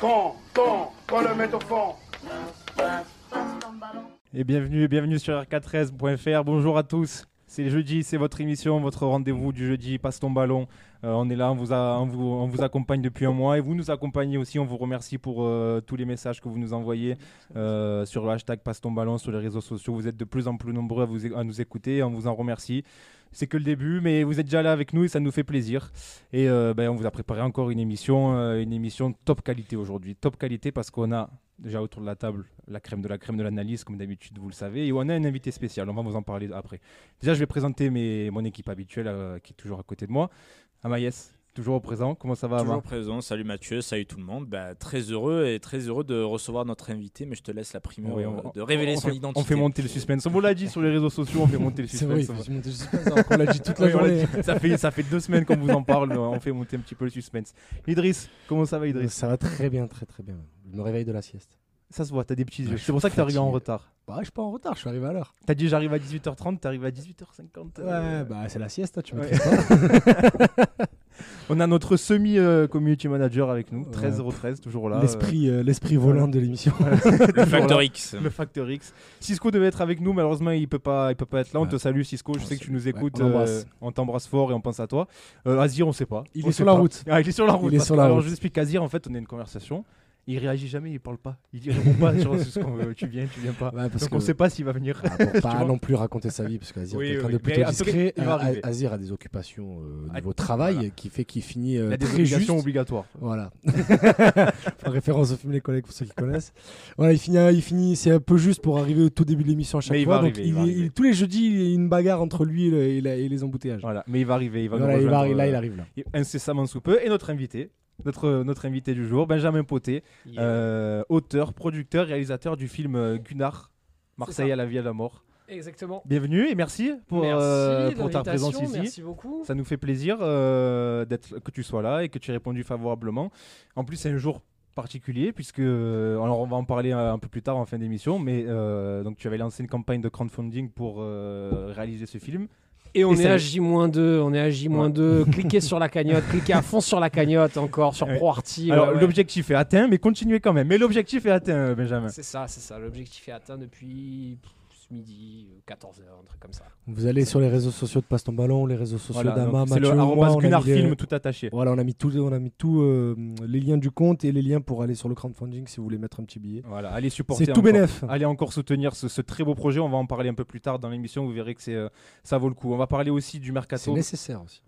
Quand, quand, le au fond. Et bienvenue, bienvenue sur r4s.fr. Bonjour à tous. C'est jeudi, c'est votre émission, votre rendez-vous du jeudi. Passe ton ballon. Euh, on est là, on vous, accompagne depuis un mois et vous nous accompagnez aussi. On vous remercie pour euh, tous les messages que vous nous envoyez euh, sur le hashtag Passe ton ballon sur les réseaux sociaux. Vous êtes de plus en plus nombreux à, à nous écouter. On vous en remercie. C'est que le début, mais vous êtes déjà là avec nous et ça nous fait plaisir. Et euh, ben, on vous a préparé encore une émission, euh, une émission top qualité aujourd'hui. Top qualité parce qu'on a déjà autour de la table la crème de la crème de l'analyse, comme d'habitude, vous le savez. Et on a un invité spécial, on va vous en parler après. Déjà, je vais présenter mon équipe habituelle euh, qui est toujours à côté de moi. Amaïs, toujours au présent. Comment ça va, Toujours présent. Salut Mathieu, salut tout le monde. Bah, très heureux et très heureux de recevoir notre invité, mais je te laisse la primeur Oui, euh, on- de révéler on son fait, identité. On fait monter le suspense. On vous l'a dit sur les réseaux sociaux, on fait monter le C'est vrai, suspense. faut monter le suspense, qu'on l'a dit toute la on journée. dit. ça, fait, ça fait deux semaines qu'on vous en parle, on fait monter un petit peu le suspense. Idriss, comment ça va, Idriss? Ça va très bien, très très bien. Je me réveille de la sieste. Ça se voit, t'as des petits yeux. C'est pour ça que t'es arrivé en retard. Bah, je suis pas en retard, je suis arrivé à l'heure. T'as dit j'arrive à 18h30, t'es arrivé à 18h50. euh, Ouais, bah c'est la sieste, tu me Ouais. On a notre semi-community manager avec nous, Ouais. 13-013, toujours là. L'esprit euh, l'esprit volant de l'émission. Le Factor X. euh, le Factor X. Cisco devait être avec nous, malheureusement il peut pas, il peut pas être là. On Ouais. te salue Cisco, je On sais que tu nous écoutes, Ouais, on l'embrasse. euh, on t'embrasse fort et on pense à toi. Euh, Azir, on sait pas. Il On est sait sur la pas. route. Ah, il est sur la route. Il est sur la alors route. je vous explique, Azir en fait on a une conversation. Il réagit jamais, il parle pas. Il dit- il répond pas. Tu viens, tu viens pas. Parce Donc que- on sait pas s'il va venir. Ah, pour pas non plus raconter sa vie, parce qu'Azir Oui, est quelqu'un oui, de plutôt cas, discret. il va A- arriver. Azir a des occupations euh, Ah, niveau travail voilà. qui fait qu'il finit Il euh, a des très juste. obligatoires. Voilà. en référence au film Les collègues pour ceux qui connaissent. Voilà, il finit, il finit, c'est un peu juste pour arriver au tout début de l'émission à chaque Mais il fois. va donc arriver, il il- va il- arriver. tous les jeudis, il y a une bagarre entre lui et, le- et la- et les embouteillages. Voilà, mais il va arriver, il va Voilà, il va- là, euh, il arrive là. incessamment sous peu. Et notre invité, notre, notre invité du jour, Benjamin Poté, euh, auteur, producteur, réalisateur du film euh, Gunnar, Marseille à la vie à la mort. Exactement. Bienvenue et merci pour, merci euh, pour ta présence ici. Merci beaucoup. Ça nous fait plaisir euh, d'être, que tu sois là et que tu aies répondu favorablement. En plus, c'est un jour particulier puisque euh, alors on va en parler un, peu plus tard en fin d'émission mais euh, donc tu avais lancé une campagne de crowdfunding pour euh, réaliser ce film Et on Et est à J-2, on est à J-2. cliquez sur la cagnotte, cliquez à fond sur la cagnotte encore, sur Ouais. ProArty. alors ouais, l'objectif est atteint mais continuez quand même mais l'objectif est atteint Benjamin C'est ça, c'est ça. L'objectif est atteint depuis midi, 14h, un truc comme ça. Vous allez sur les réseaux sociaux de Passe ton ballon, les réseaux sociaux Voilà, d'Ama, c'est le Mathieu, moi, on a les- film tout attaché Voilà, on a mis tous on a mis tous, euh, les liens du compte et les liens pour aller sur le crowdfunding si vous voulez mettre un petit billet. voilà allez supporter C'est tout bénef. Allez encore soutenir ce, ce très beau projet. On va en parler un peu plus tard dans l'émission. Vous verrez que c'est, euh, ça vaut le coup. On va parler aussi du C'est mercato. nécessaire aussi.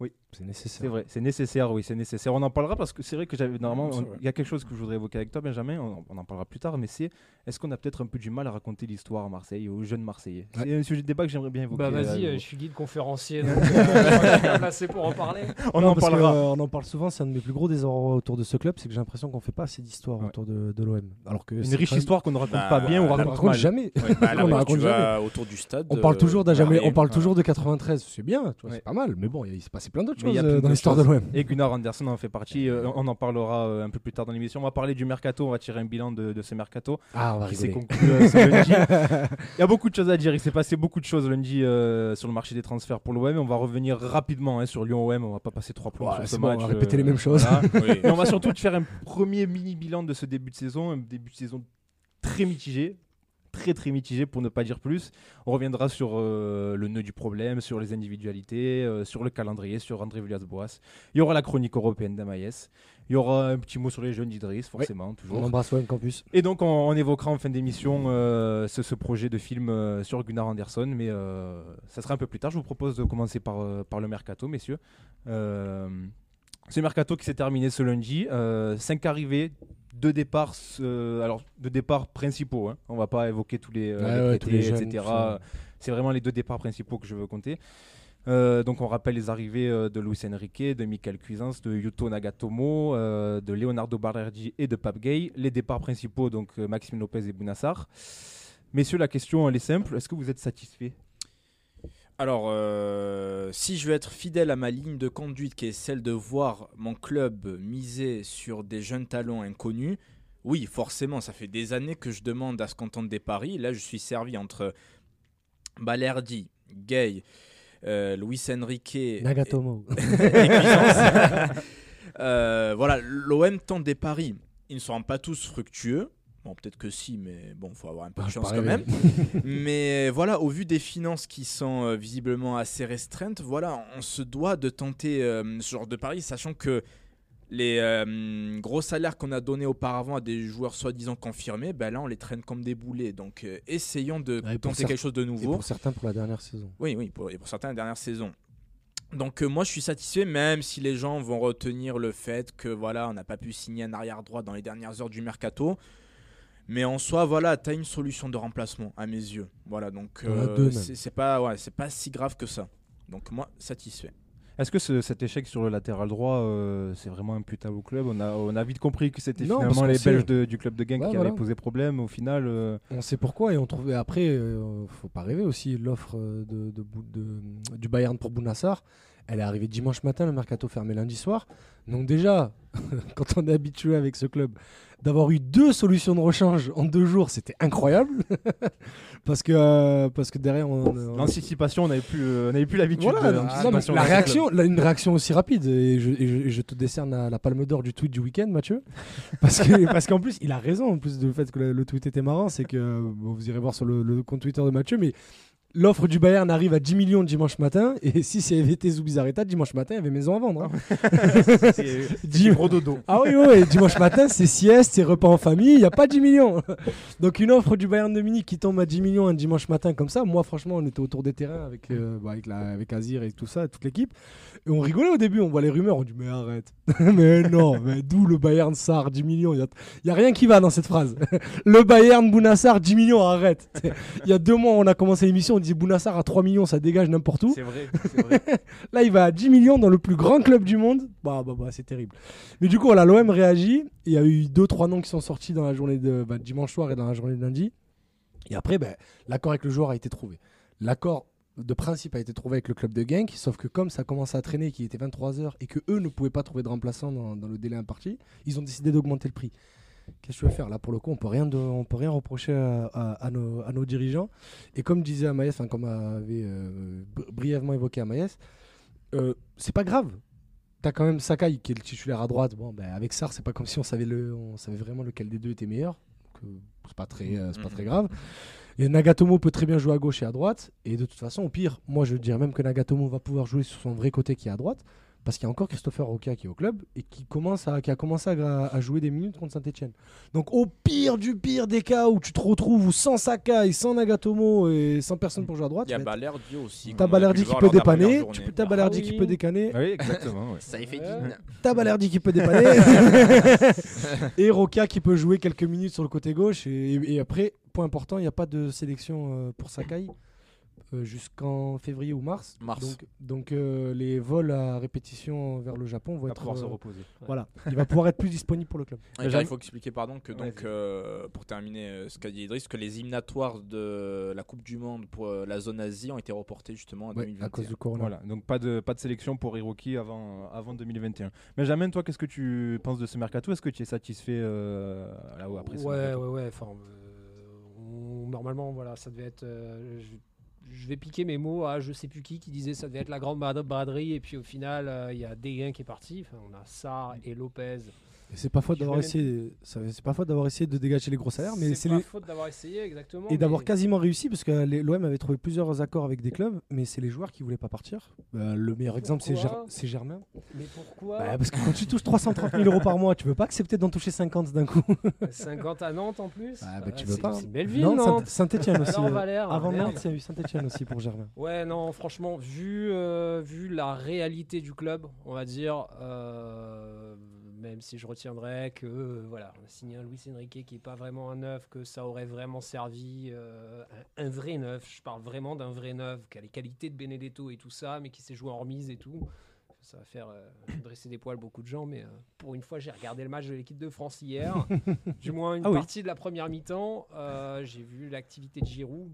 Oui. C'est nécessaire. C'est vrai, c'est nécessaire, oui, c'est nécessaire. On en parlera parce que c'est vrai que j'avais normalement, on- il y a quelque chose que je voudrais évoquer avec toi, Benjamin. On, on en parlera plus tard, mais c'est est-ce qu'on a peut-être un peu du mal à raconter l'histoire à Marseille, aux jeunes Marseillais? Ouais. C'est un sujet de débat que j'aimerais bien évoquer. Bah vas-y, euh, nouveau. je suis guide conférencier, donc euh, placé pour en parler. on Non, en que, parlera. euh, on en parle souvent, c'est un de mes plus gros désarrois autour de ce club, c'est que j'ai l'impression qu'on fait pas assez d'histoire Ouais. autour de, de l'OM. Alors que Une riche même- histoire qu'on ne raconte Bah, pas bien ou on raconte raconte jamais. Ouais, bah, On raconte vas autour du stade. On parle euh, toujours jamais, on parle de 93, c'est bien, c'est pas mal, mais bon, il s'est passé plein d'autres choses euh, dans l'histoire de l'OM. Et Gunnar Anderson en fait partie. euh, on en parlera euh, un peu plus tard dans l'émission. On va parler du mercato. On va tirer un bilan de, de ce mercato. Ah, on va rigoler. conclu euh, ce lundi. Il y a beaucoup de choses à dire. Il s'est passé beaucoup de choses lundi sur le marché des transferts pour l'OM. On va revenir rapidement hein, sur Lyon-OM. On va pas passer trois plombs Ouais, sur ce bon, match. on va répéter les mêmes choses. voilà. Oui. Et on va surtout te faire un premier mini bilan de ce début de saison, un début de saison très mitigé, très très mitigé pour ne pas dire plus. On reviendra sur euh, le nœud du problème, sur les individualités, euh, sur le calendrier, sur André Villas-Boas. Il y aura la chronique européenne d'Amaïs. Il y aura un petit mot sur les jeunes d'Idriss, forcément, toujours. On embrasse OM Campus. Et donc on, on évoquera en fin d'émission euh, ce, ce projet de film sur Gunnar Anderson, mais ça sera un peu plus tard. Je vous propose de commencer par, par le mercato, messieurs. Ce mercato qui s'est terminé ce lundi, euh, cinq arrivées, deux départs, euh, alors deux départs principaux. Hein. On va pas évoquer tous les, euh, Ouais, les ouais, tous prêtés, les jeunes, etc. C'est vraiment les deux départs principaux que je veux compter. Euh, donc on rappelle les arrivées euh, de Luis Enrique, de Michael Cuisance, de Yuto Nagatomo, de Leonardo Balerdi et de Pape Gay. Les départs principaux, donc Maxime Lopez et Bounassar. Messieurs, la question elle est simple. Est-ce que vous êtes satisfait? Alors, euh, si je veux être fidèle à ma ligne de conduite, qui est celle de voir mon club miser sur des jeunes talents inconnus, oui, forcément, ça fait des années que je demande à ce qu'on tente des paris. Là, je suis servi entre Balerdi, Gay, euh, Luis Enrique, Nagatomo. et euh, voilà, l'OM tente des paris. Ils ne seront pas tous fructueux. Bon, peut-être que si, mais bon, faut avoir un peu de chance pareil, quand même. mais voilà, au vu des finances qui sont euh, visiblement assez restreintes, voilà, on se doit de tenter euh, ce genre de pari, sachant que les euh, gros salaires qu'on a donnés auparavant à des joueurs soi-disant confirmés, ben là, on les traîne comme des boulets. Donc, euh, essayons de Ouais, tenter quelque chose de Et nouveau. pour certains, pour la dernière saison. Oui, oui, pour, et pour certains, la dernière saison. Donc euh, moi je suis satisfait même si les gens vont retenir le fait que voilà on n'a pas pu signer un arrière droit dans les dernières heures du mercato. Mais en soi voilà tu as une solution de remplacement à mes yeux. Voilà donc euh, c'est pas ouais, c'est pas si grave que ça. Donc moi satisfait. Est-ce que ce- cet échec sur le latéral droit, euh, c'est vraiment imputable au club? On a, on a vite compris que c'était finalement les Belges de- du club de Genk Ouais, qui voilà. avaient posé problème. Au final, euh, On sait pourquoi et on trouvait après, euh, faut pas rêver aussi, l'offre euh, de, de Bou- de- du Bayern pour Bounassar, elle est arrivée dimanche matin, le mercato fermé lundi soir. Donc déjà, quand on est habitué avec ce club, d'avoir eu deux solutions de rechange en deux jours, c'était incroyable. parce, que, euh, parce que derrière, on, on- l'anticipation, on n'avait plus, euh, on plus l'habitude Voilà, de non, la réaction, la- une réaction aussi rapide, et je, et je- et je te décerne la, la palme d'or du tweet du week-end, Mathieu, parce que parce qu'en plus il a raison, en plus du fait que le, le tweet était marrant, c'est que bon, vous irez voir sur le, le compte Twitter de Mathieu, mais l'offre du Bayern arrive à 10 millions dimanche matin, et si c'est été Zubizarreta, dimanche matin il y avait maison à vendre. hein. C'est- gros dodo. Ah oui, oui, oui, dimanche matin, c'est sieste, c'est repas en famille, il n'y a pas 10 millions. Donc une offre du Bayern de Munich qui tombe à 10 millions un dimanche matin comme ça, moi franchement, on était autour des terrains avec, euh, bah, avec, la, avec Azir et tout ça, toute l'équipe. Et on rigolait au début, on voit les rumeurs, on dit mais arrête. mais non, mais d'où le Bayern Sar 10 millions Il n'y a, il y a rien qui va dans cette phrase. le Bayern Bounassar 10 millions, arrête. Il y a deux mois, on a commencé l'émission, on disait Bounassar à 3 millions, ça dégage n'importe où. C'est vrai. Là, il va à 10 millions dans le plus grand club du monde. Bah, bah, bah, c'est terrible. Mais du coup, voilà, l'OM réagit. Il y a eu deux, trois noms qui sont sortis dans la journée de bah, dimanche soir et dans la journée de lundi. Et après, bah, l'accord avec le joueur a été trouvé. L'accord de principe a été trouvé avec le club de Genk, sauf que comme ça commençait à traîner, qu'il était 23h et que eux ne pouvaient pas trouver de remplaçant dans, dans le délai imparti, ils ont décidé d'augmenter le prix. Qu'est-ce que tu veux faire? Là, pour le coup, on peut rien, de- on peut rien reprocher à, à- à nos, à nos dirigeants. Et comme disait Amaïs, enfin, comme avait euh, br- brièvement évoqué Amaïs, euh, c'est pas grave. T'as quand même Sakai qui est le titulaire à droite. Bon, ben, avec Sar, c'est pas comme si on savait, le, on savait vraiment lequel des deux était meilleur. Donc, euh, c'est pas très, euh, pas Mhm. très grave. Et Nagatomo peut très bien jouer à gauche et à droite. Et de toute façon, au pire, moi je dirais même que Nagatomo va pouvoir jouer sur son vrai côté qui est à droite. Parce qu'il y a encore Christopher Roca qui est au club et qui, commence à, qui a commencé à, à jouer des minutes contre Saint-Etienne. Donc au pire du pire des cas où tu te retrouves sans Sakai, sans Nagatomo et sans personne pour jouer à droite, Il y a Balerdi aussi. T'as Balerdi le qui peut dépanner, tu peux t'as Ah Balerdi qui peut décanner, Oui, exactement. ouais. Ça y fait t'as Balerdi qui peut dépanner, et Roca qui peut jouer quelques minutes sur le côté gauche. Et, et après, point important, il n'y a pas de sélection euh, pour Sakai euh, jusqu'en février ou mars. Mars. Donc, donc euh, les vols à répétition vers le Japon vont va être. pouvoir se euh, reposer. voilà, il va pouvoir être plus disponible pour le club. Et là, J'aime- il faut expliquer pardon que donc euh, pour terminer euh, ce qu'a dit Idriss que les éliminatoires de la Coupe du Monde pour euh, la zone Asie ont été reportés justement en Ouais, 2021. à cause du corona. Voilà, donc pas de, pas de sélection pour Hiroki avant, avant 2021. Benjamin, toi, qu'est-ce que tu penses de ce mercato? Est-ce que tu es satisfait euh, là où après ce Ouais, mercato? ouais, ouais. Enfin, euh, normalement, voilà, ça devait être. euh, je, je vais piquer mes mots à je sais plus qui qui disait ça devait être la grande brad- braderie et puis au final euh, il y a Dégain qui est parti. Enfin, on a Sarr et Lopez. C'est pas faute d'avoir essayé, c'est pas faute d'avoir essayé de dégager les gros salaires, mais c'est pas les, faute d'avoir essayé exactement. Et d'avoir quasiment réussi, parce que l'OM avait trouvé plusieurs accords avec des clubs, mais c'est les joueurs qui voulaient pas partir. Euh, le meilleur exemple, c'est Ger- Germain. Mais pourquoi Bah, parce que quand tu touches 330 000 euros par mois, tu veux pas accepter d'en toucher 50 d'un coup. 50 à Nantes en plus Ah, bah, tu veux c'est- pas. C'est belle ville, Non, Nantes. Saint-Etienne aussi. Alors, euh, Valère, Avant. Nantes, il y a eu Saint-Etienne aussi pour Germain. Ouais, non, franchement, vu, euh, vu la réalité du club, on va dire, euh, même si je retiendrai que, euh, voilà, on a signé un Luis Enrique qui n'est pas vraiment un neuf, que ça aurait vraiment servi euh, un, un vrai neuf. Je parle vraiment d'un vrai neuf, qui a les qualités de Benedetto et tout ça, mais qui s'est joué en remise et tout. Ça va faire euh, dresser des poils beaucoup de gens, mais pour une fois, j'ai regardé le match de l'équipe de France hier. du moins une Ah oui. partie de la première mi-temps. J'ai vu l'activité de Giroud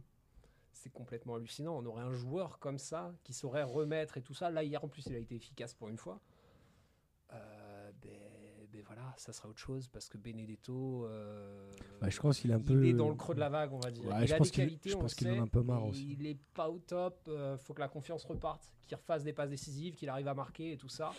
c'est complètement hallucinant. On aurait un joueur comme ça qui saurait remettre et tout ça. Là, hier, en plus, il a été efficace pour une fois. Ça sera autre chose parce que Benedetto, euh, Bah, je pense qu'il est un il peu. est dans le creux de la vague, on va dire. Ouais, il je a pense des qu'il- qualités, je on pense qu'il en a un peu marre aussi. Il est pas au top. euh, faut que la confiance reparte, qu'il refasse des passes décisives, qu'il arrive à marquer et tout ça.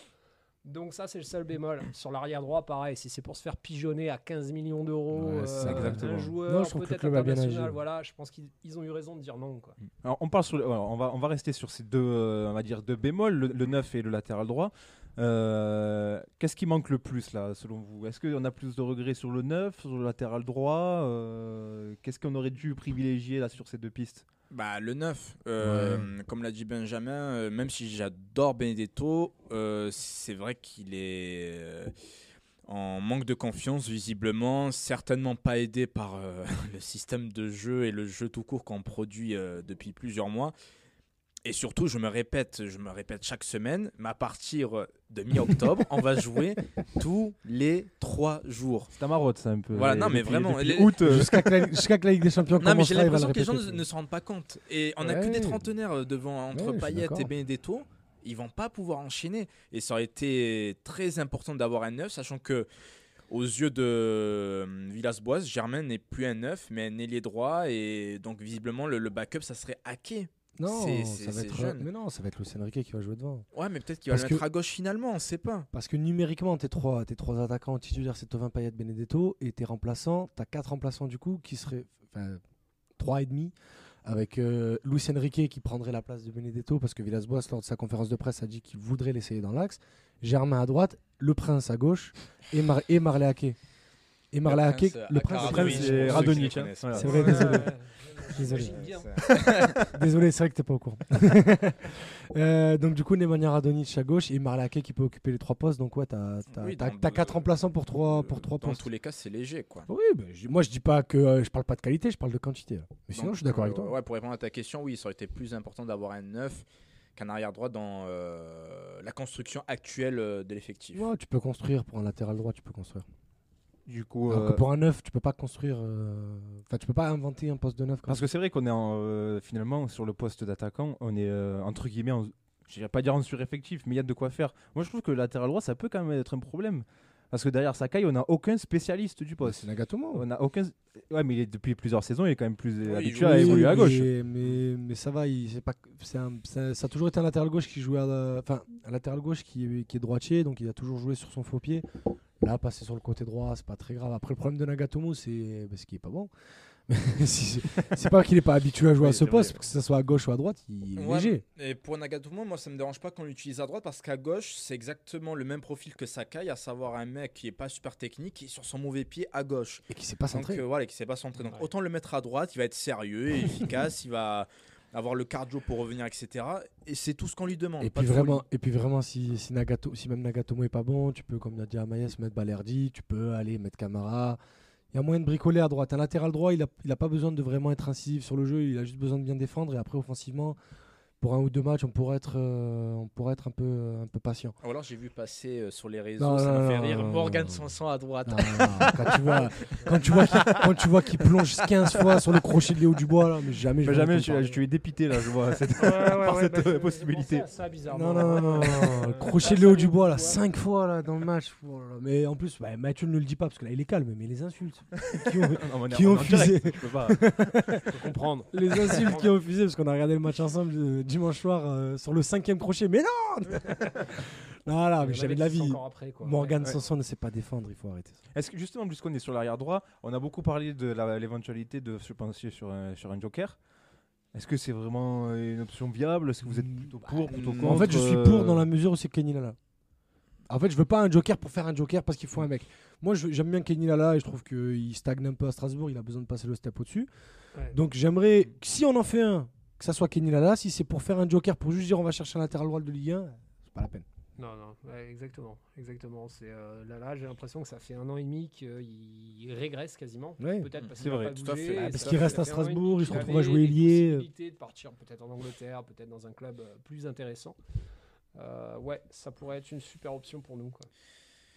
Donc ça c'est le seul bémol. Sur l'arrière droit, pareil, si c'est pour se faire pigeonner à 15 millions d'euros, Ouais, c'est euh, exactement. un Non, joueur je trouve que le peut-être club a bien international, agi. voilà, je pense qu'ils ils ont eu raison de dire non. Quoi. Alors, on, parle sur le- alors, on, va, on va rester sur ces deux, euh, on va dire deux bémols, le, le 9 et le latéral droit. Euh, Qu'est-ce qui manque le plus là, selon vous? Est-ce qu'on a plus de regrets sur le 9, sur le latéral droit? Euh, Qu'est-ce qu'on aurait dû privilégier là sur ces deux pistes? Bah, le 9, euh, comme l'a dit Benjamin, euh, même si j'adore Benedetto, euh, c'est vrai qu'il est euh, en manque de confiance, visiblement, certainement pas aidé par euh, le système de jeu et le jeu tout court qu'on produit euh, depuis plusieurs mois. Et surtout, je me répète, je me répète chaque semaine, mais à partir de mi-octobre, on va jouer tous les trois jours. C'est marotte, ça un peu. Voilà, Et non, mais depuis- vraiment, depuis les- août, euh, Jusqu'à que, la- jusqu'à que la Ligue des Champions Non, mais j'ai l'impression que les gens ne, ne se rendent pas compte. Et on a que Ouais. des trentenaires devant entre Ouais, Payet et Benedetto. Ils vont pas pouvoir enchaîner. Et ça aurait été très important d'avoir un neuf, sachant que aux yeux de euh, Villas-Boas, Germain n'est plus un neuf, mais un ailier droit. Et donc visiblement, le, le backup, ça serait hacké. Non, ça va être. jeune. Mais non, ça va être Luis Enrique qui va jouer devant. Ouais, mais peut-être qu'il va le mettre que- à gauche finalement, on sait pas. Parce que numériquement, tes trois, tes trois attaquants titulaires, c'est Tovin Payet, Benedetto, et tes remplaçants, t'as quatre remplaçants du coup qui seraient, enfin, trois et demi, avec euh, Luis Enrique qui prendrait la place de Benedetto parce que Villas-Boas lors de sa conférence de presse a dit qu'il voudrait l'essayer dans l'axe. Germain à droite, le Prince à gauche et, Mar et Marley Haké. Et Haké, Prince, le Prince, Radonjic, c'est Radonjic, hein. C'est vrai, désolé. Ouais, Désolé. c'est vrai que t'es pas au courant. Euh, donc du coup, Nemanja Radonic à gauche et Marley Haké qui peut occuper les trois postes. Donc ouais, t'as t'as- Oui, t'as- dans- t'as quatre remplaçants pour trois, pour trois Dans postes. tous les cas, c'est léger, quoi. Oui, moi je dis pas que euh, je parle pas de qualité, je parle de quantité. là. Mais sinon, Donc, je suis d'accord avec euh, toi. Ouais, pour répondre à ta question, oui, ça aurait été plus important d'avoir un neuf qu'un arrière droit dans euh, la construction actuelle euh, de l'effectif. Ouais, tu peux construire pour un latéral droit, tu peux construire. Du coup, Alors euh, que pour un neuf, tu peux pas construire. euh, Enfin, tu peux pas inventer un poste de neuf. Comme Parce que c'est vrai qu'on est en, euh, finalement sur le poste d'attaquant, on est euh, entre guillemets, en, je dirais pas dire en sureffectif, mais il y a de quoi faire. Moi je trouve que le latéral droit ça peut quand même être un problème. Parce que derrière Sakai, on n'a aucun spécialiste du poste. c'est Nagatomo. On a aucun. Ouais, mais il est depuis plusieurs saisons, il est quand même plus habitué à évoluer à gauche. Mais, mais, mais ça va, il, c'est pas, c'est un- ça a toujours été un latéral gauche qui jouait à, enfin, un latéral gauche qui, est- qui est droitier, donc il a toujours joué sur son faux pied. Là, passer sur le côté droit, c'est pas très grave. Après, le problème de Nagatomo, c'est parce qu'il est pas bon. C'est pas qu'il est pas habitué à jouer Oui, à ce vrai. poste, que ce soit à gauche ou à droite, il est Ouais, léger. Et pour Nagatomo, moi ça me dérange pas qu'on l'utilise à droite parce qu'à gauche, c'est exactement le même profil que Sakai, à savoir un mec qui est pas super technique, qui est sur son mauvais pied à gauche. Et qui s'est pas Donc centré. euh, voilà, qui s'est pas centré. Donc Ouais. autant le mettre à droite, il va être sérieux et efficace, il va avoir le cardio pour revenir, etc. Et c'est tout ce qu'on lui demande. Et puis, folie. vraiment, et puis vraiment, si, si, Nagato, si même Nagatomo est pas bon, tu peux, comme l'a dit Amaïs, mettre Balerdi, tu peux aller mettre Camara. Il y a moyen de bricoler à droite. Un latéral droit, il n'a il a pas besoin de vraiment être incisif sur le jeu, il a juste besoin de bien défendre. Et après, offensivement, pour un ou deux matchs, on pourrait être, euh, on pourrait être un, peu, un peu patient. Ou alors j'ai vu passer euh, sur les réseaux, Non, ça non, me fait non, rire, non, Morgan non. Sanson à droite. Non, non, non, quand tu vois, quand tu vois qu'il quand tu vois qu'il plonge 15 fois sur le crochet de Léo Dubois, là, mais jamais Mais jamais, je, je suis dépité là, je vois, cette- par cette euh, possibilité. Ça. Non, non, non, non, non, le crochet de Léo Dubois, là, 5 fois là, dans le match. Oh. Mais en plus, bah, Mathieu ne le dit pas parce que là, il est calme, mais les insultes qui ont, Qui ont fusé. je peux pas. Je peux comprendre. les insultes qui ont fusé parce qu'on a regardé le match ensemble dimanche soir euh, sur le cinquième crochet. Mais non Non, là, mais avait de la vie. après, quoi. Morgan Ouais. Sanson ne sait pas défendre, il faut arrêter ça. Est-ce que justement, puisqu'on est sur l'arrière droit, on a beaucoup parlé de la- l'éventualité de se pencher sur un, sur un joker. Est-ce que c'est vraiment une option viable? Est-ce que vous êtes plutôt pour, plutôt contre En fait, je suis euh, pour dans la mesure où c'est Kenny Lala. En fait, je veux pas un joker pour faire un joker parce qu'il faut un mec. Moi, j'aime bien Kenny Lala et je trouve qu'il stagne un peu à Strasbourg. Il a besoin de passer le step au-dessus. Ouais. Donc, j'aimerais, que si on en fait un, que ça soit Kenny Lala. Si c'est pour faire un joker pour juste dire on va chercher un latéral droit de Ligue 1, c'est pas la peine. Non, non, ouais, exactement. exactement. C'est euh, là, là j'ai l'impression que ça fait un an et demi qu'il régresse quasiment. Ouais. Peut-être parce C'est qu'il a vrai, pas tout à bougé, fait. et Ah, parce ça qu'il fait- reste à Strasbourg, il se retrouve à jouer ailier. possibilités de partir peut-être en Angleterre, peut-être dans un club euh, plus intéressant. Euh, ouais, ça pourrait être une super option pour nous. Quoi.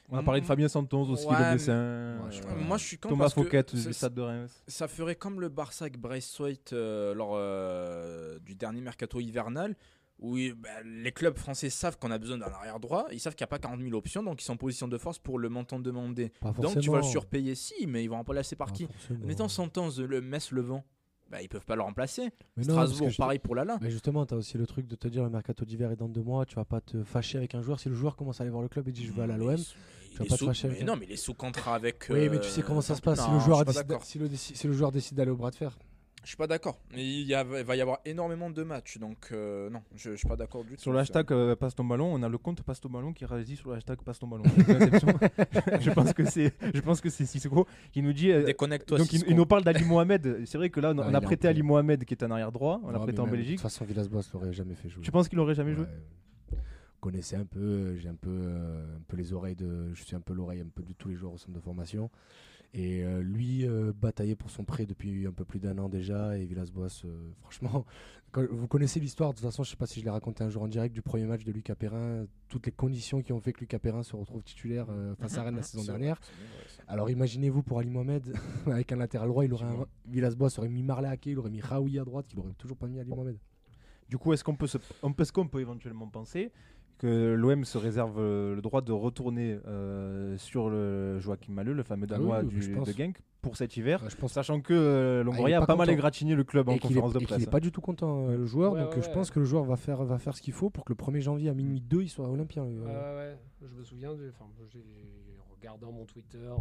On a parlé de Fabien Santos aussi, Ouais, le dessin. Ouais, je- Euh, Moi je suis quand Thomas Fouquet du Stade de Reims. ça ferait comme le Barça avec Braithwaite euh, lors euh, du dernier mercato hivernal où bah, les clubs français savent qu'on a besoin d'un arrière droit, ils savent qu'il n'y a pas 40 000 options, donc ils sont en position de force pour le montant demandé. Pas Donc tu vas le surpayer, si, mais ils vont remplacer par Pas qui. Mettons sentence le Metz Levant. Bah, ils peuvent pas le remplacer. Mais Strasbourg, pareil pour l'Alain. Mais justement, tu as aussi le truc de te dire le mercato d'hiver est dans deux mois, tu vas pas te fâcher avec un joueur. Si le joueur commence à aller voir le club et dit je veux aller à l'OM, Tu vas pas te fâcher mais avec un- non, mais il est sous contrat avec. oui, mais euh, tu sais comment ça se passe. le joueur décide, le, si le joueur décide d'aller au bras de fer, Je suis pas d'accord. Il, y a- il va y avoir énormément de matchs, donc euh, non, je, je suis pas d'accord du tout. Sur le hashtag euh, passe ton ballon, on a le compte passe ton ballon qui réagit sur le hashtag passe ton ballon. je pense que c'est, je pense que c'est Sissoko qui nous dit. euh, Déconnecte-toi. donc il, Sisco. il nous parle d'Ali Mohamed. C'est vrai que là on, Ah, a est prêté Ali. Mohamed qui est un arrière droit. On l'a prêté en même, De Belgique. toute façon, Villas-Boas l'aurait jamais fait jouer. Tu penses qu'il aurait jamais joué? Ouais. Vous connaissez un peu, j'ai un peu, euh, un peu les oreilles de, je suis un peu l'oreille un peu de tous les joueurs au centre de formation. Et euh, lui euh, bataillait pour son prêt depuis un peu plus d'un an déjà. Et Villas-Boas, euh, franchement, quand- vous connaissez l'histoire. De toute façon, je sais pas si je l'ai raconté un jour en direct du premier match de Lucas Perrin, toutes les conditions qui ont fait que Lucas Perrin se retrouve titulaire face à Rennes la saison vrai, dernière. vrai. Alors imaginez-vous pour Ali Mohamed, avec un latéral droit, il aurait un, Villas-Boas aurait mis Marley Ake, il aurait mis Raoui à droite, il aurait toujours pas mis Ali Mohamed. Du coup, est-ce qu'on peut, se- qu'on peut éventuellement penser que l'OM se réserve euh, le droit de retourner euh, sur le Joachim Maleux, le fameux Ah oui, danois oui, du, de Genk, pour cet hiver Ah, je pense Sachant que euh, Longoria Ah, il a pas pas mal égratigné le club en et qu'il est, conférence de et presse. est pas du tout content euh, le joueur Ouais, donc ouais, je ouais. pense que le joueur va faire va faire ce qu'il faut pour que le 1er janvier à minuit 2 il soit olympien lui. Ouais, ouais, je me souviens, de- enfin, j'ai regardant mon Twitter euh,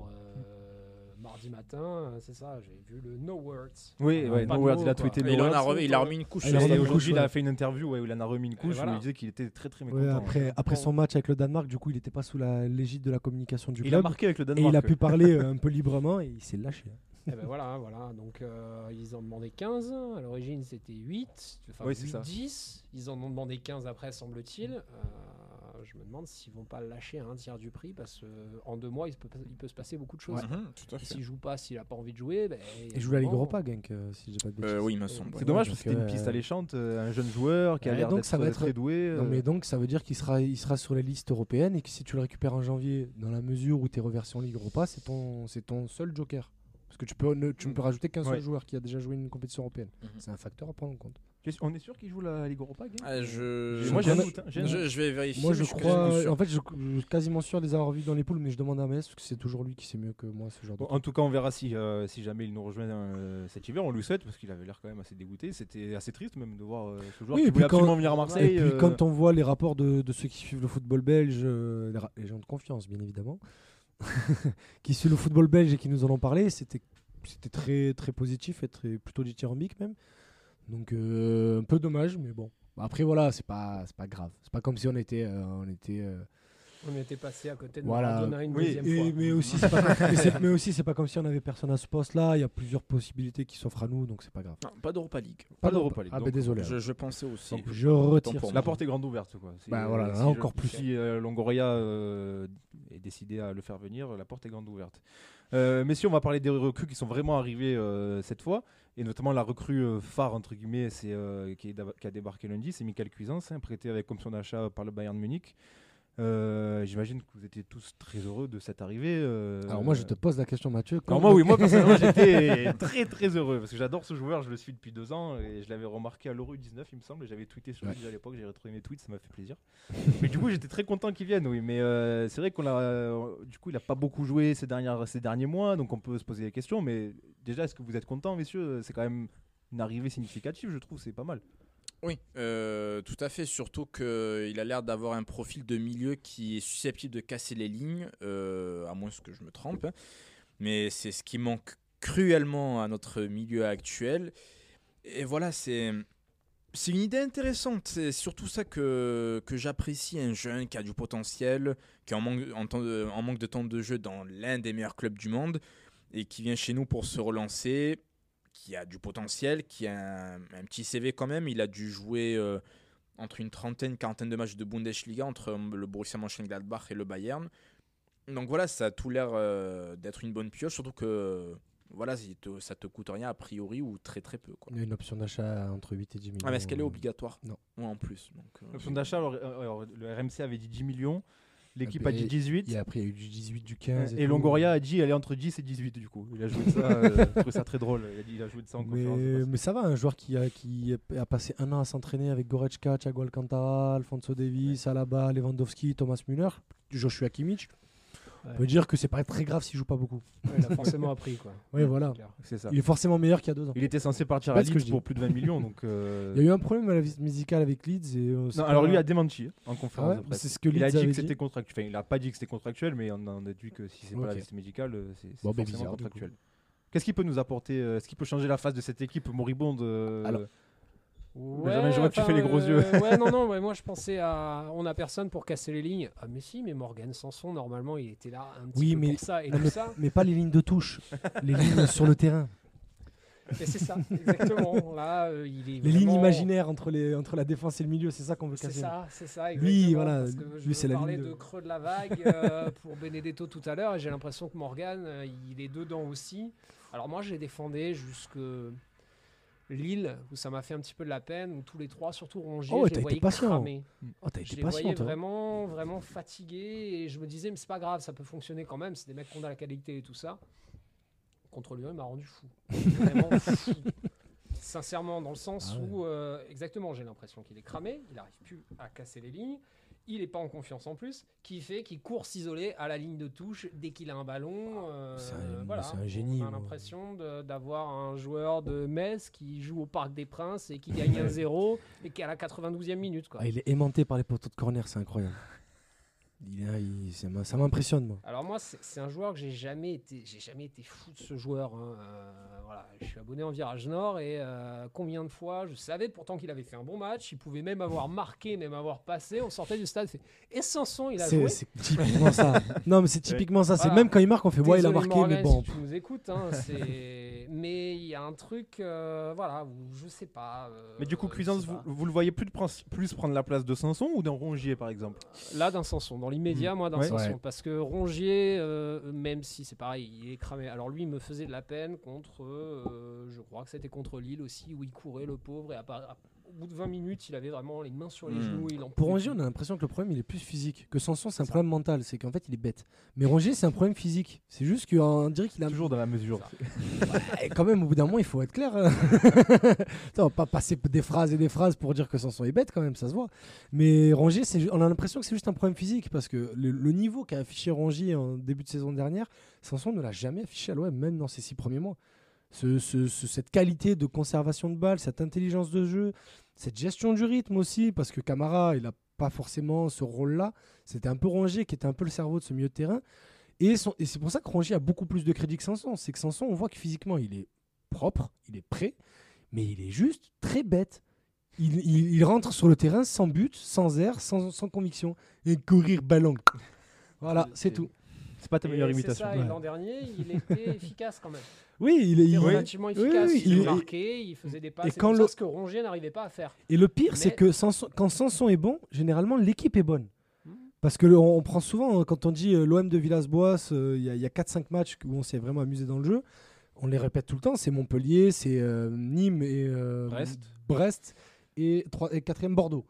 mardi matin, euh, c'est ça, j'ai vu le No Words. Oui, Ah, ouais, No Words, il a tweeté Et il, en a remis, il a remis une couche. Ah, il a Et aujourd'hui, il a ouais. fait une interview où il en a remis une couche voilà. où il disait qu'il était très très Ouais, mécontent. après après son match avec le Danemark du coup il était pas sous la l'égide de la communication du il a club marqué avec le et Danemark. il a pu parler euh, un peu librement et il s'est lâché hein. Et ben voilà, voilà. Donc euh, ils en demandaient 15. À l'origine c'était 8. Enfin Oui, c'est 8, ça. 10. Ils en ont demandé 15 après, semble-t-il. Euh, je me demande s'ils vont pas le lâcher à un tiers du prix parce qu'en deux mois il peut, il peut se passer beaucoup de choses. Mhm, tout à Et fait. s'il joue pas, s'il a pas envie de jouer, ben, il joue à la Ligue Europa Genk euh, si j'ai pas de bêtises Euh, oui, il me semble. C'est ouais. dommage parce que c'était une euh, piste alléchante, euh, un jeune joueur qui a Ouais, l'air d'être être- très doué. Non, euh, mais donc ça veut dire qu'il sera, il sera sur les listes européennes et que si tu le récupères en janvier, dans la mesure où tu es reversé en Ligue Europa, c'est ton, c'est ton seul joker. Parce que tu peux, ne, tu ne peux rajouter qu'un seul Ouais. joueur qui a déjà joué une compétition européenne. Mhm. C'est un facteur à prendre en compte. On est sûr qu'il joue la Ligue Europa Genk Ah, je... Moi j'ai un doute. hein, je, vais vérifier. Moi je crois, quasiment sûr. en fait je, je suis quasiment sûr de les avoir vus dans les poules, mais je demande à Metz parce que c'est toujours lui qui sait mieux que moi ce genre de Bon, en tout cas, on verra si, euh, si jamais il nous rejoint euh, cet hiver. On lui souhaite parce qu'il avait l'air quand même assez dégoûté. C'était assez triste même de voir euh, ce joueur Oui, qui et voulait puis quand- absolument venir à Marseille. Et puis euh, quand on voit les rapports de, de ceux qui suivent le football belge, euh, les, gens de confiance bien évidemment, qui suivent le football belge et qui nous en ont parlé, c'était c'était très très positif et très plutôt dithyrambique même. Donc euh, un peu dommage, mais bon. Après voilà, c'est pas c'est pas grave. C'est pas comme si on était euh, on était euh, On était passé à côté de Voilà. Maradona une Oui, deuxième et- fois. mais aussi c'est pas comme- mais c'est- mais aussi c'est pas comme si on avait personne à ce poste-là. Il y a plusieurs possibilités qui s'offrent à nous, donc c'est pas grave. Non, pas d'Europa League. Pas d'Europa League, Ah donc, ben désolé. Je, je pensais aussi. Donc, je retire. La porte est grande ouverte. Quoi. Bah voilà, là, si encore je- plus. Si euh, Longoria euh, est décidé à le faire venir, la porte est grande ouverte. Euh, messieurs, on va parler des recrues qui sont vraiment arrivées euh, cette fois. Et notamment la recrue euh, phare, entre guillemets, c'est, euh, qui, a débarqué lundi, c'est Michael Cuisance, hein, prêté avec option d'achat par le Bayern Munich. Euh, J'imagine que vous étiez tous très heureux de cette arrivée. euh, Alors moi je te pose la question Mathieu. alors moi oui, moi personnellement j'étais très très heureux parce que j'adore ce joueur, je le suis depuis deux ans et je l'avais remarqué à l'Euro 19 il me semble et j'avais tweeté sur lui Ouais. à l'époque, j'ai retrouvé mes tweets, ça m'a fait plaisir. mais du coup j'étais très content qu'il vienne oui, mais euh, c'est vrai qu'on a, euh, du coup il a pas beaucoup joué ces, dernières, ces derniers mois donc on peut se poser des questions mais déjà est-ce que vous êtes content messieurs? C'est quand même une arrivée significative je trouve, c'est pas mal. Oui, euh, tout à fait. Surtout qu'il a l'air d'avoir un profil de milieu qui est susceptible de casser les lignes, euh, à moins que je me trompe. hein. Mais c'est ce qui manque cruellement à notre milieu actuel. Et voilà, c'est. C'est une idée intéressante, c'est surtout ça que, que j'apprécie, un jeune qui a du potentiel, qui en manque, en manque de temps de jeu dans l'un des meilleurs clubs du monde, et qui vient chez nous pour se relancer, qui a du potentiel, qui a un, un petit CV quand même. Il a dû jouer euh, entre une trentaine, quarantaine de matchs de Bundesliga entre euh, le Borussia Mönchengladbach et le Bayern. Donc voilà, ça a tout l'air euh, d'être une bonne pioche, surtout que voilà, il te- ça te coûte rien a priori ou très très peu. Quoi. Il y a une option d'achat entre 8 et 10 millions. Ah, mais est-ce qu'elle est obligatoire? Non. Ouais, en plus. Donc, euh, L'option d'achat, le RMC avait dit 10 millions, l'équipe Ah, a dit ben, 18. Et après, il y a eu du 18, du 15. Et. Longoria a dit elle est entre 10 et 18 du coup. Il a joué de ça, euh, trouvé ça très drôle. Il a, dit, il a joué de ça en conférence. Mais, presse. mais ça va, un joueur qui a, qui a passé un an à s'entraîner avec Goretzka, Thiago Alcantara, Alfonso Davies, Alaba, Lewandowski, Thomas Müller, Joshua Kimmich. On peut dire que c'est pas très grave s'il joue pas beaucoup. Ouais, il a forcément appris quoi. Oui, voilà. C'est ça. Il est forcément meilleur qu'il y a deux ans. Il était censé partir à Leeds pour plus de 20 millions. Donc, euh, Il y a eu un problème à la visite musicale avec Leeds. Et, euh, Non, alors lui a démenti hein, en Ah conférence ouais de presse. C'est ce que Il a dit avait que dit. c'était contractuel. Enfin, il a pas dit que c'était contractuel, mais on a déduit que si c'est pas la visite médicale, euh, c'est c'est Bon, ben, forcément bizarre, contractuel. Qu'est-ce qu'il peut nous apporter Est-ce qu'il peut changer la face de cette équipe moribonde euh, Alors, Benjamin, je vois que tu enfin, fais les gros yeux. euh, ouais, non, non, ouais, moi je pensais à. On a personne pour casser les lignes. Ah, mais si, mais Morgan Sanson, normalement, il était là un petit Oui, peu mais- pour ça et Non, tout mais, ça. mais pas les lignes de touche, les lignes sur le terrain. Et c'est ça, exactement. Là, euh, il est Les lignes imaginaires entre, les, entre la défense et le milieu, c'est ça qu'on veut C'est casser. ça, c'est ça. Lui, exactement, voilà, parce que je lui, c'est la parler ligne de- de creux de la vague euh, pour Benedetto tout à l'heure et j'ai l'impression que Morgan, euh, il est dedans aussi. Alors moi, j'ai défendu jusque Lille, où ça m'a fait un petit peu de la peine, où tous les trois, surtout Rongier, Oh, je t'as les voyais patient. Oh, t'as Je voyais toi. vraiment, vraiment fatigués et je me disais, mais c'est pas grave, ça peut fonctionner quand même. C'est des mecs qui ont de la qualité et tout ça. Contre Lyon, il m'a rendu fou. Vraiment fou. Sincèrement, dans le sens Ah ouais. où, euh, exactement, j'ai l'impression qu'il est cramé, il n'arrive plus à casser les lignes. Il n'est pas en confiance en plus, qui fait qu'il court s'isoler à la ligne de touche dès qu'il a un ballon. euh, C'est un- voilà. c'est un génie, On a l'impression d'avoir un joueur de Metz qui joue au Parc des Princes et qui gagne 1-0 et qui est à la 92e minute. Quoi. Ah, il est aimanté par les poteaux de corner, c'est incroyable. Il est- il- ça m'a- ça m'impressionne, moi. Alors moi, c'est c'est un joueur que j'ai jamais été, j'ai jamais été fou de ce joueur. hein. Euh, voilà, je suis abonné en Virage Nord et euh, combien de fois, je savais pourtant qu'il avait fait un bon match, il pouvait même avoir marqué, même avoir passé. On sortait du stade, fait et Sanson, il a C'est joué? c'est typiquement ça. Non, mais c'est typiquement ça. C'est Voilà. même quand il marque, on fait ouais, il a marqué, mais bon. Si tu nous écoutes, hein, c'est- mais il y a un truc, euh, voilà, où je sais pas. euh, Mais du coup, Cuisance, vous, vous le voyez plus, de plus prendre la place de Sanson ou d'un Rongier par exemple? Là, d'un Sanson. Dans l'immédiat, moi, d'un Ouais. Parce que Rongier, euh, même si c'est pareil, il est cramé. Alors lui, il me faisait de la peine contre, euh, je crois que c'était contre Lille aussi, où il courait le pauvre. Et à part- à- au bout de 20 minutes, il avait vraiment les mains sur les Hmm. genoux. Il en Pour Rongier, on a l'impression que le problème il est plus physique. Que Sanson, c'est un ça. problème mental. C'est qu'en fait, il est bête. Mais Rongier, c'est un problème physique. C'est juste qu'on dirait qu'il a. Toujours dans la mesure. Quand même, au bout d'un moment, il faut être clair. hein. Attends, on va pas passer des phrases et des phrases pour dire que Sanson est bête, quand même, ça se voit. Mais Rongier, on a l'impression que c'est juste un problème physique parce que le, le niveau qu'a affiché Rongier en début de saison dernière, Sanson ne l'a jamais affiché à l'OM, même dans ses six premiers mois. Ce- ce- ce- cette qualité de conservation de balle, cette intelligence de jeu, cette gestion du rythme aussi, parce que Camara, il n'a pas forcément ce rôle-là. C'était un peu Rongier qui était un peu le cerveau de ce milieu de terrain. Et, son- et c'est pour ça que Rongier a beaucoup plus de crédit que Sanson. C'est que Sanson, on voit que physiquement, il est propre, il est prêt, mais il est juste très bête. Il, il- il rentre sur le terrain sans but, sans air, sans, sans conviction. Et courir ballon. Voilà, c'est tout. C'est pas ta meilleure c'est imitation. ça, et ouais. l'an dernier, il était efficace quand même. Oui, il est. Il relativement oui, efficace. oui, il, il- marquait, il faisait des passes. et quand le- ce que Rongier n'arrivait pas à faire. Et le pire, c'est que Sanson- quand Sanson est bon, généralement, l'équipe est bonne. Hmm. Parce que le- on, on prend souvent, hein, quand on dit euh, l'OM de Villas-Boas, euh, il y a, a 4-5 matchs où on s'est vraiment amusé dans le jeu. On les répète tout le temps. C'est Montpellier, c'est euh, Nîmes et Brest. Brest et, 3, et 4 Bordeaux.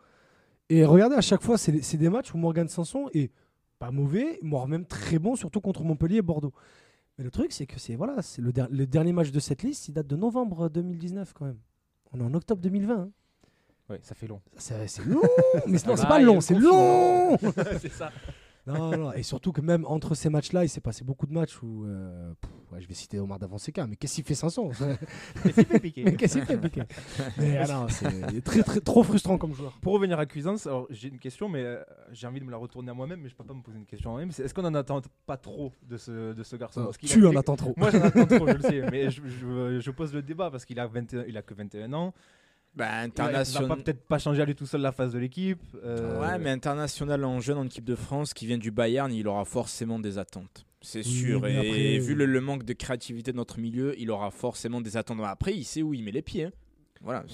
Et regardez, à chaque fois, c'est c'est des matchs où Morgan Sanson est pas mauvais, voire même très bon, surtout contre Montpellier et Bordeaux. Mais le truc, c'est que c'est voilà, c'est le, der- le dernier match de cette liste, il date de novembre 2019 quand même. On est en octobre 2020. hein. Ouais, ça fait long. C'est c'est long, mais non, Ah c'est bah, pas long, c'est confinement. long. c'est ça. Non, non, et surtout que même entre ces matchs-là, il s'est passé beaucoup de matchs où, euh, pff, ouais, je vais citer Omar Davanseca, mais qu'est-ce qu'il fait Sanson Mais qu'est-ce qu'il fait Piqué? Mais ah non, c'est très, très, trop frustrant comme joueur. Pour revenir à Cuisance, alors j'ai une question, mais euh, j'ai envie de me la retourner à moi-même, mais je peux pas me poser une question à moi-même. Est-ce qu'on en attend pas trop de ce, de ce garçon? Parce qu'il a Tu en fait- attends trop. Moi j'en attends trop, je le sais, mais je, je- je pose le débat parce qu'il a, 21 il a que 21 ans. Bah, Il va- Il va international. peut-être pas changer à lui tout seul la phase de l'équipe. euh, Ouais, mais international en jeune en équipe de France qui vient du Bayern, il aura forcément des attentes. C'est Oui, sûr. Et après, vu euh, le, le manque de créativité de notre milieu, il aura forcément des attentes. Après, il sait où il met les pieds. hein. Voilà.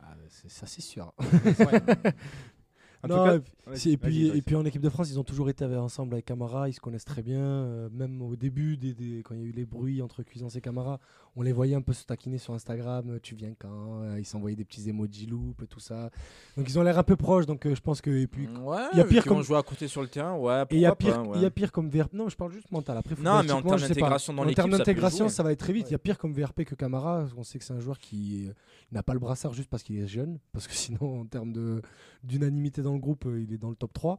Ah, c'est- ça, c'est sûr. En Non, tout cas, et puis- et, puis, et en équipe de France, ils ont toujours été ensemble avec Camara, ils se connaissent très bien. euh, même au début, des, des- quand il y a eu les bruits entre Cuisance et Camara, on les voyait un peu se taquiner sur Instagram. euh, Tu viens quand Euh, Ils s'envoyaient des petits emojis et tout ça. Donc ils ont l'air un peu proches. Donc euh, je pense que. Et puis. Ouais, il y a pire comme- jouer à côté sur le terrain, ouais. Et il y a pire, ouais. il y a pire comme VRP. Non, je parle juste mental. Après, Non, mais en termes d'intégration dans En termes d'intégration, ça va être très vite. Il y a pire comme VRP que Camara. On sait que c'est un joueur qui n'a pas le brassard juste parce qu'il est jeune. Parce que sinon, en termes de- d'unanimité dans le groupe, euh, il est dans le top 3.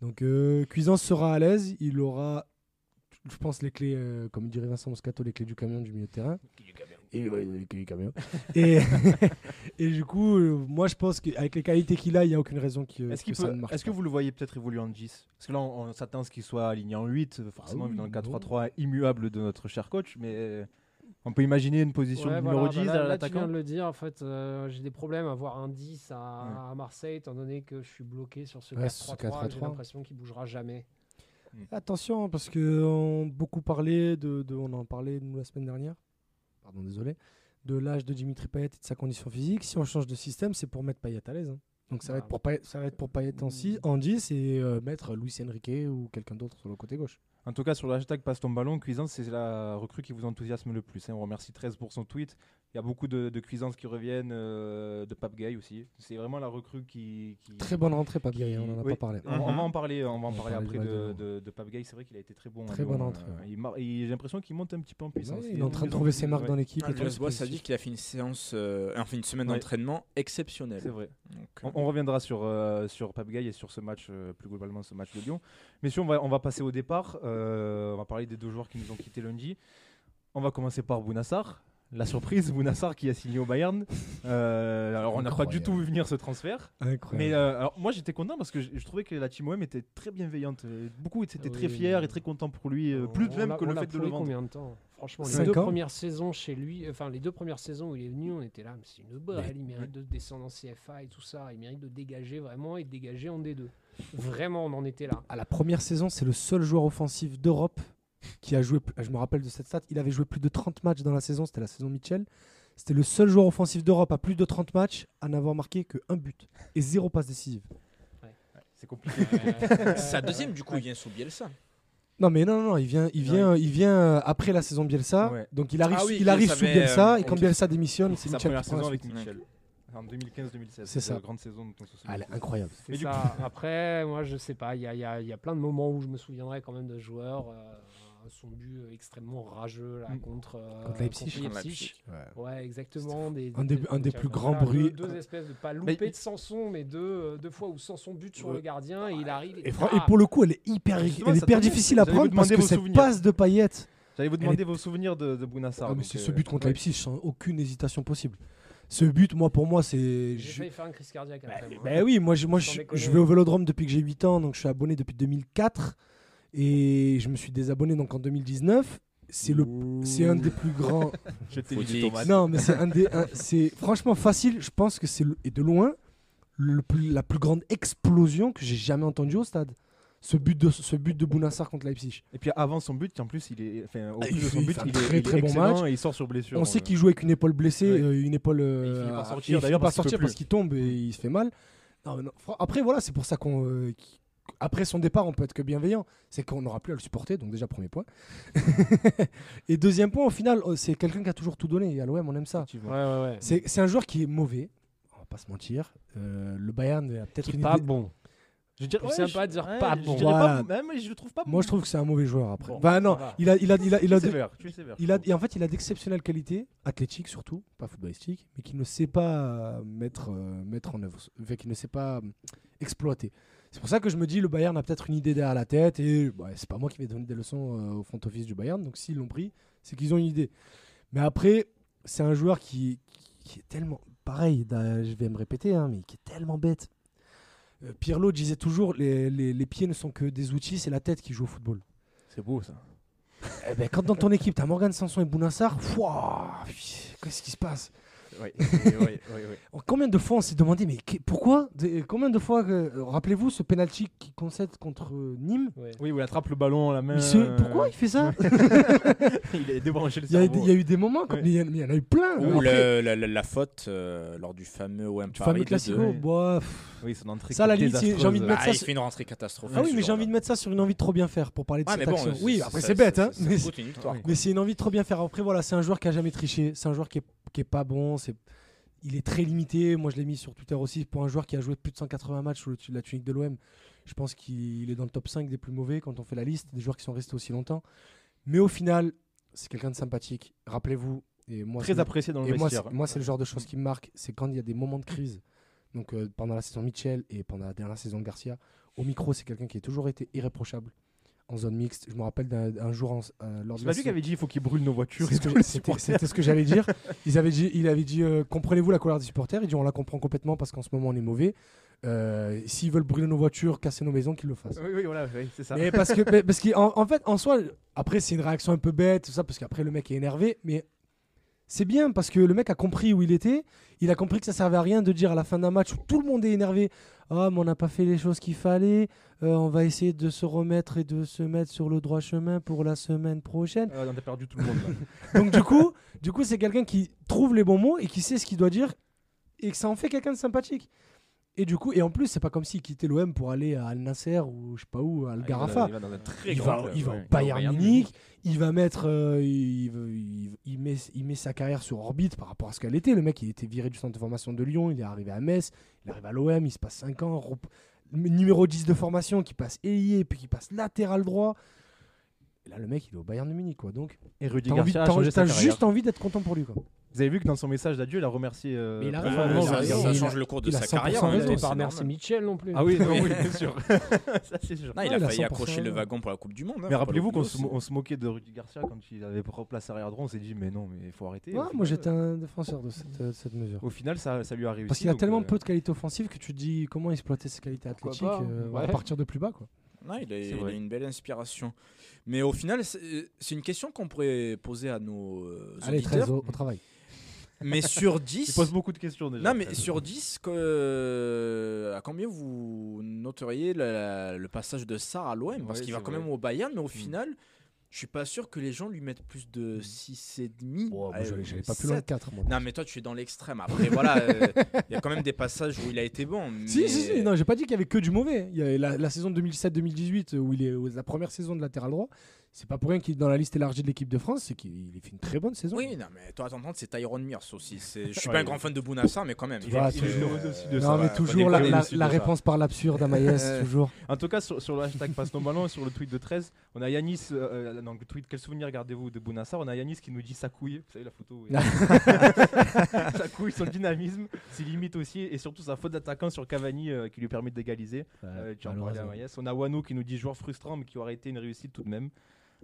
Donc, euh, Cuisance sera à l'aise. Il aura je pense, les clés, euh, comme dirait Vincent Moscato, les clés du camion du milieu de terrain. Et, ouais, les clés du camion. et, et du coup, euh, moi, je pense qu'avec les qualités qu'il a, il n'y a aucune raison que, Est-ce que ça peut- ne marche est-ce que vous le voyez peut-être évoluer en 10 Parce que là, on, on s'attend à ce qu'il soit aligné en 8, euh, forcément, Ah oui, vu dans le bon. 4-3-3 immuable de notre cher coach, mais on peut imaginer une position Ouais, de voilà, numéro bah 10 là, à là, tu l'attaquant viens de le dire, en fait, euh, j'ai des problèmes à voir un 10 à, à Marseille, étant donné que je suis bloqué sur ce Ouais, sur ce 4-3-3. J'ai 4-3-3. l'impression qu'il bougera jamais. Attention, parce que on beaucoup parlé de, de- on en parlait nous la semaine dernière. Pardon, désolé. De l'âge de Dimitri Payet et de sa condition physique. Si on change de système, c'est pour mettre Payet à l'aise. hein. Donc ça va, être pour Payet, ça va être pour Payet en, six- en 10 et euh, mettre Luis Enrique ou quelqu'un d'autre sur le côté gauche. En tout cas, sur le hashtag passe ton ballon, Cuisance, c'est la recrue qui vous enthousiasme le plus. hein. On remercie 13 pour son tweet. Il y a beaucoup de, de Cuisance qui reviennent, euh, de Pape Gay aussi. C'est vraiment la recrue qui. qui- Très bonne rentrée, Pape Guerrier, on en a Oui. pas parlé. On, on va en parler, on va en parler après de, de, de Pape Gay. C'est vrai qu'il a été très bon. Très à bonne Lyon, entrée, euh, ouais. J'ai l'impression qu'il monte un petit peu en puissance. Ouais, il est en train de trouver ses marques dans l'équipe. Ah, et tout, Villas c'est Boas a positif. dit qu'il a fait une séance, euh, enfin une semaine Ouais. d'entraînement exceptionnelle. C'est vrai. Donc, On, on reviendra sur, euh, sur et sur ce match, euh, plus globalement ce match de Lyon. Messieurs, on va, on va passer au départ. Euh, on va parler des deux joueurs qui nous ont quittés lundi. On va commencer par Bounassar. La surprise, Bounassar qui a signé au Bayern. Euh, alors, on n'a pas du tout vu venir ce transfert. Incroyable. Mais euh, alors, moi, j'étais content parce que je, je trouvais que la team OM était très bienveillante. Euh, Beaucoup étaient très Oui. fiers et très contents pour lui. euh, plus On même que on le fait de le vendre. combien de temps Franchement, les deux premières saisons chez lui, enfin les deux premières saisons où il est venu, on était là, mais c'est une balle, il mérite de descendre en CFA et tout ça, il mérite de dégager vraiment et de dégager en D2. Vraiment, on en était là. À la première saison, c'est le seul joueur offensif d'Europe qui a joué. Je me rappelle de cette stat. Il avait joué plus de 30 matchs dans la saison. C'était la saison Mitchell. C'était le seul joueur offensif d'Europe à plus de 30 matchs à n'avoir marqué que un but et zéro passe décisive. C'est compliqué. Sa deuxième, du coup, il vient sous Bielsa. Non mais non non, il vient il vient il vient euh, après la saison Bielsa. Ouais. Donc il arrive Ah oui, il arrive sous Bielsa euh, et quand. Bielsa démissionne, c'est Sa Mitchell première saison avec. Michel. En 2015-2016. C'est ça. La grande saison dont on se souvient. Elle est incroyable. Ça. Après, moi, je sais pas. Il y a, il y a- il y a plein de moments où je me souviendrai quand même de joueurs. euh, son but euh, extrêmement rageux là, Mm. contre, euh, Contre Leipzig. Contre Leipzig. Leipzig. Ouais, exactement. Des, Un des- un des plus grands voilà, bruits. Deux, deux espèces de pas loupés Mais- de Sanson, mais deux, euh, deux fois où Sanson bute sur Ouais. le gardien et il arrive. Et, pour le coup, elle est hyper elle est hyper difficile à prendre parce que cette souvenirs. passe de Payet J'allais vous demander vos souvenirs de, de Bounassar. Ah, mais c'est euh, ce but contre ouais. Leipzig sans aucune hésitation possible. Ce but, moi, pour moi, c'est. J'ai je- failli faire une crise cardiaque Bah, moi. bah oui, moi, je, moi je, je vais au Vélodrome depuis que j'ai 8 ans, donc je suis abonné depuis 2004 et je me suis désabonné donc en 2019. C'est le, c'est un des plus grands. Je t'ai tomates. non, mais c'est un des, c'est franchement facile. Je pense que c'est et de loin le plus- la plus grande explosion que j'ai jamais entendue au stade. Ce but de ce but de Bounassar contre Leipzig. Et puis avant son but, en plus, il est, enfin, au Ah, plus il de son but, il est, très, il est très bon match. et il sort sur blessure. On sait euh. qu'il joue avec une épaule blessée, Ouais. euh, une épaule. il euh, par à- sortir, il d'ailleurs, peut sortir parce qu'il tombe et il se fait mal. Non, non, fran- Après, voilà, c'est pour ça qu'on. euh, qu'- après son départ, on peut être que bienveillant. C'est qu'on n'aura plus à le supporter, donc déjà, premier point. et deuxième point, au final, euh, c'est quelqu'un qui a toujours tout donné. Et à l'OM, on aime ça. Ouais, ouais, ouais. C'est c'est un joueur qui est mauvais, on va pas se mentir. Euh, le Bayern a peut-être Qui une pas idée- bon. Je dirais, Plus sympa de dire pas bon. dirais Voilà. pas, même, je le trouve pas Moi, je trouve que c'est un mauvais joueur après. Bon, bah non, il a, il a, il a, il a, Tu es de- sévère, sévère, il a, et en fait, il a d'exceptionnelles qualités, athlétiques surtout, pas footballistiques, mais qu'il ne sait pas mettre, euh, mettre en œuvre, enfin, qu'il ne sait pas euh, exploiter. C'est pour ça que je me dis, le Bayern a peut-être une idée derrière la tête, et bah, c'est pas moi qui vais donner des leçons euh, au front office du Bayern, donc s'ils l'ont pris, c'est qu'ils ont une idée. Mais après, c'est un joueur qui, qui est tellement, pareil, je vais me répéter, hein, mais qui est tellement bête. Euh, Pirlo disait toujours, les, les, les pieds ne sont que des outils, c'est la tête qui joue au football. C'est beau ça. Eh ben, quand dans ton équipe, t'as Morgan Sanson et Bounassar, qu'est-ce qui se passe? Oui, oui, oui. Combien de fois on s'est demandé, mais pourquoi De- Combien de fois, euh, rappelez-vous ce penalty qui concède contre euh, Nîmes Ouais. Oui, où il attrape le ballon à la main. Mais euh, Pourquoi il fait ça Il est débranché le il y, a, cerveau. il y a eu des moments, comme, Ouais. mais il y en- mais il y en a eu plein. Ou Après, la, la- la faute euh, lors du fameux OM du Paris. fameux classico, pff. Oui, son entrée. Ça, la limite, c'est- j'ai envie de désastreuse. mettre Ah, ça il sur- fait une rentrée catastrophique. Ah oui, mais j'ai envie de mettre ça sur une envie de trop bien faire pour parler de Ah, cette mais bon, action. oui, après c'est bête, hein. Mais c'est une envie de trop bien faire. Après, voilà, c'est un joueur qui a jamais triché. C'est un joueur qui est, qui est pas bon. C'est, il est très limité. Moi, je l'ai mis sur Twitter aussi. Pour un joueur qui a joué plus de 180 matchs sous la tunique de l'OM, je pense qu'il est dans le top 5 des plus mauvais quand on fait la liste des joueurs qui sont restés aussi longtemps. Mais au final, c'est quelqu'un de sympathique. Rappelez-vous. Et moi, Très apprécié dans le et vestiaire. moi, c'est le genre de choses qui me marque. C'est quand il y a des moments de crise. Donc, euh, pendant la saison Mitchell et pendant la dernière saison de Garcia, au micro, c'est quelqu'un qui a toujours été irréprochable. En zone mixte. Je me rappelle d'un un jour en- euh, lors de C'est lui qui avait dit il faut qu'il brûle nos voitures. C'était ce que j'allais dire. Ils avaient dit, il avait dit euh, comprenez-vous la colère des supporters? Il dit on la comprend complètement parce qu'en ce moment on est mauvais. Euh, S'ils veulent brûler nos voitures, casser nos maisons, qu'ils le fassent. Oui, oui, voilà, oui, c'est ça. Mais parce que, parce qu'en en fait, en soi, après c'est une réaction un peu bête, tout ça, parce qu'après le mec est énervé, mais c'est bien parce que le mec a compris où il était. Il a compris que ça servait à rien de dire à la fin d'un match où tout le monde est énervé. Ah, mais on n'a pas fait les choses qu'il fallait. Euh, on va essayer de se remettre et de se mettre sur le droit chemin pour la semaine prochaine. Euh, on a perdu tout le monde. là. Donc du coup, du coup, c'est quelqu'un qui trouve les bons mots et qui sait ce qu'il doit dire et que ça en fait quelqu'un de sympathique. Et du coup, et en plus, c'est pas comme s'il quittait l'OM pour aller à Al Nasser ou je sais pas où, à Al Ah, Garafa. Il va dans un très Il va, club, il va ouais. au Il Bayern Munich, il va mettre, euh, il, il- il met, il met sa carrière sur orbite par rapport à ce qu'elle était. Le mec, il était viré du centre de formation de Lyon, il est arrivé à Metz, il arrive à l'OM, il se passe 5 ans, rep- numéro 10 de formation qui passe ailier, puis qui passe latéral droit. Et là, le mec, il est au Bayern de Munich, quoi. Donc, Et Rudy envie- Garcia a juste envie d'être content pour lui, quoi. Vous avez vu que dans son message d'adieu, il a remercié. euh, Mais il a raison, non, ça, il ça a- change le cours de il a sa 100% carrière. Et c'est pas merci normal. Mitchell non plus. Ah oui, non, oui, bien sûr. ça, c'est sûr. Non, il a il a failli 100% accrocher le wagon pour la Coupe du Monde. hein, Mais rappelez-vous qu'on se, se moquait de Rudy Garcia quand il avait replacé arrière droit. On s'est dit, mais non, mais il faut arrêter. Ouais, Au moi, final, j'étais un défenseur de cette, euh, cette mesure. Au final, ça, ça lui a réussi. Parce qu'il a tellement euh, peu de qualité offensive que tu te dis comment exploiter ses qualités athlétiques euh, à partir de plus bas. Quoi. Non, il, a, il a une belle inspiration. Mais au final, c'est une question qu'on pourrait poser à nos euh, Allez, auditeurs. 13 au, au travail. Mais sur Il 10, pose beaucoup de questions déjà. non, mais sur 10, que- euh, à combien vous noteriez la- la- le passage de Sarr à l'OM Parce Ouais, qu'il va quand vrai. même au Bayern, mais au Mm. final, je suis pas sûr que les gens lui mettent plus de 6,5. Oh, moi, Allez, j'allais pas plus loin de 7. 4. Moi. Non, mais toi, tu es dans l'extrême. Après, voilà, euh, il y a quand même des passages où il a été bon. Si, mais- si, si, non, j'ai pas dit qu'il y avait que du mauvais. Il y a la, la saison 2017-2018 où il est la première saison de latéral droit. C'est pas pour rien qu'il est dans la liste élargie de l'équipe de France, c'est qu'il il fait une très bonne saison. Oui, non, mais toi, à t'entendre, c'est Tyrone Mears aussi. Je suis Ouais. pas un grand fan de Bounassar, mais quand même. C'est- tu- euh, aussi de non, ça, mais ouais, toujours la, réponse par l'absurde à Maïs, Euh, toujours. En tout cas, sur, sur le hashtag passe ton ballon, sur le tweet de 13, on a Yanis, euh, euh, dans le tweet Quel souvenir gardez-vous de Bounassar On a Yanis qui nous dit sa couille, vous savez la photo. oui. sa couille, son dynamisme, ses limites aussi, et surtout sa faute d'attaquant sur Cavani euh, qui lui permet d'égaliser. Euh, tu en parlais à Maïs. On a Wano qui nous dit joueur frustrant, mais qui aurait été une réussite tout de même.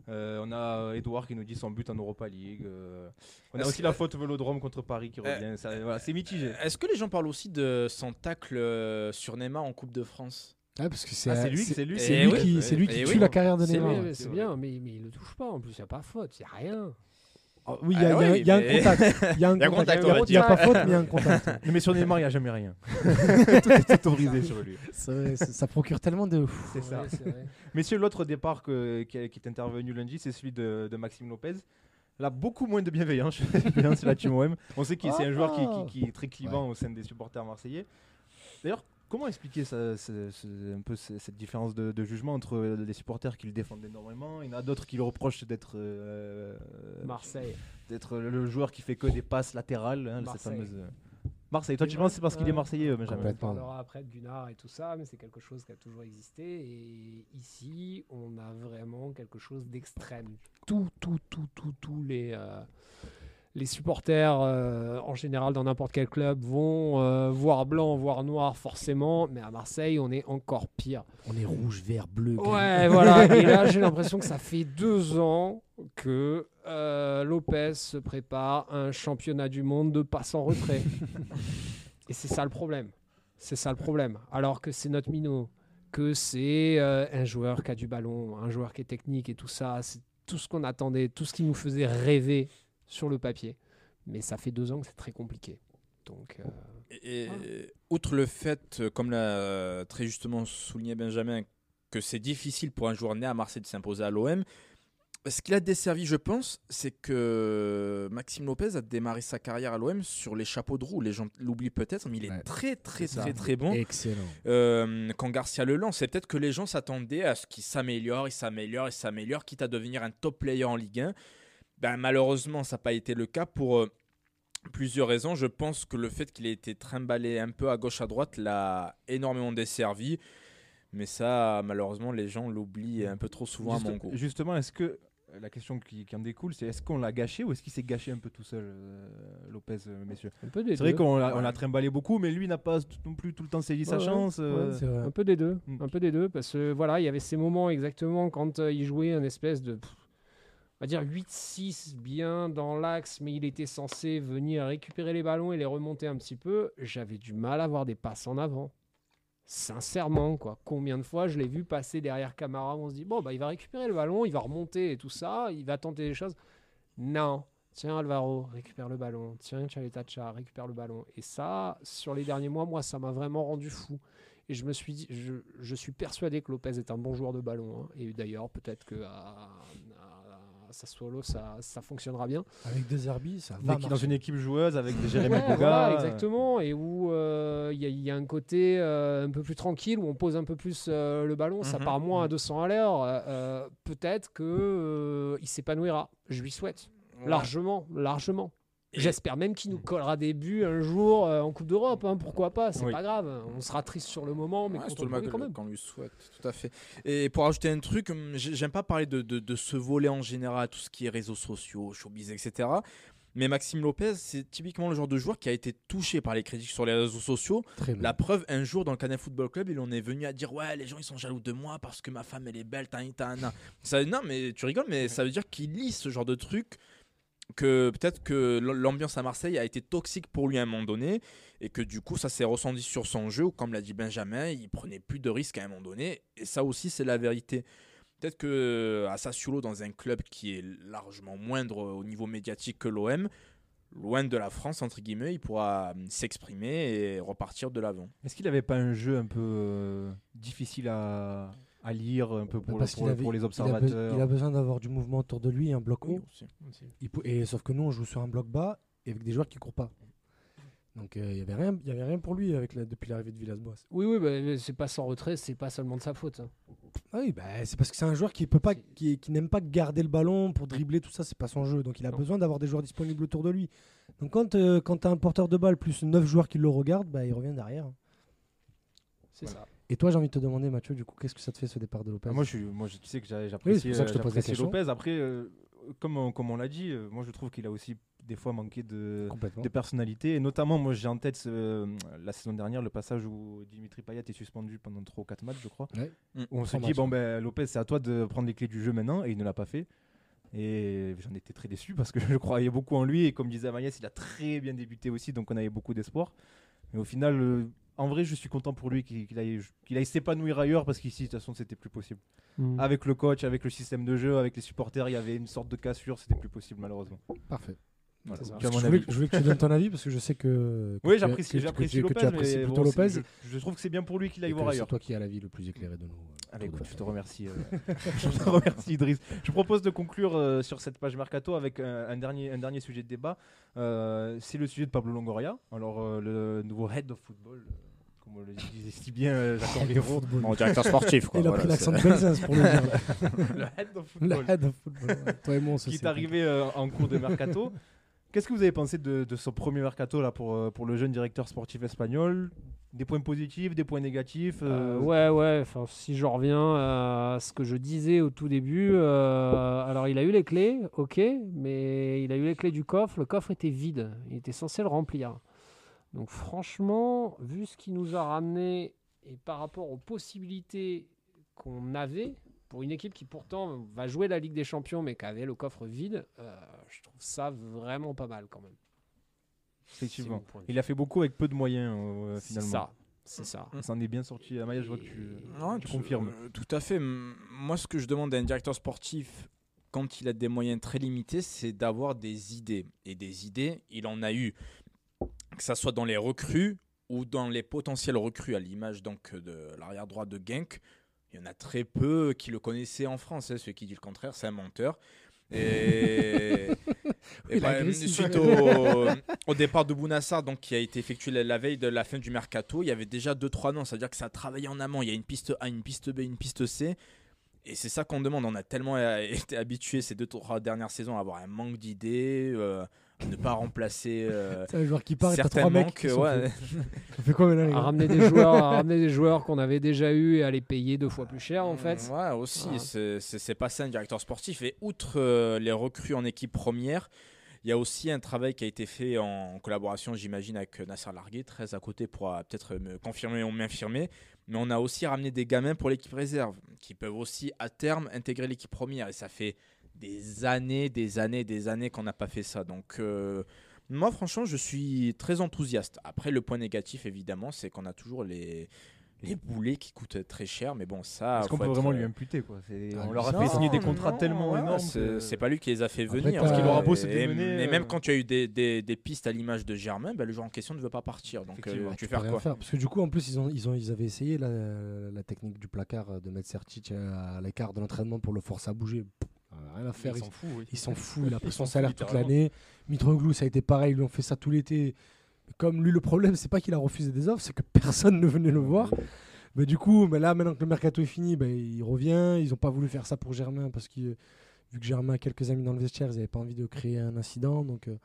Euh, on a Edouard qui nous dit son but en Europa League. euh, on a Est-ce aussi que- la faute Vélodrome contre Paris qui Euh, revient. Voilà, c'est mitigé. Est-ce que les gens parlent aussi de son tacle euh, sur Neymar en Coupe de France? Ah, parce que c'est Ah, lui, c'est lui, c'est Eh lui qui, lui qui Eh tue oui. la carrière de Neymar. ouais. c'est bien, mais, mais il le touche pas en plus, il n'y a pas faute, il n'y a rien. Oh, oui, il y a, Ah il y a- oui, il y a un contact. Il y a un contact. Il y a- a pas faute, mais il y a un contact. Mais sur Neymar, il n'y a jamais rien. tout est autorisé sur lui. Vrai, ça procure tellement de. C'est ça. Ouais, c'est vrai. Messieurs, l'autre départ que- qui, est- qui est intervenu lundi, c'est celui de, de Maxime Lopez. Là, beaucoup moins de bienveillance, sur la team OM. On sait qu'il c'est un joueur qui, qui- qui est très clivant au sein des supporters marseillais. D'ailleurs, comment expliquer ça, ce- ce- un peu ce- cette différence de, de jugement entre les supporters qui le défendent énormément, il y en a d'autres qui le reprochent d'être euh, Marseille. d'être le joueur qui fait que des passes latérales, hein, cette Marseille. fameuse. euh, Marseille, toi tu penses c'est parce qu'il est marseillais, euh, Benjamin? On parlera après de Gunnar et tout ça, mais c'est quelque chose qui a toujours existé. Et ici, on a vraiment quelque chose d'extrême. Tout, tout, tout, tout, tous les, euh, les supporters, euh, en général, dans n'importe quel club, vont euh, voir blanc, voir noir, forcément. Mais à Marseille, on est encore pire. On est rouge, vert, bleu. gris. Ouais, voilà. Et là, j'ai l'impression que ça fait deux ans que euh, Lopez se prépare à un championnat du monde de passe en retrait. Et c'est ça le problème. C'est ça le problème. Alors que c'est notre minot, que c'est un joueur qui a du ballon, un joueur qui est technique et tout ça. C'est tout ce qu'on attendait, tout ce qui nous faisait rêver sur le papier. Mais ça fait deux ans que c'est très compliqué. Donc, euh, Et, et outre le fait, comme l'a très justement souligné Benjamin, que c'est difficile pour un joueur né à Marseille de s'imposer à l'OM, ce qu'il a desservi, je pense, c'est que Maxime Lopez a démarré sa carrière à l'OM sur les chapeaux de roue. Les gens l'oublient peut-être, mais il est Ouais. très, très, très, très bon. Excellent. Euh, quand Garcia le lance, c'est peut-être que les gens s'attendaient à ce qu'il s'améliore, il s'améliore, il s'améliore, quitte à devenir un top player en Ligue 1. Ben, malheureusement, ça n'a pas été le cas pour euh, plusieurs raisons. Je pense que le fait qu'il ait été trimballé un peu à gauche, à droite l'a énormément desservi. Mais ça, malheureusement, les gens l'oublient un peu trop souvent Juste- à mon goût. Justement, est-ce que la question qui, qui en découle, c'est est-ce qu'on l'a gâché ou est-ce qu'il s'est gâché un peu tout seul, euh, Lopez, euh, messieurs? Un peu des C'est vrai deux. qu'on l'a trimballé beaucoup, mais lui n'a pas non plus tout le temps saisi sa Ouais, chance. euh, Ouais. Un peu des deux, Mm. un peu des deux, parce que voilà, il y avait ces moments exactement quand euh, il jouait un espèce de, pff, on va dire 8-6 bien dans l'axe, mais il était censé venir récupérer les ballons et les remonter un petit peu. J'avais du mal à voir des passes en avant. Sincèrement, quoi. Combien de fois je l'ai vu passer derrière Camara, on se dit bon bah il va récupérer le ballon, il va remonter et tout ça, il va tenter des choses. Non. Tiens Alvaro, récupère le ballon. Tiens Chaletacha, récupère le ballon. Et ça, sur les derniers mois, moi, ça m'a vraiment rendu fou. Et je me suis dit, je, suis persuadé que Lopez est un bon joueur de ballon. hein. Et d'ailleurs, peut-être que à Sassuolo, ça, ça fonctionnera bien. Avec deux Herbie, ça va dans une équipe joueuse avec des Jérémy Ouais, Boga. voilà, euh, exactement. Et où euh, il y, a- il y a un côté euh, un peu plus tranquille, où on pose un peu plus euh, le ballon, ça Mhm. part moins à 200 à l'heure. peut-être que euh, il s'épanouira. Je lui souhaite. Largement, largement. J'espère même qu'il nous collera des buts un jour euh, en Coupe d'Europe. hein, pourquoi pas C'est Oui. pas grave. On sera triste sur le moment, mais Ouais, content tout le quand même. qu'on lui souhaite, tout à fait. Et pour ajouter un truc, hum, j'ai- j'aime pas parler de, de, de ce volet en général, tout ce qui est réseaux sociaux, showbiz, etc. Mais Maxime Lopez, c'est typiquement le genre de joueur qui a été touché par les critiques sur les réseaux sociaux. Très. La preuve, un jour dans le Canet Football Club, il en est venu à dire Ouais, les gens ils sont jaloux de moi parce que ma femme elle est belle, tan, tan, tan. Ça, non, mais tu rigoles, mais ça veut dire qu'il lit ce genre de truc. Que peut-être que l'ambiance à Marseille a été toxique pour lui à un moment donné et que du coup ça s'est ressenti sur son jeu comme l'a dit Benjamin, il prenait plus de risques à un moment donné et ça aussi c'est la vérité. Peut-être que à Sassuolo dans un club qui est largement moindre au niveau médiatique que l'OM, loin de la France entre guillemets, il pourra hum, s'exprimer et repartir de l'avant. Est-ce qu'il n'avait pas un jeu un peu euh, difficile à, à lire, un peu pour, Parce pour- qu'il avait- pour les il a, be- observateurs il a besoin d'avoir du mouvement autour de lui, un bloc Oui, haut. aussi. Il pou- et sauf que nous, on joue sur un bloc bas et avec des joueurs qui courent pas. Donc euh, il y avait rien, il y avait rien pour lui avec la- depuis l'arrivée de Villas-Boas. Oui, oui, bah, c'est pas sans retrait, c'est pas seulement de sa faute. hein. Ah oui, bah, c'est parce que c'est un joueur qui peut pas, qui, qui n'aime pas garder le ballon pour dribbler tout ça, c'est pas son jeu. Donc il a Non. besoin d'avoir des joueurs disponibles autour de lui. Donc quand euh, quand t'as un porteur de balle plus 9 joueurs qui le regardent, bah il revient derrière. C'est ça. Et toi, j'ai envie de te demander, Mathieu, du coup, qu'est-ce que ça te fait ce départ de Lopez? Ah, moi, je suis, moi, je- tu sais que j'a- Oui, j'apprécie c'est pour ça que je te euh, pose la j'apprécie question. Lopez. Après, euh, comme, on- comme on l'a dit, euh, moi, je trouve qu'il a aussi des fois manqué de, personnalité. Et notamment, moi, j'ai en tête la saison dernière le passage où Dimitri Payet est suspendu pendant 3 ou 4 matchs, je crois. Ouais. Mm. Où on se dit, bon, ben, Lopez, c'est à toi de prendre les clés du jeu maintenant. Et il ne l'a pas fait. Et j'en étais très déçu parce que je croyais beaucoup en lui. Et comme disait Amaïs, il a très bien débuté aussi. Donc, on avait beaucoup d'espoir. Mais au final, euh, en vrai, je suis content pour lui qu'il aille, qu'il aille s'épanouir ailleurs parce qu'ici, de toute façon, c'était plus possible. Mm. Avec le coach, avec le système de jeu, avec les supporters, il y avait une sorte de cassure, c'était plus possible malheureusement. Parfait. Voilà. Je, voulais, avis. je voulais que tu donnes ton avis parce que je sais que. que Oui, tu- j'apprécie, Lopez, apprécies mais plutôt bon, Lopez. je, je trouve que c'est bien pour lui qu'il aille voir ailleurs. C'est toi qui as l'avis le plus éclairé de nous. euh, Allez, écoute, je te remercie. euh, je te remercie, Idriss. Je propose de conclure euh, sur cette page mercato avec un, un dernier, un dernier sujet de débat. Euh, c'est le sujet de Pablo Longoria. Alors, euh, le nouveau head of football, comme on le disait si bien euh, Jacques. Bon, directeur sportif quoi. Il a voilà, pris l'accent de Belzins pour le dire. là. le head of Le football. head of football. ouais. Toi et moi, on se qui est arrivé euh, en cours de mercato. Qu'est-ce que vous avez pensé de, de son premier mercato là, pour, euh, pour le jeune directeur sportif espagnol? Des points positifs, des points négatifs Euh, euh, ouais, ouais. Si je reviens à ce que je disais au tout début, alors il a eu les clés, ok, mais il a eu les clés du coffre. Le coffre était vide. Il était censé le remplir. Donc franchement, vu ce qu'il nous a ramené et par rapport aux possibilités qu'on avait pour une équipe qui pourtant va jouer la Ligue des Champions, mais qui avait le coffre vide, euh, je trouve ça vraiment pas mal quand même. Effectivement. Il a fait beaucoup avec peu de moyens euh, C'est finalement. ça, c'est ça. Il s'en est bien sorti. Amaya, je vois que tu, confirmes. euh, tout à fait. Moi, ce que je demande à un directeur sportif quand il a des moyens très limités, c'est d'avoir des idées. Et des idées, il en a eu. Que ça soit dans les recrues ou dans les potentiels recrues, à l'image donc de l'arrière droit de Genk. Il y en a très peu qui le connaissaient en France. hein. Celui qui dit le contraire, c'est un menteur. Et, et bah, suite au, au départ de Bounassar, donc qui a été effectué la, la veille de la fin du mercato, il y avait déjà 2-3 noms. C'est-à-dire que ça a travaillé en amont. Il y a une piste A, une piste B, une piste C. Et c'est ça qu'on demande. On a tellement euh, été habitué ces 2-3 dernières saisons à avoir un manque d'idées, euh, ne pas remplacer euh, C'est un joueur qui part et t'as certains trois mecs. manques. qui sont ouais. fait quoi maintenant les à gars ramener des joueurs, à ramener des joueurs qu'on avait déjà eu et à les payer deux fois plus cher en fait. Ouais, aussi, Voilà. c'est- c'est c'est pas ça un directeur sportif. Et outre euh, les recrues en équipe première, il y a aussi un travail qui a été fait en collaboration, j'imagine, avec Nasser Larguet, très à côté pour euh, peut-être me confirmer ou m'infirmer. Mais on a aussi ramené des gamins pour l'équipe réserve, qui peuvent aussi à terme intégrer l'équipe première. Et ça fait des années, des années, des années qu'on n'a pas fait ça. Donc euh, moi, franchement, je suis très enthousiaste. Après, le point négatif, évidemment, c'est qu'on a toujours les, les boulets qui coûtent très cher. Mais bon, ça. Est-ce qu'on peut être, vraiment euh, lui imputer quoi? C'est- Ah, On leur a fait signer des contrats non, tellement ouais, énormes. C'est que- pas lui qui les a fait venir. Parce qu'il aura beau se Et- Et même euh, quand tu as eu des, des- des pistes à l'image de Germain, ben, le joueur en question ne veut pas partir. Donc euh, tu fais quoi? faire. Parce que du coup, en plus, ils, ont, ils, ont, ils avaient essayé la, la technique du placard de mettre Sertic à l'écart de l'entraînement pour le forcer à bouger. Pff, rien à faire. Il s'en fout. oui. Il s'en fout, il a pris son salaire toute l'année. Mitroglou, ça a été pareil, ils lui ont fait ça tout l'été. Comme lui, le problème, c'est pas qu'il a refusé des offres, c'est que personne ne venait le voir. Mais du coup, mais là, maintenant que le mercato est fini, ben, il revient. Ils ont pas voulu faire ça pour Germain parce que vu que Germain a quelques amis dans le vestiaire, ils n'avaient pas envie de créer un incident. Donc, euh.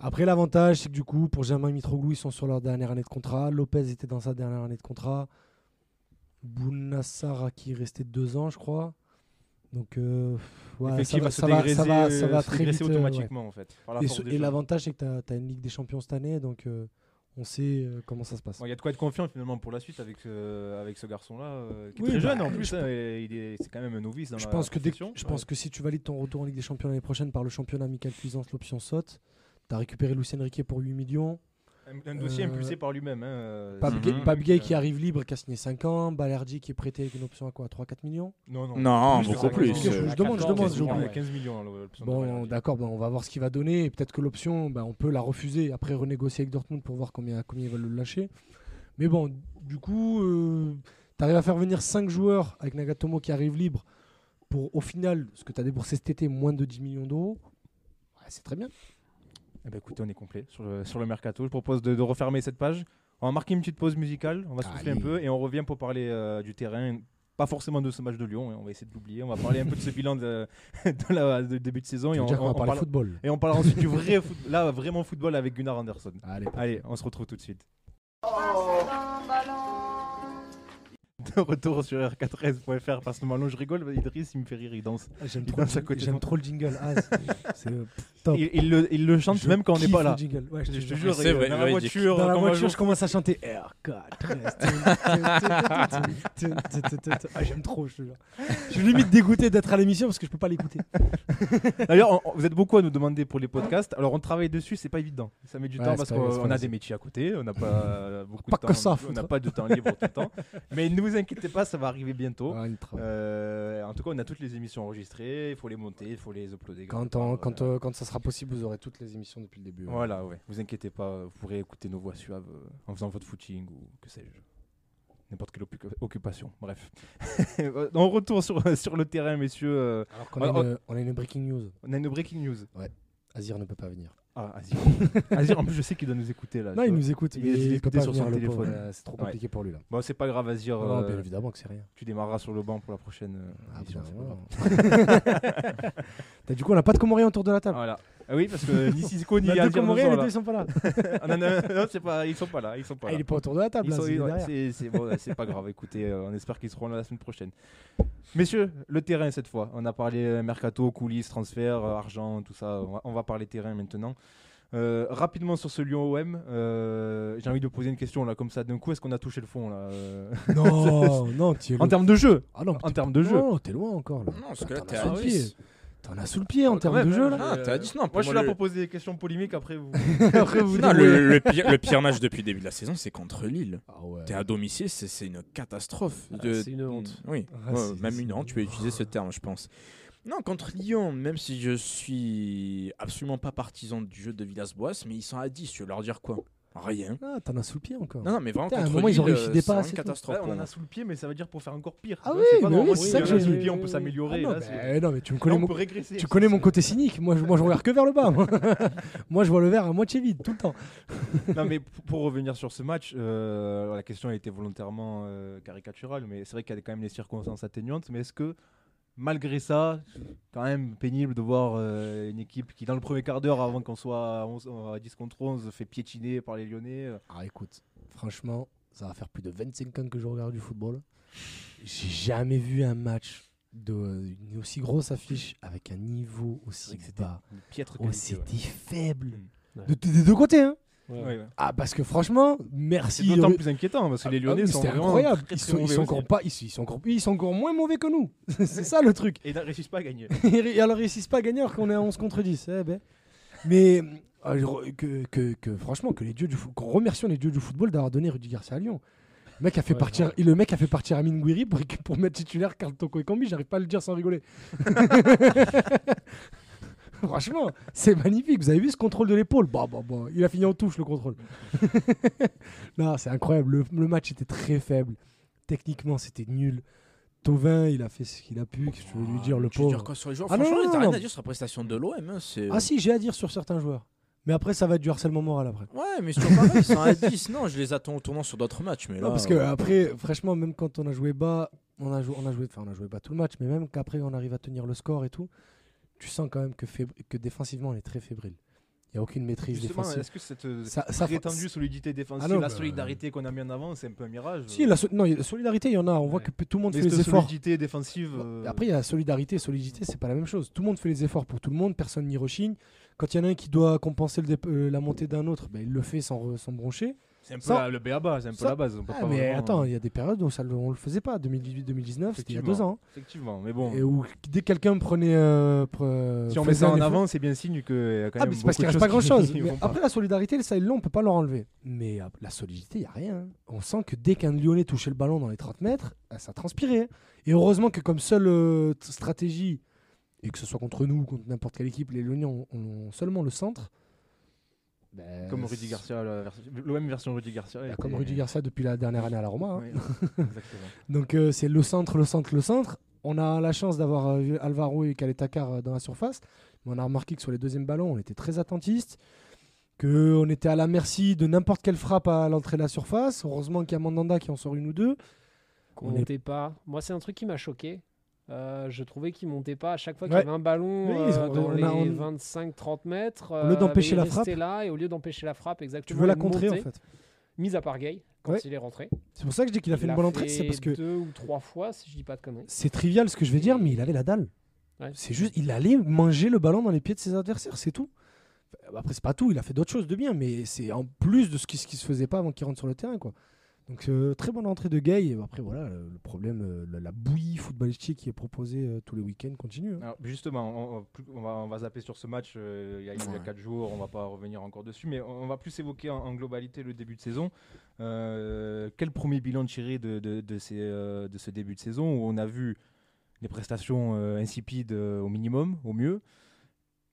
Après, l'avantage, c'est que du coup, pour Germain et Mitroglou, ils sont sur leur dernière année de contrat. Lopez était dans sa dernière année de contrat. Bounassar qui restait deux ans, je crois. Donc, euh, ouais, ça va, se ça va, dégraisser, ça va, ça va se très dégraisser vite. ouais. automatiquement en fait. par la Et, l'avantage, c'est que tu as, une Ligue des Champions cette année, donc euh, on sait euh, comment ça se passe. Bon, Il y a de quoi être confiant finalement pour la suite avec, avec ce garçon-là, qui est très bah, jeune en plus. hein, est, c'est quand même un novice dans Je la pense, que dès je pense que si tu valides ton retour en Ligue des Champions l'année prochaine par le championnat Michael Cuisance, l'option saute. Tu as récupéré Lucien Riquet pour 8 millions. Un, un dossier Euh, impulsé par lui-même. Hein, euh, Gay euh, qui arrive libre, qui a signé 5 ans. Balerdi qui est prêté avec une option à quoi 3-4 millions? Non, non. Non, Plus beaucoup plus. non, Je, je demande, je 14, demande, 15 j'ai millions, oublié. 15 millions. l'option de Bon, d'accord, ben, on va voir ce qu'il va donner. Peut-être que l'option, ben, on peut la refuser. Après, renégocier avec Dortmund pour voir combien, combien ils veulent le lâcher. Mais bon, du coup, tu arrives à faire venir 5 joueurs avec Nagatomo qui arrive libre pour, au final, ce que tu as déboursé cet été, moins de 10 millions d'euros. Ouais, c'est très bien. Eh ben, écoutez, on est complet sur le, sur le mercato. Je propose de, de refermer cette page. On va marquer une petite pause musicale. On va souffler un peu et on revient pour parler euh, du terrain. Pas forcément de ce match de Lyon, hein, on va essayer de l'oublier. On va parler un peu de ce bilan de, de la, de début de saison. Et on, on- va on parler parle- football. et on parlera ensuite du vrai foot, là vraiment football avec Gunnar Anderson. Allez, Allez, on se retrouve tout de suite. De retour sur r4s.fr parce que maintenant je rigole, Idriss il me fait rire, il danse. J'aime trop, danse à le- côté de j'aime trop le jingle. Ah, c'est- top. Il, il le, il le chante Je même quand on n'est pas là. jingle. Ouais, je Je te te jure. C'est vrai, dans la voiture, Dans la voiture, je commence à chanter R4. Ah, j'aime trop, je te jure. Je suis limite dégoûté d'être à l'émission parce que je peux pas l'écouter. D'ailleurs, vous êtes beaucoup à nous demander pour les podcasts. Alors, on travaille dessus, c'est pas évident. Ça met du Ouais, temps parce qu'on a des métiers à côté, on n'a pas beaucoup Pas de temps. que ça on n'a pas de temps libre tout le temps. Mais ne vous inquiétez pas, ça va arriver bientôt. Euh, en tout cas, on a toutes les émissions enregistrées. Il faut les monter, il faut les uploader. Quand, euh, quand ça sera possible, vous aurez toutes les émissions depuis le début. ouais. Voilà, ouais. Vous inquiétez pas, vous pourrez écouter nos voix suaves euh, en faisant votre footing ou que sais-je. N'importe quelle occu- occupation. Bref. On retourne sur, sur le terrain, messieurs. euh, Alors qu'on a, Oh, une, on a une breaking news. on a une breaking news. Azir ne peut pas venir. Ah, Azir. Azir, en plus, je sais qu'il doit nous écouter là. Non, il nous écoute, Il mais est- il est il peut écouté pas sur son téléphone. Euh, C'est trop Ouais. compliqué pour lui là. Bon, c'est pas grave, Azir. Non, euh, bien évidemment que c'est rien. tu démarreras sur le banc pour la prochaine euh, Ah, émission. T'as- Du coup, on n'a pas de Comoriens autour de la table. Voilà. Ah oui, parce que ni Sissoko ni Azir ne sont là. deux ils sont pas là. Ah, non, non, non, c'est pas, ils sont pas là. Ils sont pas Ah, là. il est pas autour de la table. C'est bon, pas grave. Écoutez, euh, on espère qu'ils seront là la semaine prochaine. Messieurs, le terrain cette fois. On a parlé euh, mercato, coulisses, transferts, euh, argent, tout ça. On va, on va parler terrain maintenant. Euh, rapidement sur ce Lyon-OM, euh, j'ai envie de poser une question là comme ça d'un coup. Est-ce qu'on a touché le fond là euh, Non, non, tu es En termes de jeu, Ah non, en termes de jeu. Non, t'es loin encore là. Non, parce que là, t'es à sous le 10. T'en as sous le pied en termes même, de jeu là. Ah, t'es à 10, non. Moi, je suis là le- pour poser des questions polémiques. Après, vous. Après, vous Non, le, le pire, le pire match depuis le début de la saison, c'est contre Lille. Ah ouais. T'es à domicile, c'est une catastrophe. Ah, De- c'est une honte. Oui, Ah, ouais, même une honte, tu peux utiliser ce terme, je pense. Non, contre Lyon, même si je suis absolument pas partisan du jeu de Villas-Boas, mais ils sont à 10, tu veux leur dire quoi? Rien. Ah, t'en as sous le pied encore. Non, non, mais vraiment, Putain, à un contre moment, ils ont Lille, réussi euh, des c'est passes vraiment et une tout. catastrophe. Là, on en moi. a sous le pied, mais ça veut dire pour faire encore pire. Ah oui, c'est pas mais normal, oui, si ça on que a j'ai sous le dit. pied, on peut Ah s'améliorer. non, là, c'est- mais, non, mais tu me Là, connais on mon, peut régresser. tu connais mon côté cynique. Moi, je, moi, je regarde que vers le bas. Moi, Moi, je vois le verre à moitié vide tout le temps. non, mais pour revenir sur ce match, euh, alors la question a été volontairement euh, caricaturale, mais c'est vrai qu'il y a quand même les circonstances atténuantes. Mais est-ce que malgré ça, quand même pénible de voir euh, une équipe qui, dans le premier quart d'heure, avant qu'on soit à, 11 à 10 contre 11, fait piétiner par les Lyonnais. Ah écoute, franchement, ça va faire plus de 25 ans que je regarde du football. J'ai jamais vu un match de une aussi grosse affiche avec un niveau aussi vrai que c'était bas, aussi ouais. faible. Ouais. De- deux côtés, hein Ouais. Ouais, ouais. Ah parce que franchement, C'est merci. d'autant Yuri- plus inquiétant parce que les Ah, Lyonnais oui, sont très, Ils sont, ils sont encore pas, ils, ils sont encore, ils sont encore moins mauvais que nous. c'est ça le truc. Et ne réussissent pas à gagner. Et alors ils réussissent pas à gagner alors qu'on est à 11 contre 10. eh ben. Mais euh, je re- que, que, que franchement, que les dieux du qu'on remercions les dieux du football d'avoir donné Rudy Garcia à Lyon. Le mec a fait Ouais, partir, et le mec a fait partir Amine Gouiri pour, pour mettre titulaire Carl Toko et Kambi. J'arrive pas à le dire sans rigoler. Franchement, c'est magnifique. Vous avez vu ce contrôle de l'épaule bah, bah, bah. Il a fini en touche le contrôle. non, c'est incroyable. Le, le match était très faible. Techniquement, c'était nul. Tovin, il a fait ce qu'il a pu. Je veux lui dire, le Ah, Tu veux dire pauvre. quoi sur les joueurs Ah non, Franchement, non, t'as non, rien à dire sur la prestation de l'OM. hein, Ah si, j'ai à dire sur certains joueurs. Mais après, ça va être du harcèlement moral après. Ouais, mais toujours pareil, ils sont à 10. Non, je les attends au tournant sur d'autres matchs. Mais là, Non, parce que après, franchement, même quand on a joué bas, on a joué, on a joué, enfin, on a joué bas tout le match, mais même qu'après on arrive à tenir le score et tout, tu sens quand même que, défensivement on est très fébrile. Il n'y a aucune maîtrise Justement, défensive. est-ce que cette euh, Ça- ça- prétendue solidité défensive, Ah non, la bah, solidarité qu'on a mis en avant, c'est un peu un mirage Si, la, so- non, la solidarité, il y en a. On voit que tout le monde Mais fait les efforts. solidité défensive. euh, Après, il y a solidarité et solidité, c'est pas la même chose. Tout le monde fait les efforts pour tout le monde, personne n'y rechigne. Quand il y en a un qui doit compenser le euh, la montée d'un autre, ben, il le fait sans, sans broncher. C'est un peu la- le béaba, c'est un peu la base. on peut Ah, pas mais vraiment, attends, euh, il y a des périodes où ça, le- on le faisait pas. 2018-2019, c'était il y a deux Effectivement. ans. Effectivement, mais bon. Et où dès que quelqu'un prenait. euh, pre- Si on met faisait ça un en avant, c'est bien signe qu'il y a quand Ah, même mais c'est parce beaucoup qu'il de reste pas grand choses chose. qui Mais vont pas. après, la solidarité, ça, ils l'ont, on peut pas leur enlever. Mais euh, la solidité, il n'y a rien. hein. On sent que dès qu'un Lyonnais touchait le ballon dans les 30 mètres, euh, ça transpirait. Et heureusement que, comme seule euh, t- stratégie, et que ce soit contre nous ou contre n'importe quelle équipe, les Lyonnais ont, ont seulement le centre. Ben, Comme Rudy Garcia, l'OM version Rudy Garcia. bah, comme Rudy Garcia depuis la dernière année à la Roma. hein. Oui, exactement. Donc euh, c'est le centre, le centre, le centre. On a la chance d'avoir euh, Alvaro et Kaletakar euh, dans la surface. Mais on a remarqué que sur les deuxièmes ballons, on était très attentistes. Qu'on était à la merci de n'importe quelle frappe à l'entrée de la surface. Heureusement qu'il y a Mandanda qui en sort une ou deux. Qu'on est- montait pas. Moi, c'est un truc qui m'a choqué. Euh, je trouvais qu'ils montaient pas à chaque fois qu'il Ouais. y avait un ballon Oui, euh, ont- dans les a- on- 25-30 mètres. Au lieu d'empêcher mais la frappe. là et au lieu d'empêcher la frappe, exactement. Tu veux la contrer en fait. Mis à part Gay quand Ouais. il est rentré. C'est pour ça que je dis qu'il a fait Il une bonne entrée. C'est parce que deux ou trois fois, si je dis pas de conneries. c'est trivial ce que je vais dire, mais il avait la dalle. Ouais. C'est juste, il allait manger le ballon dans les pieds de ses adversaires, c'est tout. Après, c'est pas tout, il a fait d'autres choses de bien, mais c'est en plus de ce qui, ce qui se faisait pas avant qu'il rentre sur le terrain. Quoi. Donc, euh, très bonne entrée de Gay. Et après, voilà, le, problème, euh, la, la bouillie footballistique qui est proposée euh, tous les week-ends continue. hein. Alors, justement, on, va, on va zapper sur ce match euh, il y a, il y a Ouais. 4 jours, on va pas revenir encore dessus, mais on, on va plus évoquer en, en globalité le début de saison. Quel premier bilan tirer de, de, de, ces, de ce début de saison où on a vu des prestations insipides au minimum, au mieux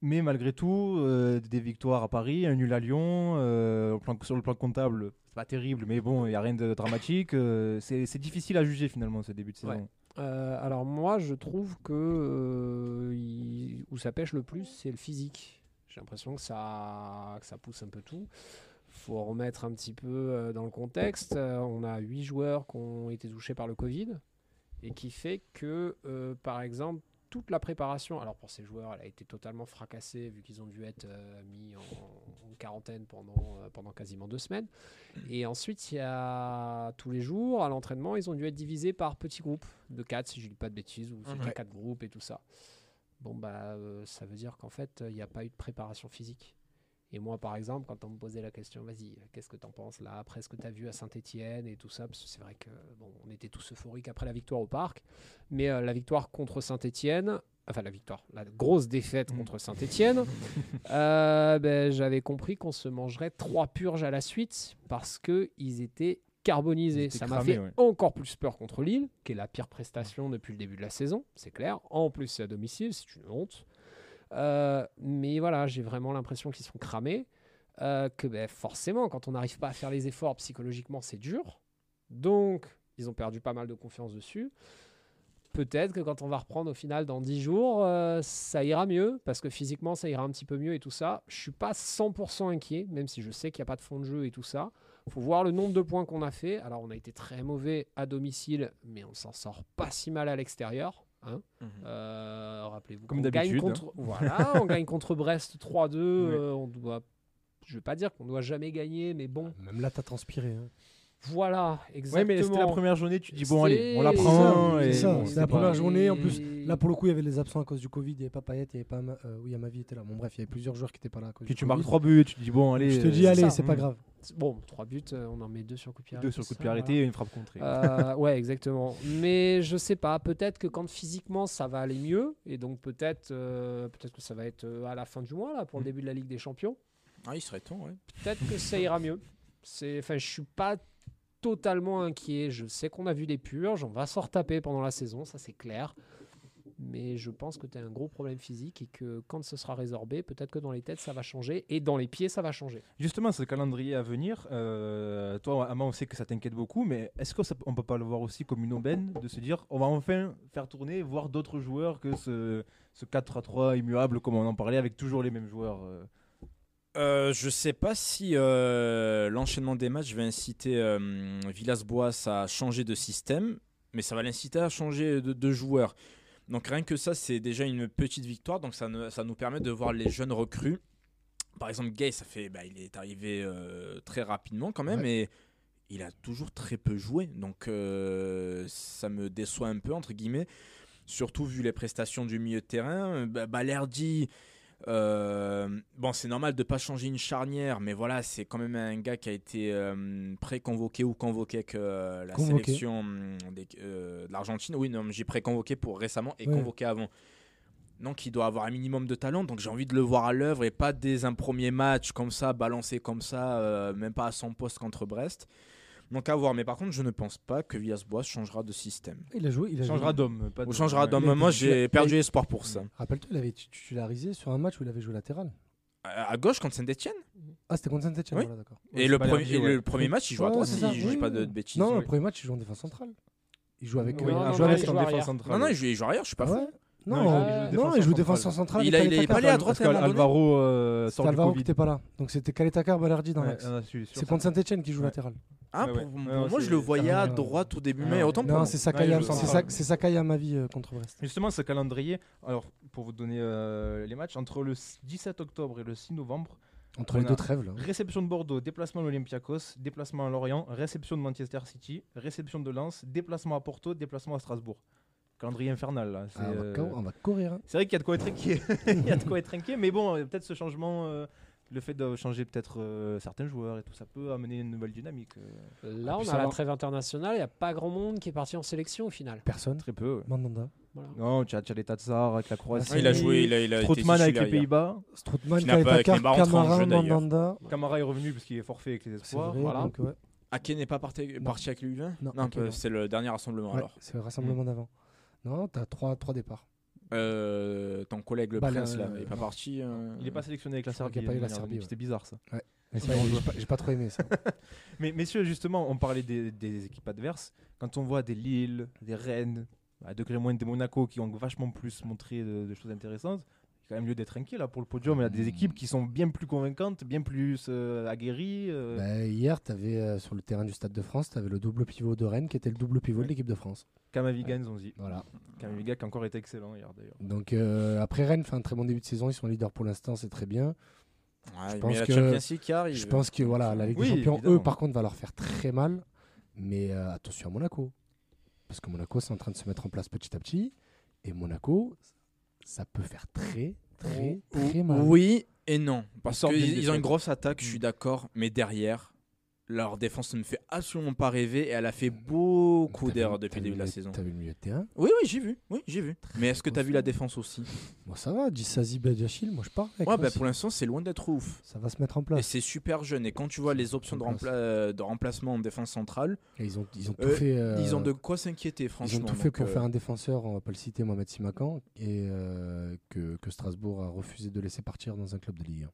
mais malgré tout, euh, des victoires à Paris, un nul à Lyon, euh, au plan- sur le plan comptable, pas terrible, mais bon, il n'y a rien de dramatique. euh, c'est difficile à juger finalement ce début de saison. Ouais. Euh, alors moi, je trouve que euh, il- où ça pêche le plus, c'est le physique. J'ai l'impression que ça, que ça pousse un peu tout. faut remettre un petit peu dans le contexte. On a huit joueurs qui ont été touchés par le Covid et qui fait que, par exemple, toute la préparation, alors pour ces joueurs, elle a été totalement fracassée vu qu'ils ont dû être euh, mis en, en quarantaine pendant, euh, pendant quasiment deux semaines. Et ensuite, il y a tous les jours, à l'entraînement, ils ont dû être divisés par petits groupes de 4, si je dis pas de bêtises, ou c'était. 4 groupes et tout ça. Bon, bah, euh, ça veut dire qu'en fait, il n'y a pas eu de préparation physique. Et moi, par exemple, quand on me posait la question, vas-y, qu'est-ce que t'en penses là, après ce que t'as vu à Saint-Etienne et tout ça, parce que c'est vrai que bon, on était tous euphoriques après la victoire au parc, mais euh, la victoire contre Saint-Etienne, enfin la victoire, la grosse défaite Mhm. contre Saint-Etienne, euh, ben, j'avais compris qu'on se mangerait trois purges à la suite parce qu'ils étaient carbonisés. Ça m'a fait ouais. encore plus peur contre Lille, qui est la pire prestation depuis le début de la saison, c'est clair. En plus, c'est à domicile, c'est une honte. Euh, mais voilà, j'ai vraiment l'impression qu'ils sont cramés. euh, que ben, forcément, quand on n'arrive pas à faire les efforts psychologiquement, c'est dur. Donc, ils ont perdu pas mal de confiance dessus. Peut-être que quand on va reprendre au final dans 10 jours, euh, ça ira mieux, parce que physiquement, ça ira un petit peu mieux et tout ça. Je suis pas 100% inquiet, même si je sais qu'il n'y a pas de fond de jeu et tout ça. faut voir le nombre de points qu'on a fait. Alors, on a été très mauvais à domicile, mais on s'en sort pas si mal à l'extérieur. Hein. Mhm. Euh, Rappelez-vous, Comme d'habitude, contre, voilà, on gagne contre Brest 3-2. euh, on doit, je vais pas dire qu'on doit jamais gagner, mais bon, Même là, t'as transpiré. hein. Voilà, Ouais, exactement. mais c'était la première journée, tu dis bon, allez, on la C'est prend. c'est ça, bon, c'est la pas- première journée, en plus, Là, pour le coup, il y avait les absents à cause du Covid. Il n'y avait pas Payet, il n'y avait pas. Ma- euh, oui, Amavi était là. Bon, bref, il y avait plusieurs joueurs qui n'étaient pas là. À cause Puis du tu marques Covid. 3 buts, tu te dis bon, allez. Je te dis, euh, allez, ça. c'est pas Mm. grave. Bon, 3 buts, euh, on en met 2 sur coup de pied Deux arrêté, sur le coup de pied arrêté et une frappe contrée. Euh, ouais, exactement. Mais je sais pas. Peut-être que quand physiquement ça va aller mieux, et donc peut-être, euh, peut-être que ça va être à la fin du mois là pour le Mm. début de la Ligue des Champions. Ah, il serait temps, ouais. Peut-être que ça ira mieux. C'est, enfin, je suis pas totalement inquiet. Je sais qu'on a vu des purges, on va s'en retaper pendant la saison, ça c'est clair. Mais je pense que tu as un gros problème physique et que quand ce sera résorbé, peut-être que dans les têtes ça va changer et dans les pieds ça va changer. Justement, ce calendrier à venir, euh, toi, Ama, on sait que ça t'inquiète beaucoup, mais est-ce qu'on peut pas le voir aussi comme une aubaine de se dire on va enfin faire tourner, voir d'autres joueurs que ce, ce 4 à 3 immuable, comme on en parlait, avec toujours les mêmes joueurs euh? Euh, je sais pas si euh, l'enchaînement des matchs va inciter euh, Villas-Boas à changer de système, mais ça va l'inciter à changer de, de joueur. Donc rien que ça, c'est déjà une petite victoire. Donc ça, ne- ça nous permet de voir les jeunes recrues. Par exemple, Gay, ça fait, bah, il est arrivé euh, très rapidement quand même, et il a toujours très peu joué. Donc euh, ça me déçoit un peu entre guillemets, surtout vu les prestations du milieu de terrain. Balerdi. Euh, bon, c'est normal de pas changer une charnière, mais voilà, c'est quand même un gars qui a été euh, pré-convoqué ou convoqué avec euh, la Convoqué. sélection hum, des- euh, de l'Argentine. Oui, non, j'ai pré-convoqué pour récemment et Ouais. convoqué avant. Donc, il doit avoir un minimum de talent. Donc, j'ai envie de le voir à l'œuvre et pas dès un premier match comme ça, balancé comme ça, même pas à son poste contre Brest. Donc, à voir. Mais par contre, je ne pense pas que Villas-Boas changera de système. Il a joué. Il a Il changera joué. d'homme. pas Ou de- changera ouais. d'homme. Moi, j'ai perdu espoir pour ça. Rappelle-toi, il avait tu- titularisé sur un match où il avait joué latéral. À gauche contre Saint-Etienne Ah, c'était contre Saint-Etienne, Oui. voilà, d'accord. Ouais, Et le, premier, Lerdi, et ouais. le premier match, il joue à Ouais, droite, ça, je dis oui, pas de, bêtises. Non, oui. le premier match, il joue en défense centrale. Il joue avec. Oui, euh, non, il il non, joue avec il en joue défense arrière. centrale. Non, non, il joue, il joue arrière, je suis pas fou. Non, Non, il joue euh, défenseur non, il joue central. défenseur central. Il a- il est pas allé à droite Parce euh, C'était sort du Alvaro qui pas là. Donc c'était Kaletakar, Balerdi dans l'axe. C'est contre Saint-Etienne qui joue latéral. Ah, Ouais, pour, ouais. pour Ouais, moi, je le voyais à droite au début, mais autant pour Non, moi. c'est il à- ma vie euh, contre Brest. Justement, ce calendrier, alors pour vous donner euh, les matchs, entre le 17 octobre et le 6 novembre, Entre On les deux trêves, là. réception de Bordeaux, déplacement à l'Olympiakos, déplacement à Lorient, réception de Manchester City, réception de Lens, déplacement à Porto, déplacement à Strasbourg. Calendrier infernal là. C'est Ah, on, va euh, on va courir. hein. c'est vrai qu'il y a de quoi être inquiet. Il y a de quoi être inquiet, mais bon, euh, peut-être ce changement, euh, le fait de changer peut-être euh, certains joueurs et tout ça peut amener une nouvelle dynamique. euh, Là, on puis a ça la va. trêve internationale, il n'y a pas grand monde qui est parti en sélection au final. Personne. très peu. ouais. Mandanda. Voilà. Non, tu as, tu as les Tatsar avec la Croatie. Ouais, il a joué, il a, il a été avec les hier. Pays-Bas. Strootman, Qui n'a pas- qui Kaletakar, n'est pas rentré en Camara, jeu, d'ailleurs. Mandanda. Camara est revenu parce qu'il est forfait avec les C'est espoirs. vrai. Voilà. donc, ouais. Ake n'est pas parti, parti avec lui Non, Non, Ake, non. c'est le dernier rassemblement Ouais, alors. c'est le rassemblement d'avant. Non, t'as trois, trois départs. Euh, ton collègue le Bah, prince là, il est pas non. parti. euh, Il n'est pas sélectionné avec la Serbie. qu'il y a pas eu la de manière- Serbie, C'était bizarre ça. C'est j'ai pas- trop aimé ça. Mais messieurs, justement, on parlait des, des équipes adverses. Quand on voit des Lille, des Rennes, à degré moins des Monaco qui ont vachement plus montré de, de choses intéressantes, il y a quand même lieu d'être inquiet là pour le podium. Il y a des équipes qui sont bien plus convaincantes, bien plus euh, aguerries. euh. Bah, hier, avais, euh, sur le terrain du Stade de France, tu avais le double pivot de Rennes qui était le double pivot de l'équipe de France. Kamaviga, Nzonzi. Voilà. Kamaviga qui a encore été excellent hier d'ailleurs. Donc euh, après Rennes fait un très bon début de saison, ils sont leaders pour l'instant, c'est très bien. Ouais, Je pense que- qui arrive. Je pense que voilà, la Ligue Oui, des Champions, évidemment. eux, par contre, va leur faire très mal. Mais euh, attention à Monaco. Parce que Monaco, c'est en train de se mettre en place petit à petit. Et Monaco, ça peut faire très, très, très mal. Oui et non. Parce qu'ils ils ont une grosse attaque, je suis d'accord, mais derrière, leur défense ne me fait absolument pas rêver et elle a fait beaucoup T'as d'erreurs depuis t'as le début de la saison. T'as vu le milieu de terrain? Oui, oui, j'ai vu. Oui, j'ai vu. Mais est-ce que tu as vu la défense aussi? Bon, ça va, Dissazi Badiachil, moi je pars. avec Ouais, bah, pour l'instant, c'est loin d'être ouf. Ça va se mettre en Et place. c'est super jeune. Et quand tu vois les options de, en place. rempla- euh, de remplacement en défense centrale, Et ils ont, ils ont tout Euh, fait. euh, ils ont de quoi s'inquiéter, Ils franchement. ont tout fait pour euh, faire un défenseur, on va pas le citer, Mohamed Simakan, et euh, que, que Strasbourg a refusé de laisser partir dans un club de Ligue 1.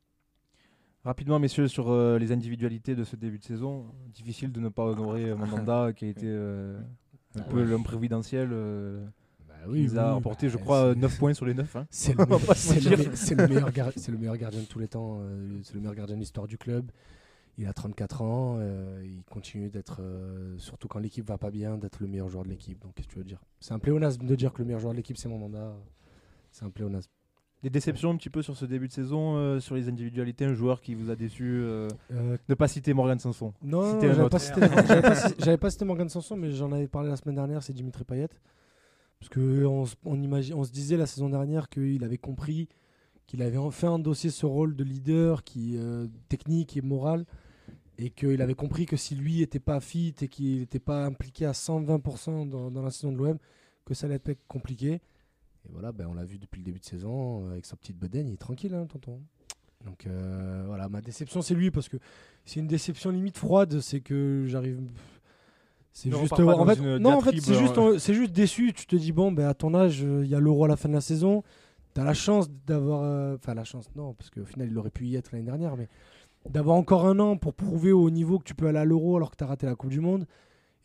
Rapidement, messieurs, sur euh, les individualités de ce début de saison, difficile de ne pas honorer euh, Mandanda qui a été euh, un Ah peu ouais. l'homme prévidentiel. euh, Bah il a rapporté, je crois, 9 points sur les 9. hein. C'est le, meilleur le meilleur gardien de tous les temps, c'est le meilleur gardien de l'histoire du club. Il a 34 ans, il continue d'être, surtout quand l'équipe va pas bien, d'être le meilleur joueur de l'équipe. Donc, qu'est-ce que tu veux dire? C'est un pléonasme de dire que le meilleur joueur de l'équipe, c'est mon mandat. C'est un pléonasme. Des déceptions un petit peu sur ce début de saison, euh, sur les individualités, un joueur qui vous a déçu. euh, Euh, ne pas citer Morgan Sanson. Non, Citer non, un j'avais autre. pas, cité- j'avais pas ci- j'avais pas cité Morgan Sanson, mais j'en avais parlé la semaine dernière, c'est Dimitri Payet. Parce que on, se- on, imagi- on se disait la saison dernière qu'il avait compris qu'il avait enfin endossé ce rôle de leader qui euh, technique et moral, et qu'il avait compris que si lui était pas fit et qu'il n'était pas impliqué à 120% dans, dans la saison de l'OM, que ça allait être compliqué. Et voilà, ben, on l'a vu depuis le début de saison, euh, avec sa petite bedaine, il est tranquille, hein, tonton. Donc euh, voilà, ma déception c'est lui parce que c'est une déception limite froide, c'est que j'arrive. C'est juste. en fait, non, en fait, c'est juste, euh, c'est juste déçu. Tu te dis bon, ben à ton âge, il y a l'Euro à la fin de la saison. T'as la chance d'avoir, enfin la chance, non, parce qu'au final il aurait pu y être l'année dernière, mais d'avoir encore un an pour prouver au niveau que tu peux aller à l'Euro alors que t'as raté la Coupe du Monde.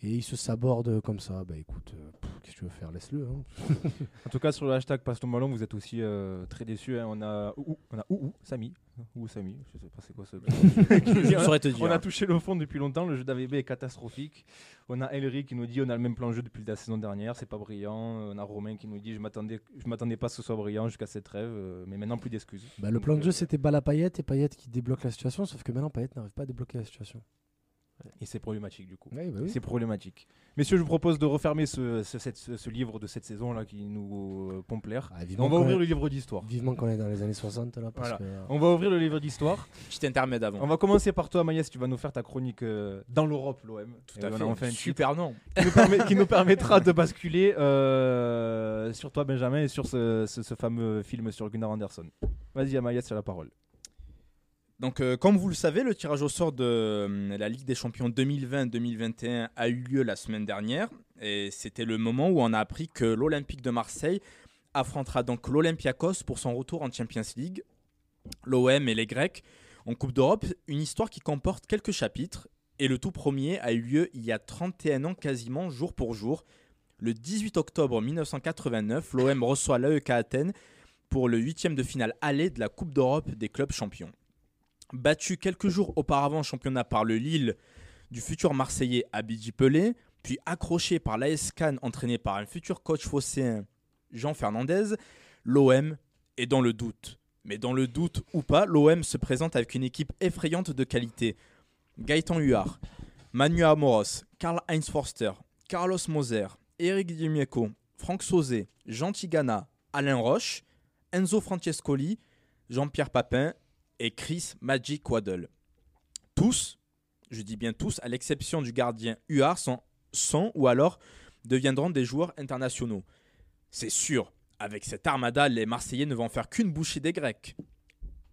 Et il se saborde comme ça. Bah écoute, euh, qu'est-ce que tu veux faire? Laisse-le. hein. En tout cas, sur le hashtag Passe ton ballon, vous êtes aussi euh, très déçus. hein. On a Ouh, on a Ouh, Samy. Ouh, Samy, je sais pas c'est quoi ce. Je te dire. On a touché le fond depuis longtemps, le jeu d'AVB est catastrophique. On a Ellery qui nous dit on a le même plan de jeu depuis la saison dernière, c'est pas brillant. On a Romain qui nous dit je m'attendais je m'attendais pas à ce que ce soit brillant jusqu'à cette trêve, euh, mais maintenant plus d'excuses. Bah, le plan de euh, jeu c'était balle à Payet et Payet qui débloque la situation, sauf que maintenant Payet n'arrive pas à débloquer la situation. Et c'est problématique du coup. Bah C'est problématique. Messieurs, je vous propose de refermer ce, ce- cette- ce- ce livre de cette saison là qui nous euh, pompe l'air. Ah, On va ouvrir est- le livre d'histoire. Vivement qu'on est dans les années 60 là, parce Voilà. que, euh, On va ouvrir le livre d'histoire. Petit intermède avant. On va commencer par toi, Maïs. Tu vas nous faire ta chronique euh, dans l'Europe, l'OM. Tout Et à on a fait. un titre Super nom. qui nous, permet- qui nous permettra de basculer euh, sur toi, Benjamin, et sur ce, ce- ce fameux film sur Gunnar Anderson. Vas-y, Amaya, sur la parole. Donc, euh, comme vous le savez, le tirage au sort de euh, la Ligue des Champions 2020-2021 a eu lieu la semaine dernière. Et c'était le moment où on a appris que l'Olympique de Marseille affrontera donc l'Olympiakos pour son retour en Champions League. L'OM et les Grecs en Coupe d'Europe, une histoire qui comporte quelques chapitres. Et le tout premier a eu lieu il y a 31 ans quasiment, jour pour jour. Le 18 octobre 1989, l'OM reçoit l'AEK Athènes pour le huitième de finale aller de la Coupe d'Europe des clubs champions. Battu quelques jours auparavant en championnat par le Lille du futur Marseillais Abidi Pelé, puis accroché par l'AS Cannes entraîné par un futur coach phocéen Jean Fernandez, l'OM est dans le doute. Mais dans le doute ou pas, l'OM se présente avec une équipe effrayante de qualité. Gaëtan Huard, Manu Amoros, Karl-Heinz Forster, Carlos Moser, Eric Dimeco, Franck Sauzé, Jean Tigana, Alain Roche, Enzo Francescoli, Jean-Pierre Papin et Chris Magic Waddle. Tous, je dis bien tous, à l'exception du gardien Huard, sont, sont ou alors deviendront des joueurs internationaux. C'est sûr, avec cette armada, les Marseillais ne vont faire qu'une bouchée des Grecs.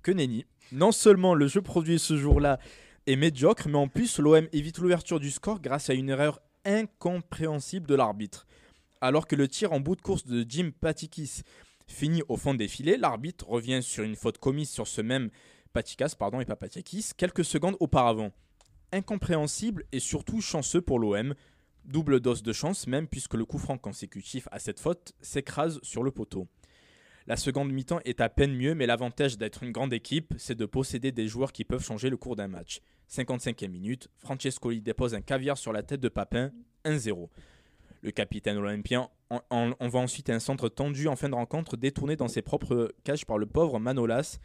Que nenni. Non seulement le jeu produit ce jour-là est médiocre, mais en plus l'OM évite l'ouverture du score grâce à une erreur incompréhensible de l'arbitre. Alors que le tir en bout de course de Jim Patikis finit au fond des filets, l'arbitre revient sur une faute commise sur ce même Patikas pardon, et pas Patikis quelques secondes auparavant. Incompréhensible et surtout chanceux pour l'OM. Double dose de chance même puisque le coup franc consécutif à cette faute s'écrase sur le poteau. La seconde mi-temps est à peine mieux, mais l'avantage d'être une grande équipe, c'est de posséder des joueurs qui peuvent changer le cours d'un match. 55e minute, Francescoli dépose un caviar sur la tête de Papin, 1-0. Le capitaine olympien en, ensuite un centre tendu en fin de rencontre, détourné dans ses propres cages par le pauvre Manolas,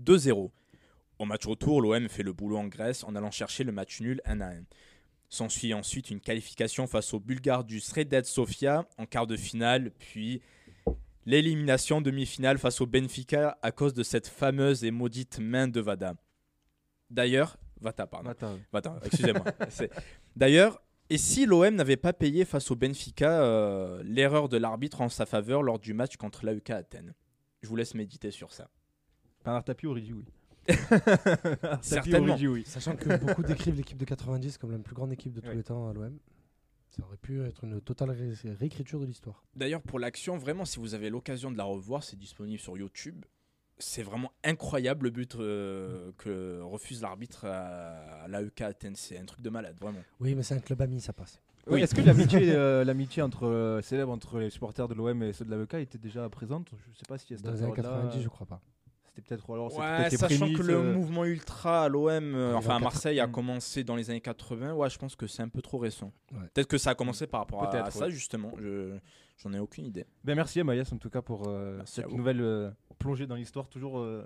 2-0. Au match retour, l'OM fait le boulot en Grèce en allant chercher le match nul 1 1. S'ensuit ensuite une qualification face aux Bulgares du Sredet Sofia en quart de finale, puis l'élimination en demi-finale face au Benfica à cause de cette fameuse et maudite main de Vada. D'ailleurs, Vata, pardon. Attends, excusez-moi. D'ailleurs, et si l'OM n'avait pas payé face au Benfica euh, l'erreur de l'arbitre en sa faveur lors du match contre l'AEK Athènes? Je vous laisse méditer sur ça. Bernard Tapie aurait dit oui. Certainement. oui. Sachant que beaucoup décrivent l'équipe de 90 comme la plus grande équipe de tous Ouais. les temps à l'OM. Ça aurait pu être une totale ré- réécriture de l'histoire. D'ailleurs, pour l'action, vraiment, si vous avez l'occasion de la revoir, c'est disponible sur YouTube. C'est vraiment incroyable le but euh, que refuse l'arbitre à, à l'AEK Athènes. C'est un truc de malade, vraiment. Oui, mais c'est un club ami, ça passe. Oui, Est-ce que l'amitié, euh, l'amitié entre euh, célèbre entre les supporters de l'OM et ceux de l'AEK était déjà présente? Je sais pas si à cette Dans les années période-là, 90, je crois pas. C'était peut-être alors Ouais, sachant prémices, que le euh, mouvement ultra à l'OM, euh, enfin en à Marseille, a Mm. commencé dans les années 80. Ouais, je pense que c'est un peu trop récent. Ouais. Peut-être que ça a commencé par rapport à, ça, justement. Je j'en ai aucune idée. Ben merci Amayas en tout cas pour euh, cette nouvelle euh, plongée dans l'histoire, toujours, euh,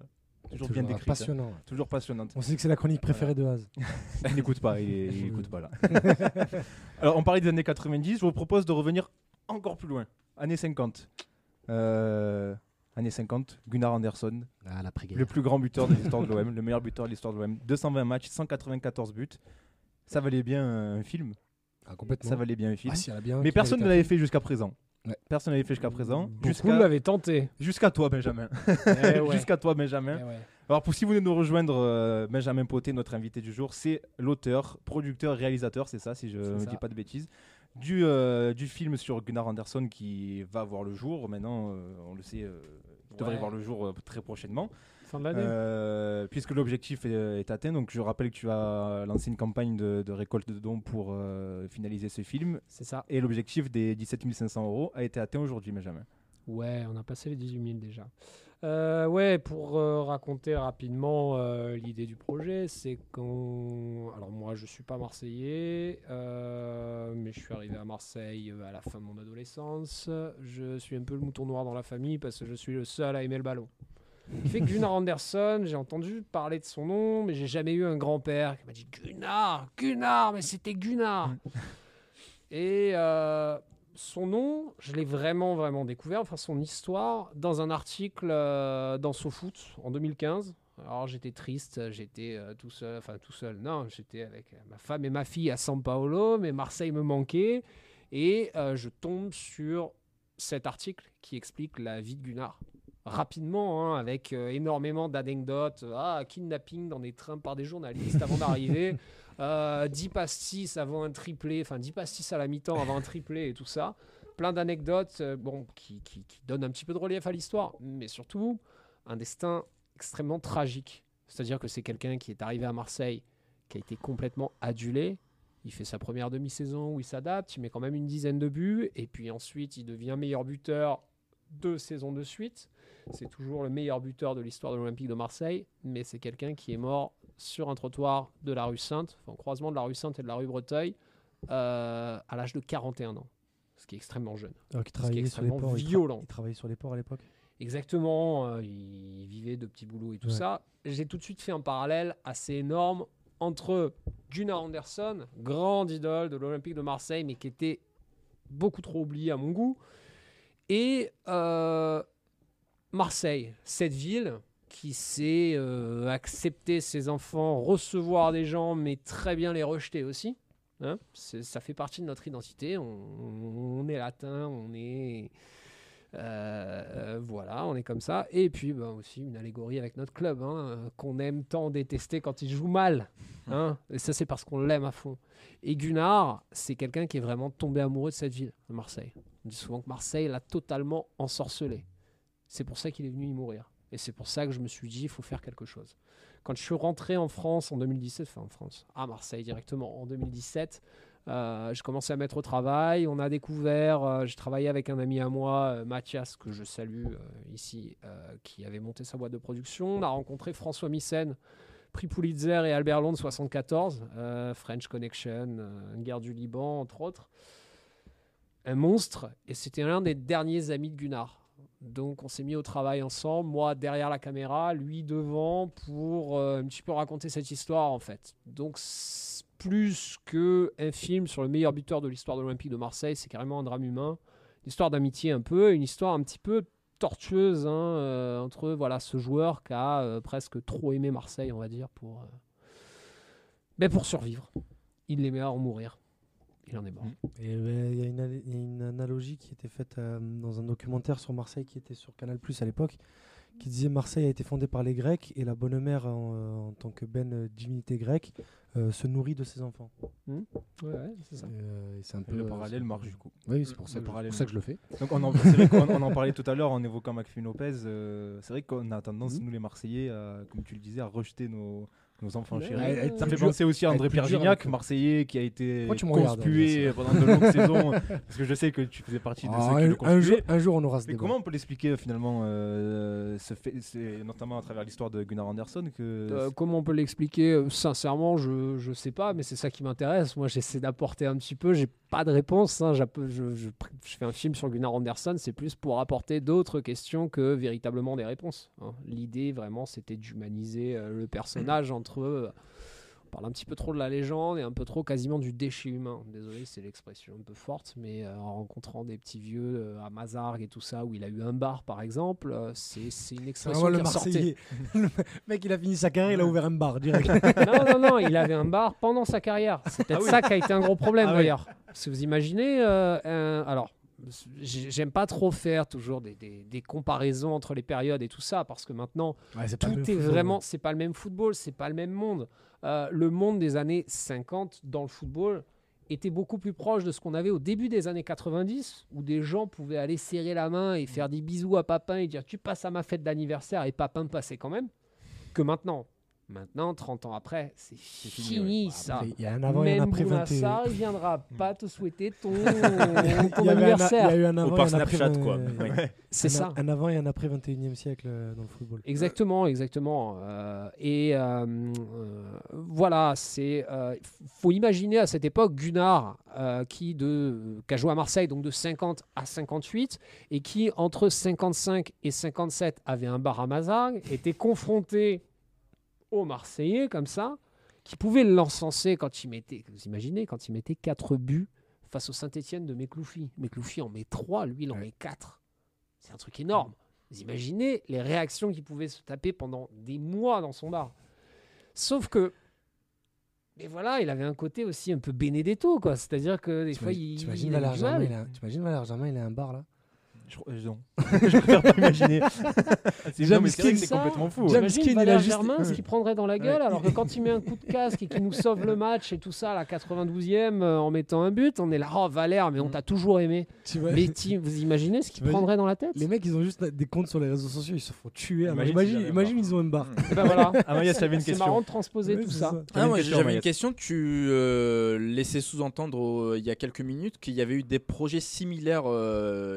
toujours, bien décrite, hein. passionnant. toujours passionnante. On sait que c'est la chronique préférée de Haz. Il n'écoute pas, il, il écoute pas là. Alors on parlait des années 90, je vous propose de revenir encore plus loin, années 50. Euh, années 50, Gunnar Andersson, Ah, le plus grand buteur de l'histoire de l'OM, le meilleur buteur de l'histoire de l'OM, 220 matchs, 194 buts. Ça valait bien un film, Ah, complètement. ça valait bien un film. Ah, si, bien Mais personne ne avait l'avait fait jusqu'à présent. Ouais. Personne ne l'avait fait jusqu'à présent. Beaucoup Jusqu'à l'avaient tenté. jusqu'à toi, Benjamin. Eh ouais. Jusqu'à toi, Benjamin. Eh ouais. Alors, pour si vous de nous rejoindre, euh, Benjamin Poté, notre invité du jour, c'est l'auteur, producteur, réalisateur, c'est ça, si je ne dis pas de bêtises, du, euh, du film sur Gunnar Anderson qui va voir le jour. Maintenant, euh, on le sait, euh, il devrait Ouais. voir le jour très prochainement, Fin de l'année. Puisque l'objectif est, est atteint. Donc, je rappelle que tu as lancé une campagne de, de récolte de dons pour finaliser ce film. C'est ça. Et l'objectif des 17 500 euros a été atteint aujourd'hui, Benjamin. Ouais, on a passé les 18 000 déjà. Euh, ouais, pour euh, raconter rapidement euh, l'idée du projet, c'est qu'on. Alors, moi, je suis pas Marseillais, mais je suis arrivé à Marseille à la fin de mon adolescence. Je suis un peu le mouton noir dans la famille parce que je suis le seul à aimer le ballon. Qui fait que Gunnar Anderson, j'ai entendu parler de son nom, mais j'ai jamais eu un grand-père qui m'a dit Gunnar, Gunnar, mais c'était Gunnar. Et son nom, je l'ai vraiment, vraiment découvert, enfin son histoire, dans un article euh, dans SoFoot en 2015. Alors j'étais triste, j'étais euh, tout seul, enfin tout seul, non, j'étais avec euh, ma femme et ma fille à San Paolo, mais Marseille me manquait. Et je tombe sur cet article qui explique la vie de Gunnar. Rapidement, hein, avec énormément d'anecdotes. Ah, kidnapping dans des trains par des journalistes avant d'arriver. Euh, 10 pastis avant un triplé, enfin 10 pastis à la mi-temps avant un triplé et tout ça. Plein d'anecdotes euh, bon, qui, qui, qui donnent un petit peu de relief à l'histoire, mais surtout un destin extrêmement tragique. C'est-à-dire que c'est quelqu'un qui est arrivé à Marseille, qui a été complètement adulé. Il fait sa première demi-saison où il s'adapte, il met quand même une dizaine de buts, et puis ensuite il devient meilleur buteur deux saisons de suite. C'est toujours le meilleur buteur de l'histoire de l'Olympique de Marseille, mais c'est quelqu'un qui est mort sur un trottoir de la rue Sainte, enfin, croisement de la rue Sainte et de la rue Breteuil, euh, à l'âge de 41 ans, ce qui est extrêmement jeune. Alors qu'il Ce qui est travaillait sur les extrêmement ports. il tra- violent. Il travaillait sur les ports à l'époque? Exactement, euh, il vivait de petits boulots et tout Ouais. ça. J'ai tout de suite fait un parallèle assez énorme entre Gunnar Anderson, grande idole de l'Olympique de Marseille, mais qui était beaucoup trop oublié à mon goût, et euh, Marseille, cette ville qui sait euh, accepter ses enfants, recevoir des gens, mais très bien les rejeter aussi. Hein ça fait partie de notre identité. On, est latin, on est euh, voilà, on est comme ça. Et puis ben, aussi une allégorie avec notre club, hein, qu'on aime tant détester quand il joue mal. hein. Et ça, c'est parce qu'on l'aime à fond. Et Gunnar, c'est quelqu'un qui est vraiment tombé amoureux de cette ville, Marseille. On dit souvent que Marseille l'a totalement ensorcelé. C'est pour ça qu'il est venu y mourir. Et c'est pour ça que je me suis dit, il faut faire quelque chose. Quand je suis rentré en France en 2017, enfin en France, à Marseille directement, en 2017, euh, je commençais à mettre au travail. On a découvert, euh, je travaillais avec un ami à moi, euh, Mathias, que je salue euh, ici, euh, qui avait monté sa boîte de production. On a rencontré François Missen, prix Pulitzer et Albert Londres 74, euh, French Connection, guerre du Liban, entre autres. Un monstre, et c'était l'un des derniers amis de Gunnar. Donc on s'est mis au travail ensemble, moi derrière la caméra, lui devant, pour euh, un petit peu raconter cette histoire en fait. Donc plus que un film sur le meilleur buteur de l'histoire de l'Olympique de Marseille, c'est carrément un drame humain, une histoire d'amitié un peu, une histoire un petit peu tortueuse hein, euh, entre voilà ce joueur qui a euh, presque trop aimé Marseille, on va dire, pour, euh, ben, pour survivre. Il l'aimait à en mourir. Il en est mort. Et euh, il y, a une al- il y a une analogie qui était faite euh, dans un documentaire sur Marseille qui était sur Canal Plus à l'époque, qui disait Marseille a été fondée par les Grecs et la bonne mère, en, en tant que belle divinité grecque, euh, se nourrit de ses enfants. Ouais, ouais, c'est ça. Euh, c'est un peu le euh, parallèle marche du coup. Oui, c'est pour ça, Le que, je- parallèle pour ça que je le fais. Donc on en, c'est vrai qu'on on en parlait tout à l'heure en évoquant McFin Lopez. euh, c'est vrai qu'on a tendance, Mhm. nous les Marseillais, à, comme tu le disais, à rejeter nos, nos enfants chéris. Ça me fait penser aussi à André Pergignac. Marseillais, qui a été conspué pendant de longues saisons. Parce que je sais que tu faisais partie de Ah, ceux qui le un, jour, un jour, on aura ce Mais débat. comment on peut l'expliquer finalement euh, ce fait, c'est notamment à travers l'histoire de Gunnar Anderson que Euh, comment on peut l'expliquer? Euh, Sincèrement, je je sais pas, mais c'est ça qui m'intéresse. Moi, j'essaie d'apporter un petit peu. J'ai pas de réponse. hein. Je, fais un film sur Gunnar Anderson, c'est plus pour apporter d'autres questions que véritablement des réponses. hein. L'idée, vraiment, c'était d'humaniser euh, le personnage entre eux. On parle un petit peu trop de la légende et un peu trop quasiment du déchet humain. Désolé, c'est l'expression un peu forte, mais euh, en rencontrant des petits vieux euh, à Mazargues et tout ça, où il a eu un bar par exemple, euh, c'est c'est une expression qui ressortait. Marseillais. le mec, il a fini sa carrière, il a ouvert un bar direct. non, non, non, il avait un bar pendant sa carrière. C'est peut-être ça qui a été un gros problème Ah d'ailleurs. Que vous imaginez, un- alors, j'ai- j'aime pas trop faire toujours des, des- des comparaisons entre les périodes et tout ça, parce que maintenant, Ouais, tout est football, vraiment, ouais. c'est pas le même football, c'est pas le même monde. Euh, le monde des années 50 dans le football était beaucoup plus proche de ce qu'on avait au début des années 90, où des gens pouvaient aller serrer la main et faire des bisous à Papin et dire tu passes à ma fête d'anniversaire et Papin passait quand même, que maintenant. Maintenant, 30 ans après, c'est fini, fini, ouais. ça. Il y a un avant et un après 21. Bounassar, il viendra pas te souhaiter ton, ton Il y a- il y anniversaire. a eu un avant et un après. Snapchat, quoi. euh, Ouais. C'est ça. Un avant et un après 21e siècle euh, dans le football. Exactement, exactement. Euh, et euh, euh, voilà, c'est. euh, faut imaginer à cette époque Gunnar, euh, qui, de, qui a joué à Marseille, donc de 50 à 58, et qui, entre 55 et 57, avait un bar à Mazargues, était confronté aux Marseillais, comme ça, qui pouvaient l'encenser quand il mettait. Vous imaginez, quand il mettait 4 buts face au Saint-Etienne de Mekloufi. Mekloufi en met 3, lui, il en met 4. C'est un truc énorme. Vous imaginez les réactions qu'il pouvait se taper pendant des mois dans son bar. Sauf que, mais voilà, il avait un côté aussi un peu Benedetto, quoi. C'est-à-dire que des fois, il, t'imagines Valère Germain, il a un bar là? Je, euh, non. je préfère pas imaginer. c'est James mais c'est que King, c'est complètement fou. James Imagine King, il a Valère juste- Germain, ce qu'il prendrait dans la gueule, Ouais. alors que quand il met un coup de casque et qu'il nous sauve le match et tout ça à la 92e euh, en mettant un but, on est là, oh Valère, mais on t'a toujours aimé. Tu vois Mais vous imaginez ce qu'il prendrait dans la tête Les mecs, ils ont juste des comptes sur les réseaux sociaux, ils se font tuer. Imagine Imagine, ils ont un bar. Et ben voilà. Ah, une C'est question. marrant de transposer Ouais, tout ça. Ah, une j'avais une question. Tu euh, laissais sous-entendre euh, il y a quelques minutes qu'il y avait eu des projets similaires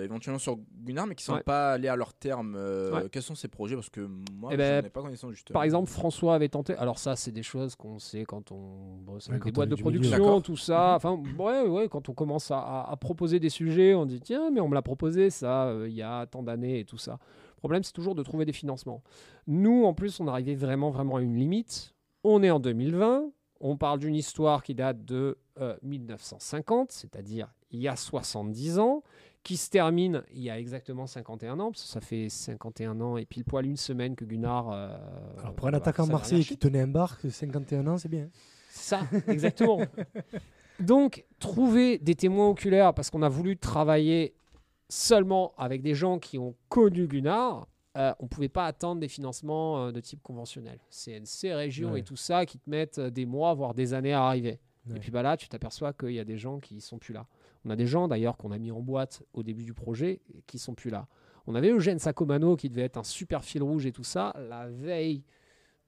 éventuellement sur Gunnar, mais qui sont Ouais. pas allés à leur terme. Euh, Ouais. Quels sont ces projets? Parce que moi, Eh je ben, n'en ai pas connaissance justement. Par exemple, François avait tenté. Alors ça, c'est des choses qu'on sait quand on bosse Ouais, avec des boîtes de milieu. production, tout ça. Enfin, ouais, ouais, quand on commence à, à- à proposer des sujets, on dit tiens, mais on me l'a proposé ça euh, il y a tant d'années et tout ça. Le problème, c'est toujours de trouver des financements. Nous, en plus, on arrivait vraiment, vraiment à une limite. On est en 2020. On parle d'une histoire qui date de euh, 1950, c'est-à-dire il y a 70 ans, qui se termine il y a exactement 51 ans, parce que ça fait 51 ans et pile poil une semaine que Gunnar. euh, Alors, pour un va attaquant marseillais qui tenait un bar, que 51 ans, c'est bien. Ça, exactement. Donc, trouver des témoins oculaires, parce qu'on a voulu travailler seulement avec des gens qui ont connu Gunnar, euh, on ne pouvait pas attendre des financements euh, de type conventionnel. CNC, région Ouais. et tout ça, qui te mettent des mois, voire des années à arriver. Ouais. Et puis bah là, tu t'aperçois qu'il y a des gens qui sont plus là. On a des gens d'ailleurs qu'on a mis en boîte au début du projet et qui sont plus là. On avait Eugène Sacomano qui devait être un super fil rouge et tout ça. La veille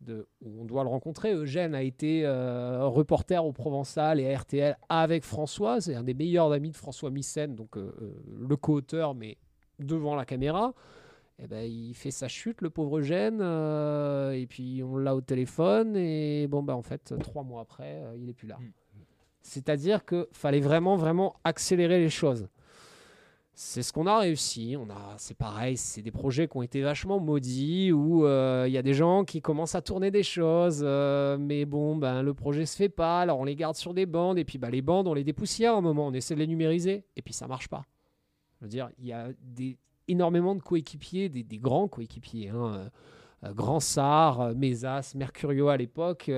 où on doit le rencontrer, Eugène a été euh, reporter au Provençal et à RTL avec François. C'est un des meilleurs amis de François Missen, donc euh, euh, le co-auteur, mais devant la caméra. Eh ben, il fait sa chute, le pauvre Eugène, et puis on l'a au téléphone, et bon, bah, en fait, trois mois après, il est plus là. Mm. C'est-à-dire qu'il fallait vraiment, vraiment accélérer les choses. C'est ce qu'on a réussi. On a, c'est pareil, c'est des projets qui ont été vachement maudits où euh, il y a des gens qui commencent à tourner des choses, euh, mais bon, ben le projet se fait pas. Alors on les garde sur des bandes et puis ben, les bandes on les dépoussière un moment, on essaie de les numériser et puis ça marche pas. Je veux il y a énormément de coéquipiers, des, grands coéquipiers, hein, euh, euh, Grand Mesas, Mercurio à l'époque.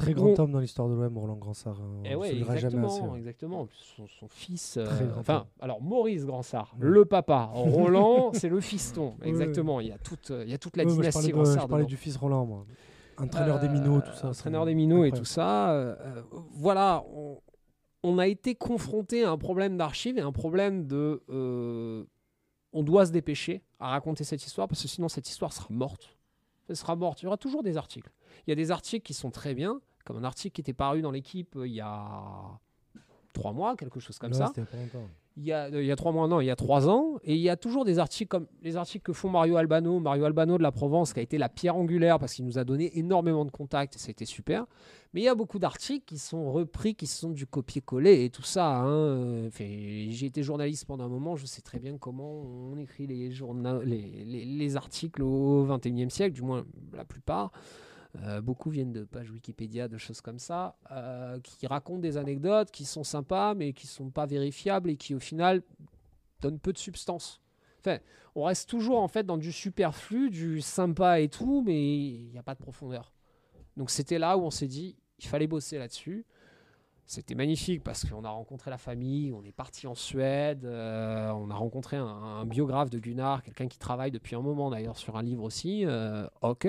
Euh, euh, Très grand On- homme dans l'histoire de l'OM, Roland Gransart. hein. On eh ouais, jamais assez. exactement, ouais. exactement. Son, son fils, euh, enfin, alors Maurice Gransart, Ouais. le papa. Roland, c'est le fiston. Exactement. Il y a toute, il y a toute la moi, je dynastie parlais, de- je parlais du fils Roland, moi. Entraîneur des minots, tout ça. Euh, c'est Entraîneur des minots et tout ça. euh, euh, voilà, on, on a été confronté à un problème d'archives et un problème de. euh, on doit se dépêcher à raconter cette histoire parce que sinon cette histoire sera morte. elle sera morte. Il y aura toujours des articles. Il y a des articles qui sont très bien, comme un article qui était paru dans l'équipe euh, il y a trois mois, quelque chose comme Non, ça. c'était pas longtemps. Il y, a, euh, il y a trois mois, non, il y a trois ans. Et il y a toujours des articles comme les articles que font Mario Albano. Mario Albano de la Provence, qui a été la pierre angulaire parce qu'il nous a donné énormément de contacts et c'était super. Mais il y a beaucoup d'articles qui sont repris, qui sont du copier-coller et tout ça. hein. Enfin, J'ai été journaliste pendant un moment, je sais très bien comment on écrit les, les, les- les articles au 21e siècle, du moins la plupart. Euh, beaucoup viennent de pages Wikipédia, de choses comme ça, euh, qui racontent des anecdotes qui sont sympas, mais qui sont pas vérifiables et qui, au final, donnent peu de substance. Enfin, on reste toujours en fait dans du superflu, du sympa et tout, mais il n'y a pas de profondeur. Donc c'était là où on s'est dit, il fallait bosser là-dessus. C'était magnifique parce qu'on a rencontré la famille, on est parti en Suède, euh, on a rencontré un, biographe de Gunnar, quelqu'un qui travaille depuis un moment d'ailleurs sur un livre aussi, Hock.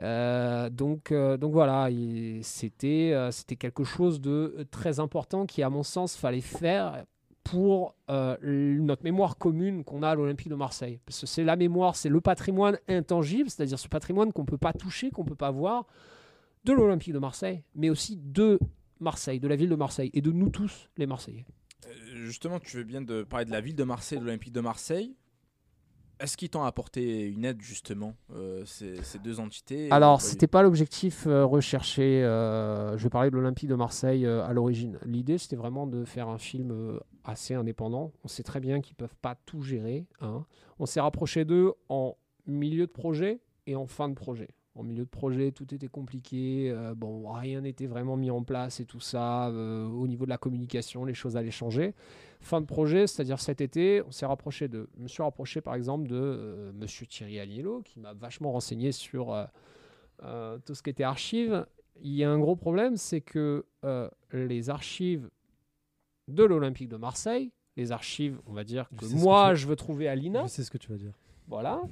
Donc, euh, donc voilà, il- c'était euh, c'était quelque chose de très important qui, à mon sens, fallait faire pour euh, notre mémoire commune qu'on a à l'Olympique de Marseille. Parce que c'est la mémoire, c'est le patrimoine intangible, c'est-à-dire ce patrimoine qu'on ne peut pas toucher, qu'on ne peut pas voir, de l'Olympique de Marseille, mais aussi de Marseille, de la ville de Marseille, et de nous tous, les Marseillais. Euh, Justement, tu veux bien de parler de la ville de Marseille, de l'Olympique de Marseille. Est-ce qu'ils t'ont apporté une aide justement, euh, ces, ces deux entités Alors, c'était pas l'objectif euh, recherché. euh, je vais parler de l'Olympique de Marseille euh, à l'origine. L'idée, c'était vraiment de faire un film assez indépendant. On sait très bien qu'ils peuvent pas tout gérer. hein. On s'est rapproché d'eux en milieu de projet et en fin de projet. En milieu de projet, tout était compliqué. euh, bon, rien n'était vraiment mis en place et tout ça. euh, au niveau de la communication, les choses allaient changer. Fin de projet, c'est-à-dire cet été, on s'est rapproché de. Je me suis rapproché par exemple de euh, Monsieur Thierry Agnello, qui m'a vachement renseigné sur euh, tout ce qui était archives. Il y a un gros problème, c'est que les archives de l'Olympique de Marseille, les archives, on va dire que moi je veux trouver à l'INA, Je sais ce que tu vas dire. Voilà,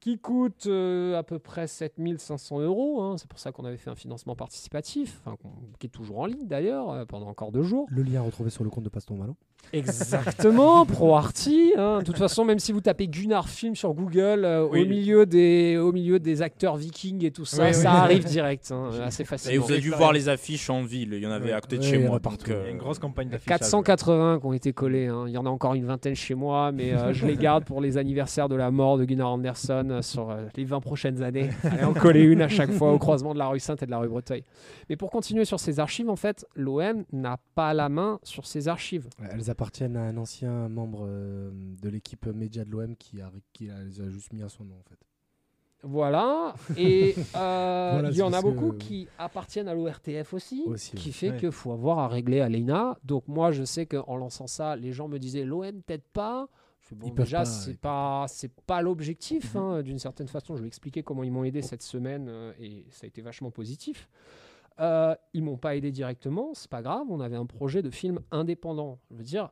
qui coûte euh, à peu près 7500 euros. hein. C'est pour ça qu'on avait fait un financement participatif, qui est toujours en ligne d'ailleurs, euh, pendant encore deux jours. Le lien retrouvé sur le compte de Paston Ballon. Exactement, ProArty. hein. De toute façon, même si vous tapez Gunnar Film sur Google, euh, Oui. au, milieu des, au milieu des acteurs vikings et tout ça, Oui, oui. ça arrive direct, hein, assez Et facilement. vous avez dû voir les affiches en ville, il y en avait à côté de chez moi. a partout. euh, Il y a une grosse campagne d'affichage. 480 qui ont été collés. hein. Il y en a encore une vingtaine chez moi, mais euh, je les garde pour les anniversaires de la mort de Gunnar Anderson sur euh, les 20 prochaines années. Allez en coller une à chaque fois au croisement de la rue Sainte et de la rue Breteuil. Mais pour continuer sur ces archives, en fait, l'OM n'a pas la main sur ces archives. Elles appartiennent à un ancien membre euh, de l'équipe média de l'OM qui, a, qui a- les a juste mis à son nom en fait. Voilà. Et euh, Voilà, il y en a beaucoup que- qui appartiennent à l'ORTF aussi, Aussi, qui fait Ouais. qu'il faut avoir à régler à l'ENA. Donc moi, je sais qu'en lançant ça, les gens me disaient l'OM peut-être pas. Je fais, bon, Ils peuvent déjà, c'est pas, c'est pas l'objectif. Mhm. hein, D'une certaine façon, je vais expliquer comment ils m'ont aidé cette semaine euh, et ça a été vachement positif. Euh, ils m'ont pas aidé directement, c'est pas grave. On avait un projet de film indépendant. Je veux dire,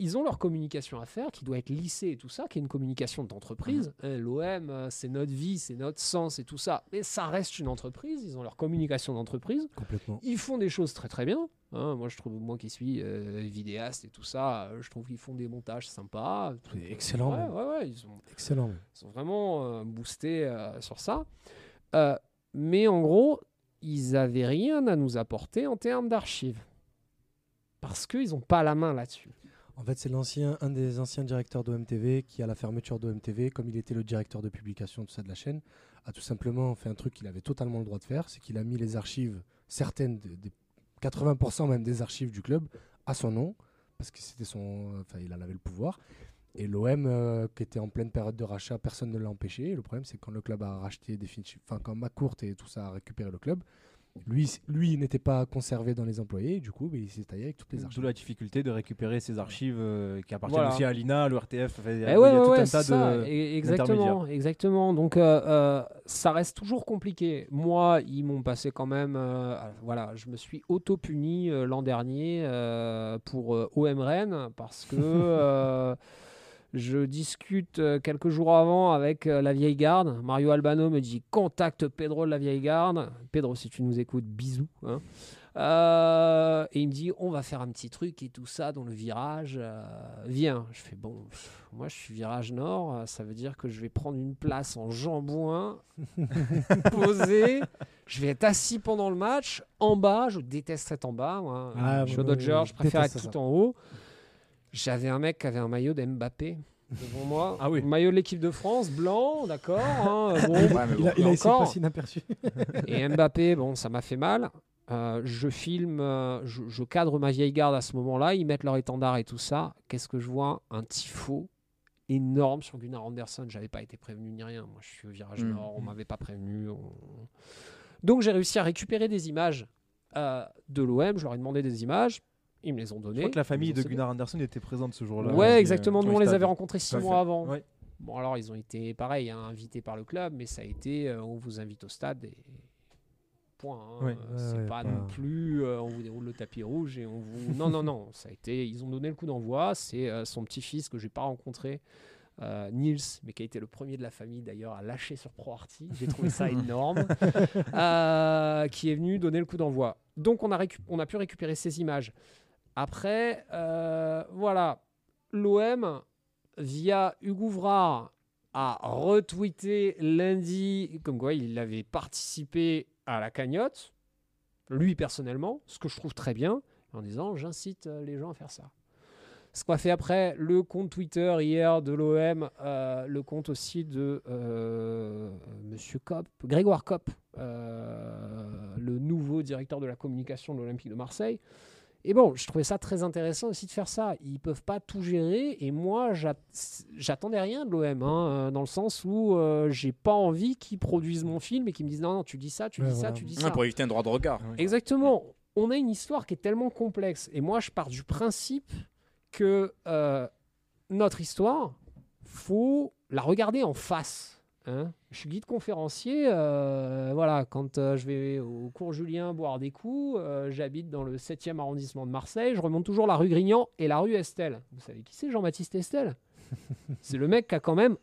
ils ont leur communication à faire, qui doit être lissée et tout ça, qui est une communication d'entreprise. Mhm. Euh, L'OM, euh, c'est notre vie, c'est notre sens et tout ça. Mais ça reste une entreprise. Ils ont leur communication d'entreprise. Complètement. Ils font des choses très très bien. hein. moi, je trouve, moi qui suis euh, vidéaste et tout ça, euh, je trouve qu'ils font des montages sympas. Excellent, Ouais, ouais, ouais, ils sont, Excellent. ils sont vraiment euh, boostés euh, sur ça. Mais en gros, ils avaient rien à nous apporter en termes d'archives. Parce qu'ils n'ont pas la main là-dessus. En fait, c'est l'ancien, un des anciens directeurs d'OMTV qui, à la fermeture d'OMTV, comme il était le directeur de publication tout ça de la chaîne, a tout simplement fait un truc qu'il avait totalement le droit de faire, c'est qu'il a mis les archives, certaines, des 80% même des archives du club, à son nom, parce que c'était son, enfin, il en avait le pouvoir. Et l'OM, euh, qui était en pleine période de rachat, personne ne l'a empêché. Et le problème, c'est quand le club a racheté définitivement, enfin quand McCourt et tout ça a récupéré le club, lui, lui il n'était pas conservé dans les employés. Et du coup, il s'est taillé avec toutes les D'où archives. la difficulté de récupérer ces archives euh, qui appartiennent Voilà. aussi à l'INA, à l'ORTF. enfin, Il y a, Eh ouais, il y a ouais, tout ouais, un tas ça, de. e- exactement, exactement. Donc euh, euh, ça reste toujours compliqué. Moi, ils m'ont passé quand même. euh, voilà, je me suis auto-puni euh, l'an dernier euh, pour euh, OM Rennes parce que euh, je discute euh, quelques jours avant avec euh, la vieille garde. Mario Albano me dit contacte Pedro de la vieille garde. Pedro, si tu nous écoutes, bisous. hein. Euh, et il me dit, on va faire un petit truc et tout ça dans le virage. euh, viens. Je fais, bon, pff, moi je suis virage nord, ça veut dire que je vais prendre une place en jambouin, posé. Je vais être assis pendant le match, en bas. Je déteste être en bas. Moi. Ah, je suis au moi, Dodgers, je préfère être tout ça. en haut. J'avais un mec qui avait un maillot d'Mbappé devant moi. Ah oui. Maillot de l'équipe de France, blanc, d'accord. hein, bon. Ouais, Il a, il a Et essayé de encore. passer inaperçu. Et Mbappé, bon, ça m'a fait mal. Euh, je filme, euh, je, je cadre ma vieille garde à ce moment-là. Ils mettent leur étendard et tout ça. Qu'est-ce que je vois? Un tifo énorme sur Gunnar Anderson. J'avais pas été prévenu ni rien. Moi, je suis au virage Mm. nord. On m'avait pas prévenu. on- Donc, j'ai réussi à récupérer des images euh, de l'OM. Je leur ai demandé des images. Ils me les ont Je données. crois que la famille de Gunnar Anderson était présente ce jour-là. Ouais, aussi, exactement. euh, Nous, on les avait rencontrés six mois avant. Ouais. Bon, alors, ils ont été, pareil, hein, invités par le club, mais ça a été, euh, on vous invite au stade et point. hein. Euh, c'est Ouais, pas, pas- non plus, euh, on vous déroule le tapis rouge et on vous. non, non, non. Ça a été, ils ont donné le coup d'envoi. C'est euh, son petit-fils que j'ai pas rencontré. euh, Niels, mais qui a été le premier de la famille d'ailleurs à lâcher sur ProArty. J'ai trouvé ça énorme. Euh, qui est venu donner le coup d'envoi. Donc on a, on a pu récupérer ces images. Après, euh, voilà, l'OM, via Hugo Vrard, a retweeté lundi, comme quoi il avait participé à la cagnotte, lui personnellement, ce que je trouve très bien, en disant j'incite euh, les gens à faire ça. Ce qu'a fait après le compte Twitter hier de l'OM, euh, le compte aussi de Monsieur Kopp, Grégoire Kopp, le nouveau directeur de la communication de l'Olympique de Marseille. Et bon, je trouvais ça très intéressant aussi de faire ça. Ils peuvent pas tout gérer et moi, j'at- j'attendais rien de l'OM, hein, euh, dans le sens où euh, j'ai pas envie qu'ils produisent mon film et qu'ils me disent non, non, tu dis ça, tu Ouais, dis ça, tu dis Ouais, ça. pour éviter un droit de regard. Exactement. On a une histoire qui est tellement complexe. Et moi, je pars du principe que euh, notre histoire, faut la regarder en face. Hein. Je suis guide conférencier. euh, voilà, quand euh, je vais au cours Julien boire des coups, euh, j'habite dans le 7e arrondissement de Marseille. Je remonte toujours la rue Grignan et la rue Estelle. Vous savez qui c'est Jean-Baptiste Estelle? C'est le mec qui a quand même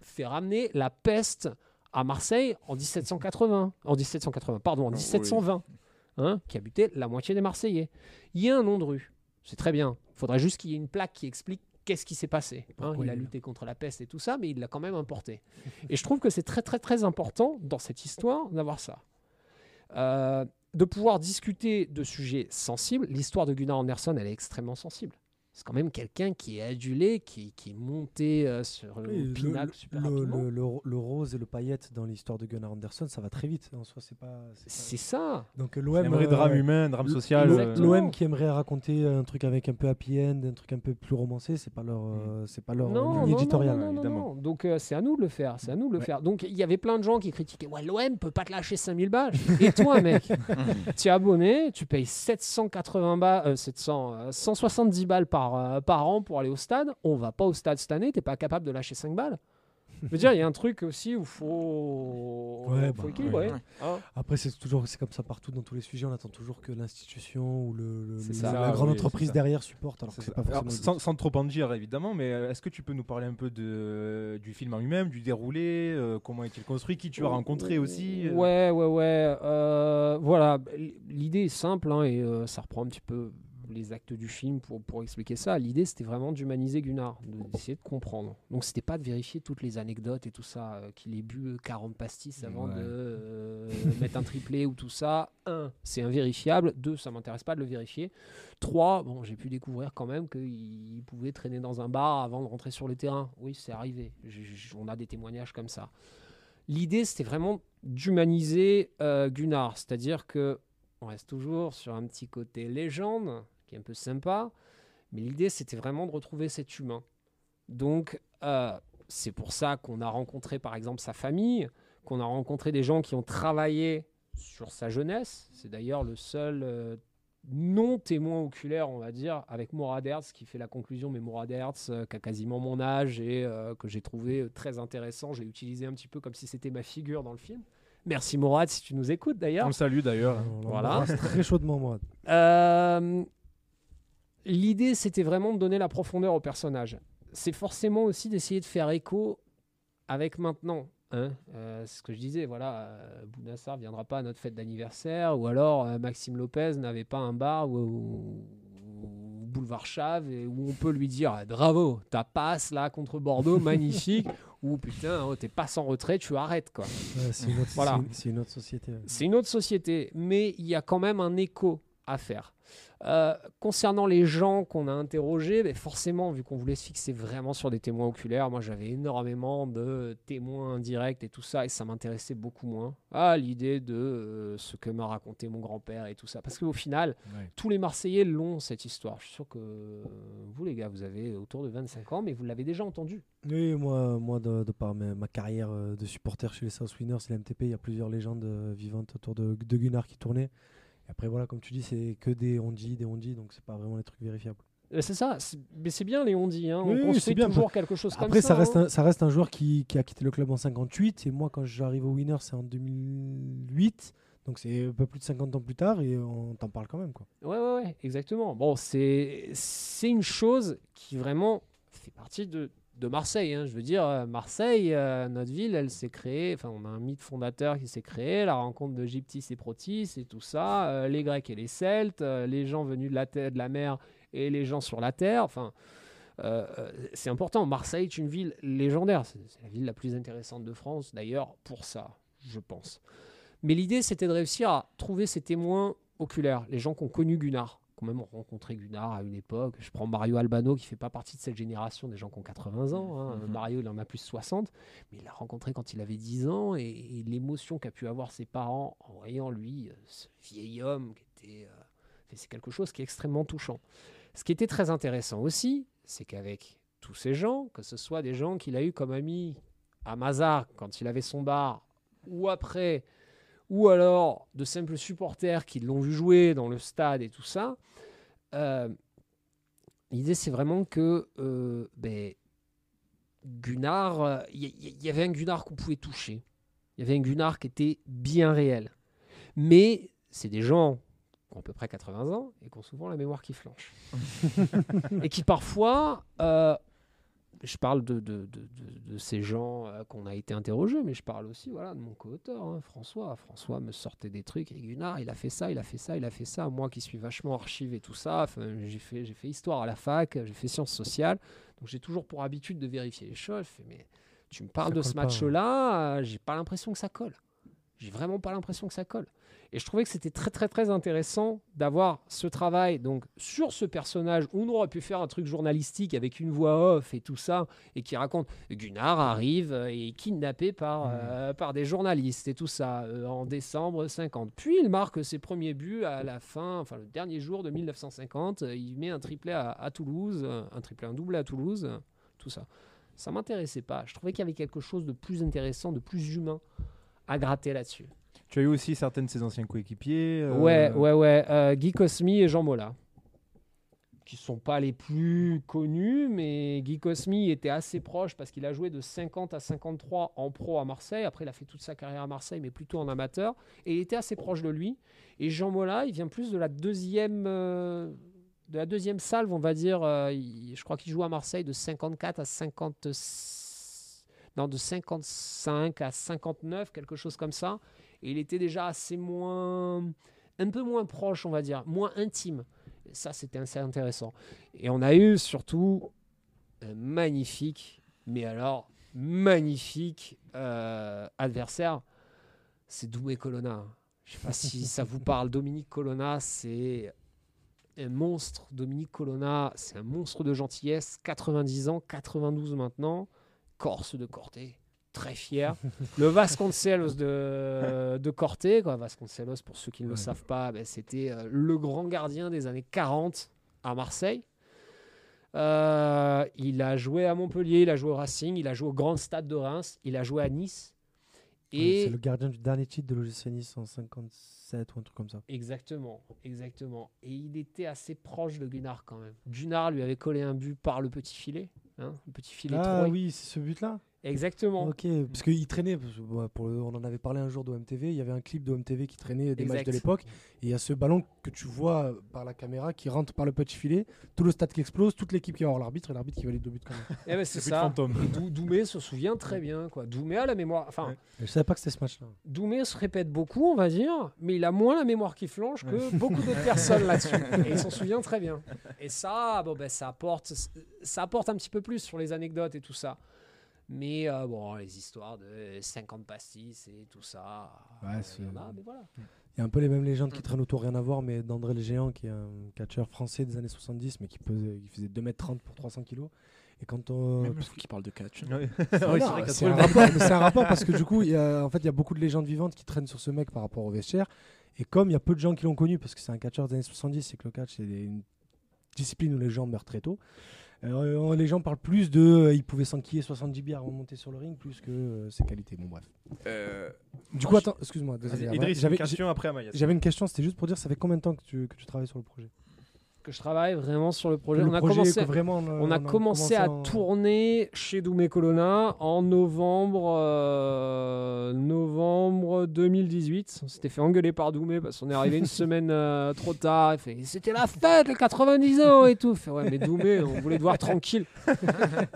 fait ramener la peste à Marseille en 1780. En 1780, pardon, en oui. 1720 hein, qui habitait la moitié des Marseillais. Il y a un nom de rue, c'est très bien. Il faudrait juste qu'il y ait une plaque qui explique qu'est-ce qui s'est passé. hein. Il a lutté contre la peste et tout ça, mais il l'a quand même importé. et je trouve que c'est très très très important dans cette histoire d'avoir ça. Euh, de pouvoir discuter de sujets sensibles. L'histoire de Gunnar Anderson, elle est extrêmement sensible. C'est quand même quelqu'un qui est adulé, qui, qui est monté euh, sur le Oui, le, pinacle super le- rapidement. le- le- le rose et le paillette dans l'histoire de Gunnar Anderson, ça va très vite. En soi, c'est pas. c'est pas- ça. Donc l'OM. vrai euh, drame humain, un drame social. euh. L'OM qui aimerait raconter un truc avec un peu happy end, un truc un peu plus romancé, c'est pas leur, euh, c'est pas leur non, ligne non, éditoriale. non, non, non, évidemment. non. Donc euh, c'est à nous de le faire, c'est à nous de le Ouais. faire. Donc il y avait plein de gens qui critiquaient ouais, l'OM peut pas te lâcher 5000 balles. Et toi mec, tu es abonné, tu payes 780 balles, euh, 700, euh, 170 balles par, euh, par an pour aller au stade. On va pas au stade cette année, t'es pas capable de lâcher 5 balles. Je veux dire, il y a un truc aussi où faut, Ouais, faut bah, équilibrer. ouais. Hein Après, c'est toujours c'est comme ça partout dans tous les sujets. On attend toujours que l'institution ou le, le- C'est le- ça. la grande oui, entreprise derrière supporte. Alors que pas forcément. sans, trop en dire évidemment, mais euh, est-ce que tu peux nous parler un peu de, du film en lui-même, du déroulé, euh, comment est-il construit, qui tu as rencontré aussi euh? Ouais, ouais, ouais. euh, voilà, l'idée est simple hein, et euh, ça reprend un petit peu les actes du film pour, pour expliquer ça. L'idée, c'était vraiment d'humaniser Gunnar, de- d'essayer de comprendre. Donc, c'était pas de vérifier toutes les anecdotes et tout ça, euh, qu'il ait bu euh, 40 pastis avant Ouais. de euh, mettre un triplé ou tout ça. Un, c'est invérifiable. Deux, ça m'intéresse pas de le vérifier. Trois, bon, j'ai pu découvrir quand même qu'il pouvait traîner dans un bar avant de rentrer sur le terrain. Oui, c'est arrivé. On a des témoignages comme ça. L'idée, c'était vraiment d'humaniser euh, Gunnar, c'est-à-dire que on reste toujours sur un petit côté légende, qui est un peu sympa, mais l'idée, c'était vraiment de retrouver cet humain. Donc, euh, c'est pour ça qu'on a rencontré, par exemple, sa famille, qu'on a rencontré des gens qui ont travaillé sur sa jeunesse. C'est d'ailleurs le seul euh, non-témoin oculaire, on va dire, avec Mourad Hertz, qui fait la conclusion, mais Mourad Hertz, euh, qui a quasiment mon âge et euh, que j'ai trouvé très intéressant. Je l'ai utilisé un petit peu comme si c'était ma figure dans le film. Merci Mourad, si tu nous écoutes On d'ailleurs. le salue d'ailleurs. On Voilà. très chaudement, moi. Euh, L'idée, c'était vraiment de donner la profondeur au personnage. C'est forcément aussi d'essayer de faire écho avec maintenant. Hein Euh, c'est ce que je disais, voilà, euh, Bounassar viendra pas à notre fête d'anniversaire, ou alors euh, Maxime Lopez n'avait pas un bar ou, ou- ou boulevard Chave et où on peut lui dire Ah, bravo, ta passe là contre Bordeaux, magnifique, ou putain, oh, t'es pas sans retrait, tu arrêtes quoi. Ouais, c'est une, autre- Voilà. c'est une- c'est une autre société. C'est une autre société, mais il y a quand même un écho à faire. Euh, concernant les gens qu'on a interrogés, ben forcément, vu qu'on voulait se fixer vraiment sur des témoins oculaires, moi j'avais énormément de témoins indirects et tout ça, et ça m'intéressait beaucoup moins à l'idée de euh, ce que m'a raconté mon grand-père et tout ça. Parce qu'au final, tous les Marseillais l'ont cette histoire. Je suis sûr que euh, vous, les gars, vous avez autour de 25 ans, mais vous l'avez déjà entendu. Oui, moi, moi de, de par ma, ma carrière de supporter chez les South Winners et la MTP, il y a plusieurs légendes vivantes autour de, de Gunnar qui tournaient. Et après, voilà, comme tu dis, c'est que des on dit, des on dit, donc c'est pas vraiment des trucs vérifiables. Euh, C'est ça, mais c'est bien, Léon dit. Hein, Oui, on construit bien, toujours quelque chose comme Après, ça. ça reste, hein. ça reste un joueur qui, qui a quitté le club en 58. Et moi, quand j'arrive au Winners, c'est en 2008. Donc c'est un peu plus de 50 ans plus tard et on t'en parle quand même. Quoi. Ouais, ouais, ouais, exactement. Bon, c'est une chose qui vraiment fait partie de, de Marseille. hein. Je veux dire, euh, Marseille, euh, notre ville, elle s'est créée. Enfin, on a un mythe fondateur qui s'est créé, la rencontre de Gyptis et Protis et tout ça, euh, les Grecs et les Celtes, les gens venus de la, de la mer et les gens sur la terre. Enfin, c'est important. Marseille est une ville légendaire. C'est la ville la plus intéressante de France, d'ailleurs, pour ça, je pense. Mais l'idée, c'était de réussir à trouver ces témoins oculaires, les gens qui ont connu Gunnar, qui ont même rencontré Gunnar à une époque. Je prends Mario Albano, qui fait pas partie de cette génération des gens qui ont 80 ans. hein. Mhm. Mario, il en a plus de 60, mais il l'a rencontré quand il avait 10 ans, et, et l'émotion qu'a pu avoir ses parents en voyant lui, euh, ce vieil homme, qui était, euh, c'est quelque chose qui est extrêmement touchant. Ce qui était très intéressant aussi, c'est qu'avec tous ces gens, que ce soit des gens qu'il a eu comme amis à Mazar quand il avait son bar, ou après, ou alors de simples supporters qui l'ont vu jouer dans le stade et tout ça. euh, L'idée, c'est vraiment que euh, ben, Gunnar, euh, il y, y- y avait un Gunnar qu'on pouvait toucher. Il y avait un Gunnar qui était bien réel. Mais c'est des gens qui ont à peu près 80 ans et qui ont souvent la mémoire qui flanche. et qui parfois, euh, je parle de, de, de- de- de ces gens euh, qu'on a été interrogés, mais je parle aussi voilà, de mon co-auteur, hein, François. François me sortait des trucs, et Gunnar, il a fait ça, il a fait ça, il a fait ça. Moi qui suis vachement archive et tout ça, j'ai fait, j'ai fait histoire à la fac, j'ai fait sciences sociales, donc j'ai toujours pour habitude de vérifier les choses. Je fais, mais tu me parles Ça de ce pas, match-là, euh, j'ai pas l'impression que ça colle. J'ai vraiment pas l'impression que ça colle. Et je trouvais que c'était très très très intéressant d'avoir ce travail donc sur ce personnage. où On aurait pu faire un truc journalistique avec une voix off et tout ça, et qui raconte Gunnar arrive euh, et est kidnappé par, euh, par des journalistes et tout ça euh, en décembre 50. Puis il marque ses premiers buts à la fin, enfin le dernier jour de 1950. euh, Il met un triplé à, à Toulouse, un triplé, un doublé à Toulouse, tout ça. Ça m'intéressait pas. Je trouvais qu'il y avait quelque chose de plus intéressant, de plus humain à gratter là-dessus. Tu as eu aussi certains de ses anciens coéquipiers. euh, Ouais, ouais, ouais. euh, Guy Cosmi et Jean Mola. Qui sont pas les plus connus, mais Guy Cosmi était assez proche parce qu'il a joué de 50 à 53 en pro à Marseille. Après, il a fait toute sa carrière à Marseille, mais plutôt en amateur. Et il était assez proche de lui. Et Jean Mola, il vient plus de la deuxième, euh, de la deuxième salve, on va dire. euh, je crois qu'il joue à Marseille de 54 à 50. Non, de 55 à 59, quelque chose comme ça. Et il était déjà assez moins. un peu moins proche, on va dire, moins intime. Et ça, c'était assez intéressant. Et on a eu surtout un magnifique, mais alors magnifique euh, adversaire, c'est Doué Colonna. Je sais pas si ça vous parle. Dominique Colonna, c'est un monstre. Dominique Colonna, c'est un monstre de gentillesse. 90 ans, 92 maintenant. Corse de Corté, très fier. Le Vasconcelos de, de Corté, quoi. Vasconcelos, pour ceux qui ne le Ouais. savent pas, ben, c'était euh, le grand gardien des années 40 à Marseille. Euh, il a joué à Montpellier, il a joué au Racing, il a joué au Grand Stade de Reims, il a joué à Nice. Et C'est le gardien du dernier titre de l'OGC Nice en 57 ou un truc comme ça. Exactement, exactement. Et il était assez proche de Gunnar quand même. Gunnar lui avait collé un but par le petit filet. hein, le petit filet Ah Troy. oui, c'est ce but-là Exactement. Ok, parce qu'il traînait, parce que, ouais, pour le- on en avait parlé un jour d'OMTV, il y avait un clip d'OMTV qui traînait des matchs de l'époque, et il y a ce ballon que tu vois par la caméra qui rentre par le petit filet, tout le stade qui explose, toute l'équipe qui va voir l'arbitre, et l'arbitre qui valide deux buts quand même. Eh ben, c'est Le but ça. Et Dou- Doumé se souvient très bien. Quoi. Doumé a la mémoire. Enfin, Ouais. Je savais pas que c'était ce match-là. Doumé se répète beaucoup, on va dire, mais il a moins la mémoire qui flanche que beaucoup d'autres personnes là-dessus. Et il s'en souvient très bien. Et ça, bon, ben, ça, apporte, ça apporte un petit peu plus sur les anecdotes et tout ça. Mais euh, bon, les histoires de 50 pastis et tout ça, Ouais, euh, c'est- il y en a, mais voilà. Il y a un peu les mêmes légendes qui traînent autour, rien à voir, mais d'André le Géant, qui est un catcheur français des années 70, mais qui, pesait, qui faisait 2m30 pour 300 kg. Et quand on. Même parce Qui parle de catch. Oui, c'est un rapport, mais c'est un rapport parce que du coup, il y a, en fait, il y a beaucoup de légendes vivantes qui traînent sur ce mec par rapport au vestiaire. Et comme il y a peu de gens qui l'ont connu, parce que c'est un catcheur des années 70, c'est que le catch, c'est une discipline où les gens meurent très tôt. Euh, les gens parlent plus de. euh, il pouvait s'enquiller 70 bières avant de monter sur le ring, plus que euh, ses qualités. Bon, bref. Euh, Du coup, attends, excuse-moi. Idriss, une J'avais- question après Amaya. J'avais une question, c'était juste pour dire, ça fait combien de temps que tu, que tu travailles sur le projet? Que je travaille vraiment sur le projet. Le on a projet, commencé, vraiment, On a commencé à en- tourner chez Doumé Colonna en novembre, euh, novembre 2018. On s'était fait engueuler par Doumé parce qu'on est arrivé une semaine euh, trop tard. Il fait C'était la fête, les 90 ans et tout. Il fait, ouais, mais Doumé, on voulait te voir tranquille.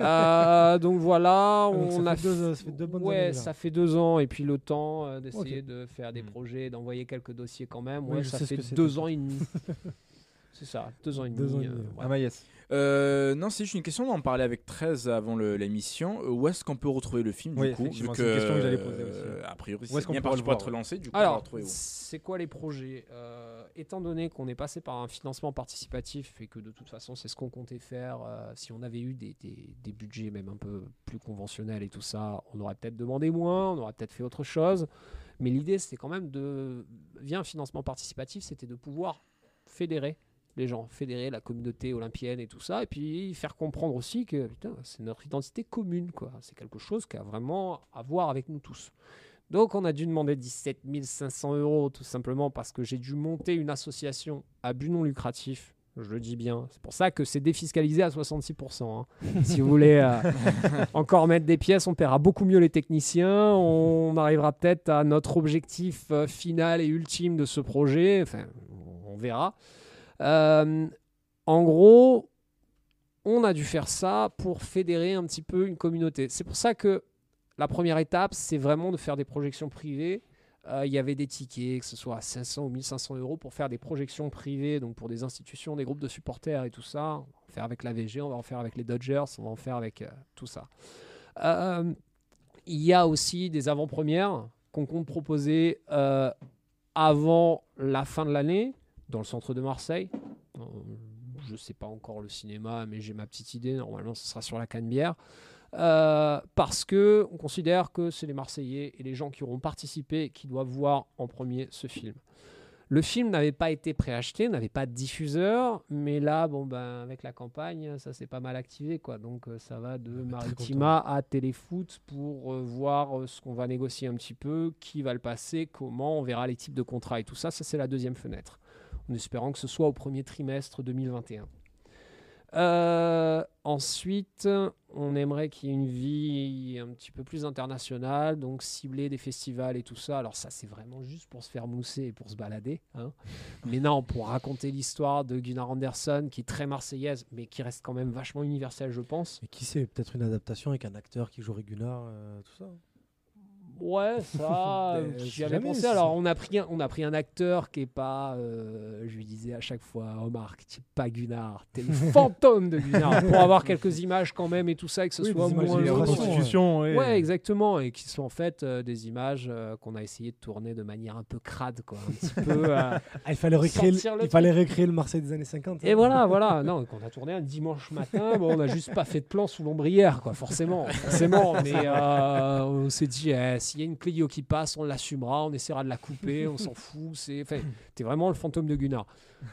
Euh, donc voilà, donc on ça a fait deux- ça fait deux bonnes ouais, années, ça fait deux ans. Et puis le temps euh, d'essayer de faire des Mm. projets, d'envoyer quelques dossiers quand même. Ouais, ça fait deux ans et demi. C'est ça, deux ans et demi. Deux ans et euh. Amaïs. Euh, non, c'est juste une question. On en parlait avec 13 avant l'émission. Euh, Où est-ce qu'on peut retrouver le film Oui, du coup vu une question que j'allais poser euh, aussi. A priori, Où est-ce c'est qu'on bien le pour être lancé. Du coup, Alors, c'est quoi les projets? Euh, Étant donné qu'on est passé par un financement participatif et que de toute façon c'est ce qu'on comptait faire, euh, si on avait eu des, des- des budgets même un peu plus conventionnels et tout ça, on aurait peut-être demandé moins, on aurait peut-être fait autre chose. Mais l'idée c'était quand même de, via un financement participatif, c'était de pouvoir fédérer les gens, fédérer la communauté olympienne et tout ça, et puis faire comprendre aussi que putain, c'est notre identité commune, quoi. C'est quelque chose qui a vraiment à voir avec nous tous. Donc on a dû demander 17 500 euros tout simplement parce que j'ai dû monter une association à but non lucratif. Je le dis bien. C'est pour ça que c'est défiscalisé à 66%. hein. si vous voulez euh, encore mettre des pièces, on paiera beaucoup mieux les techniciens. On arrivera peut-être à notre objectif euh, final et ultime de ce projet. Enfin, on verra. Euh, en gros, on a dû faire ça pour fédérer un petit peu une communauté. C'est pour ça que la première étape, c'est vraiment de faire des projections privées. Euh, Il y avait des tickets, que ce soit à 500 ou 1500 euros, pour faire des projections privées, donc pour des institutions, des groupes de supporters et tout ça. On va en faire avec l'AVG, on va en faire avec les Dodgers, on va en faire avec euh, tout ça. Il y a aussi des avant-premières qu'on compte proposer avant la fin de l'année, dans le centre de Marseille. Euh, je ne sais pas encore le cinéma, mais j'ai ma petite idée. Normalement, ce sera sur la Canebière. Euh, parce que on considère que c'est les Marseillais et les gens qui auront participé qui doivent voir en premier ce film. Le film n'avait pas été préacheté, n'avait pas de diffuseur, mais là, bon ben, avec la campagne, ça s'est pas mal activé, quoi. Donc euh, ça va de très Maritima à Téléfoot pour euh, voir euh, ce qu'on va négocier un petit peu, qui va le passer, comment, on verra les types de contrats et tout ça. Ça c'est la deuxième fenêtre, en espérant que ce soit au premier trimestre 2021. Euh, ensuite, on aimerait qu'il y ait une vie un petit peu plus internationale, donc cibler des festivals et tout ça. Alors ça, c'est vraiment juste pour se faire mousser et pour se balader. hein. Mais non, pour raconter l'histoire de Gunnar Anderson, qui est très marseillaise, mais qui reste quand même vachement universelle, je pense. Et qui sait, peut-être une adaptation avec un acteur qui joue Gunnar, euh, tout ça. Ouais, ça, Mais j'y si avais pensé. Alors, on a pris un, on a pris un acteur qui est pas, euh, je lui disais à chaque fois, Omar, tu es pas Gunnar, t'es le fantôme de Gunnar, pour avoir quelques images quand même et tout ça, et que ce Oui, soit moins lourd. reconstitutions, ouais. Ouais, exactement, et qui sont en fait euh, des images euh, qu'on a essayé de tourner de manière un peu crade, quoi, un petit peu. euh, Ah, il fallait recréer, le, il fallait recréer le Marseille des années 50. Et hein. voilà, voilà. Non, qu'on a tourné un dimanche matin, bon, on n'a juste pas fait de plan sous l'ombrière, quoi, forcément. forcément. Mais euh, on s'est dit, eh, s'il y a une Clio qui passe, on l'assumera, on essaiera de la couper, on s'en fout. C'est, enfin, t'es vraiment le fantôme de Gunnar.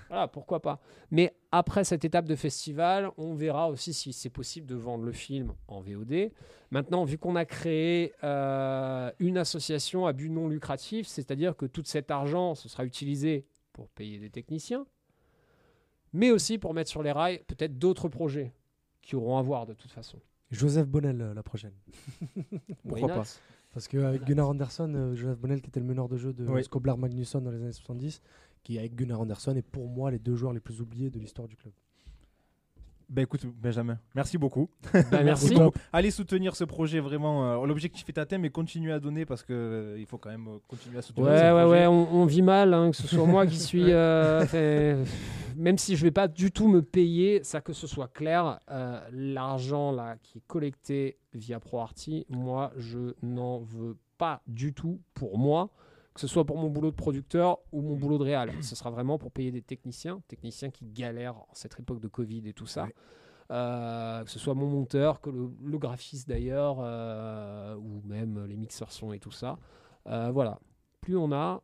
Voilà, pourquoi pas. Mais après cette étape de festival, on verra aussi si c'est possible de vendre le film en VOD. Maintenant, vu qu'on a créé euh, une association à but non lucratif, c'est-à-dire que tout cet argent, ce sera utilisé pour payer des techniciens, mais aussi pour mettre sur les rails peut-être d'autres projets qui auront à voir de toute façon. Joseph Bonnel euh, la prochaine. Pourquoi pas? Parce qu'avec Gunnar Anderson, euh, Joseph Bonnel qui était le meneur de jeu de Oui. Skoblar Magnusson dans les années 70, qui avec Gunnar Anderson est pour moi les deux joueurs les plus oubliés de l'histoire du club. Ben écoute, Benjamin, merci beaucoup. Bah, merci. beaucoup. Allez soutenir ce projet vraiment. euh, L'objectif est atteint, mais continuez à donner parce que euh, il faut quand même euh, continuer à soutenir. Ouais, ce ouais, projet. ouais, on, on vit mal, hein, que ce soit moi qui suis. même si je vais pas du tout me payer, ça que ce soit clair, l'argent là qui est collecté via ProArty, moi je n'en veux pas du tout pour moi, que ce soit pour mon boulot de producteur ou mon boulot de réal. Ce sera vraiment pour payer des techniciens, techniciens qui galèrent en cette époque de Covid et tout ça. Ouais. Euh, que ce soit mon monteur, que le, le graphiste d'ailleurs, euh, ou même les mixeurs son et tout ça. Euh, voilà, plus on a,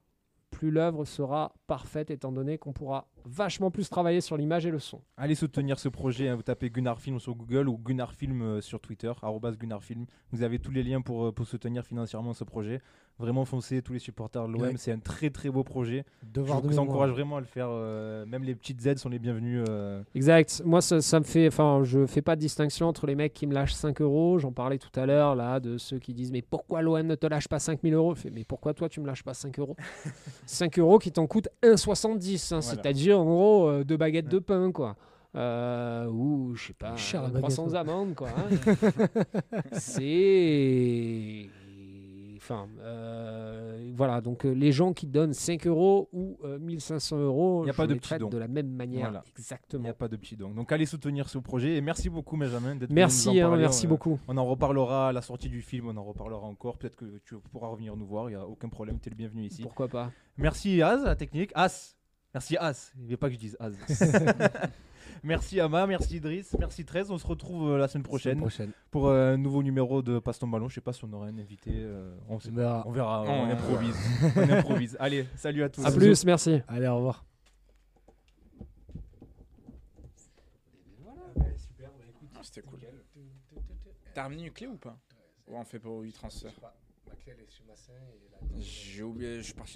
plus l'œuvre sera parfaite étant donné qu'on pourra vachement plus travailler sur l'image et le son. Allez soutenir ce projet. hein. Vous tapez Gunnar Film sur Google ou Gunnar Film sur Twitter, Gunnar Film. Vous avez tous les liens pour, pour soutenir financièrement ce projet. Vraiment foncez tous les supporters de l'OM. Ouais. C'est un très très beau projet. Je Devoir vous mémoire. encourage vraiment à le faire. euh, même les petites aides sont les bienvenues. euh. Exact. Moi, ça, ça me fait. Enfin, je fais pas de distinction entre les mecs qui me lâchent 5 euros. J'en parlais tout à l'heure, là, de ceux qui disent Mais pourquoi l'OM ne te lâche pas 5000 euros? Je fais, Mais pourquoi toi, tu me lâches pas 5 euros? 5 euros qui t'en coûtent 1,70. hein, Voilà. C'est-à-dire, en gros, euh, deux baguettes de pain, quoi. Euh, ou, je sais pas, Cher, la euh, baguette, 300 ouais. amandes, quoi. hein. C'est. Enfin, euh, voilà. Donc, euh, les gens qui donnent 5 euros ou euh, 1500 euros, Y a je pas de petits dons. de la même manière. Voilà. Il Exactement. n'y a pas de petits donc. Donc allez soutenir ce projet. Et merci beaucoup, Benjamin. d'être venu Merci, nous en hein, parler. merci On, euh, beaucoup. On en reparlera à la sortie du film, on en reparlera encore. Peut-être que tu pourras revenir nous voir, il n'y a aucun problème, tu es le bienvenu ici. Pourquoi pas Merci Az, la technique. As. Merci As. Il ne veut pas que je dise Az. merci Ama, merci Idriss, merci 13. On se retrouve euh, la semaine prochaine prochaine. pour euh, un nouveau numéro de Passe ton ballon. Je sais pas si on aura un invité. euh, on, sait verra. on verra, On on, verra. improvise. on improvise. Allez, salut à tous. À plus, merci. Allez, au revoir. C'était cool. T'as ramené une clé ou pas? Ouais, on fait pour 8 transferts? Ma clé, elle est sur ma scène et J'ai oublié, je suis parti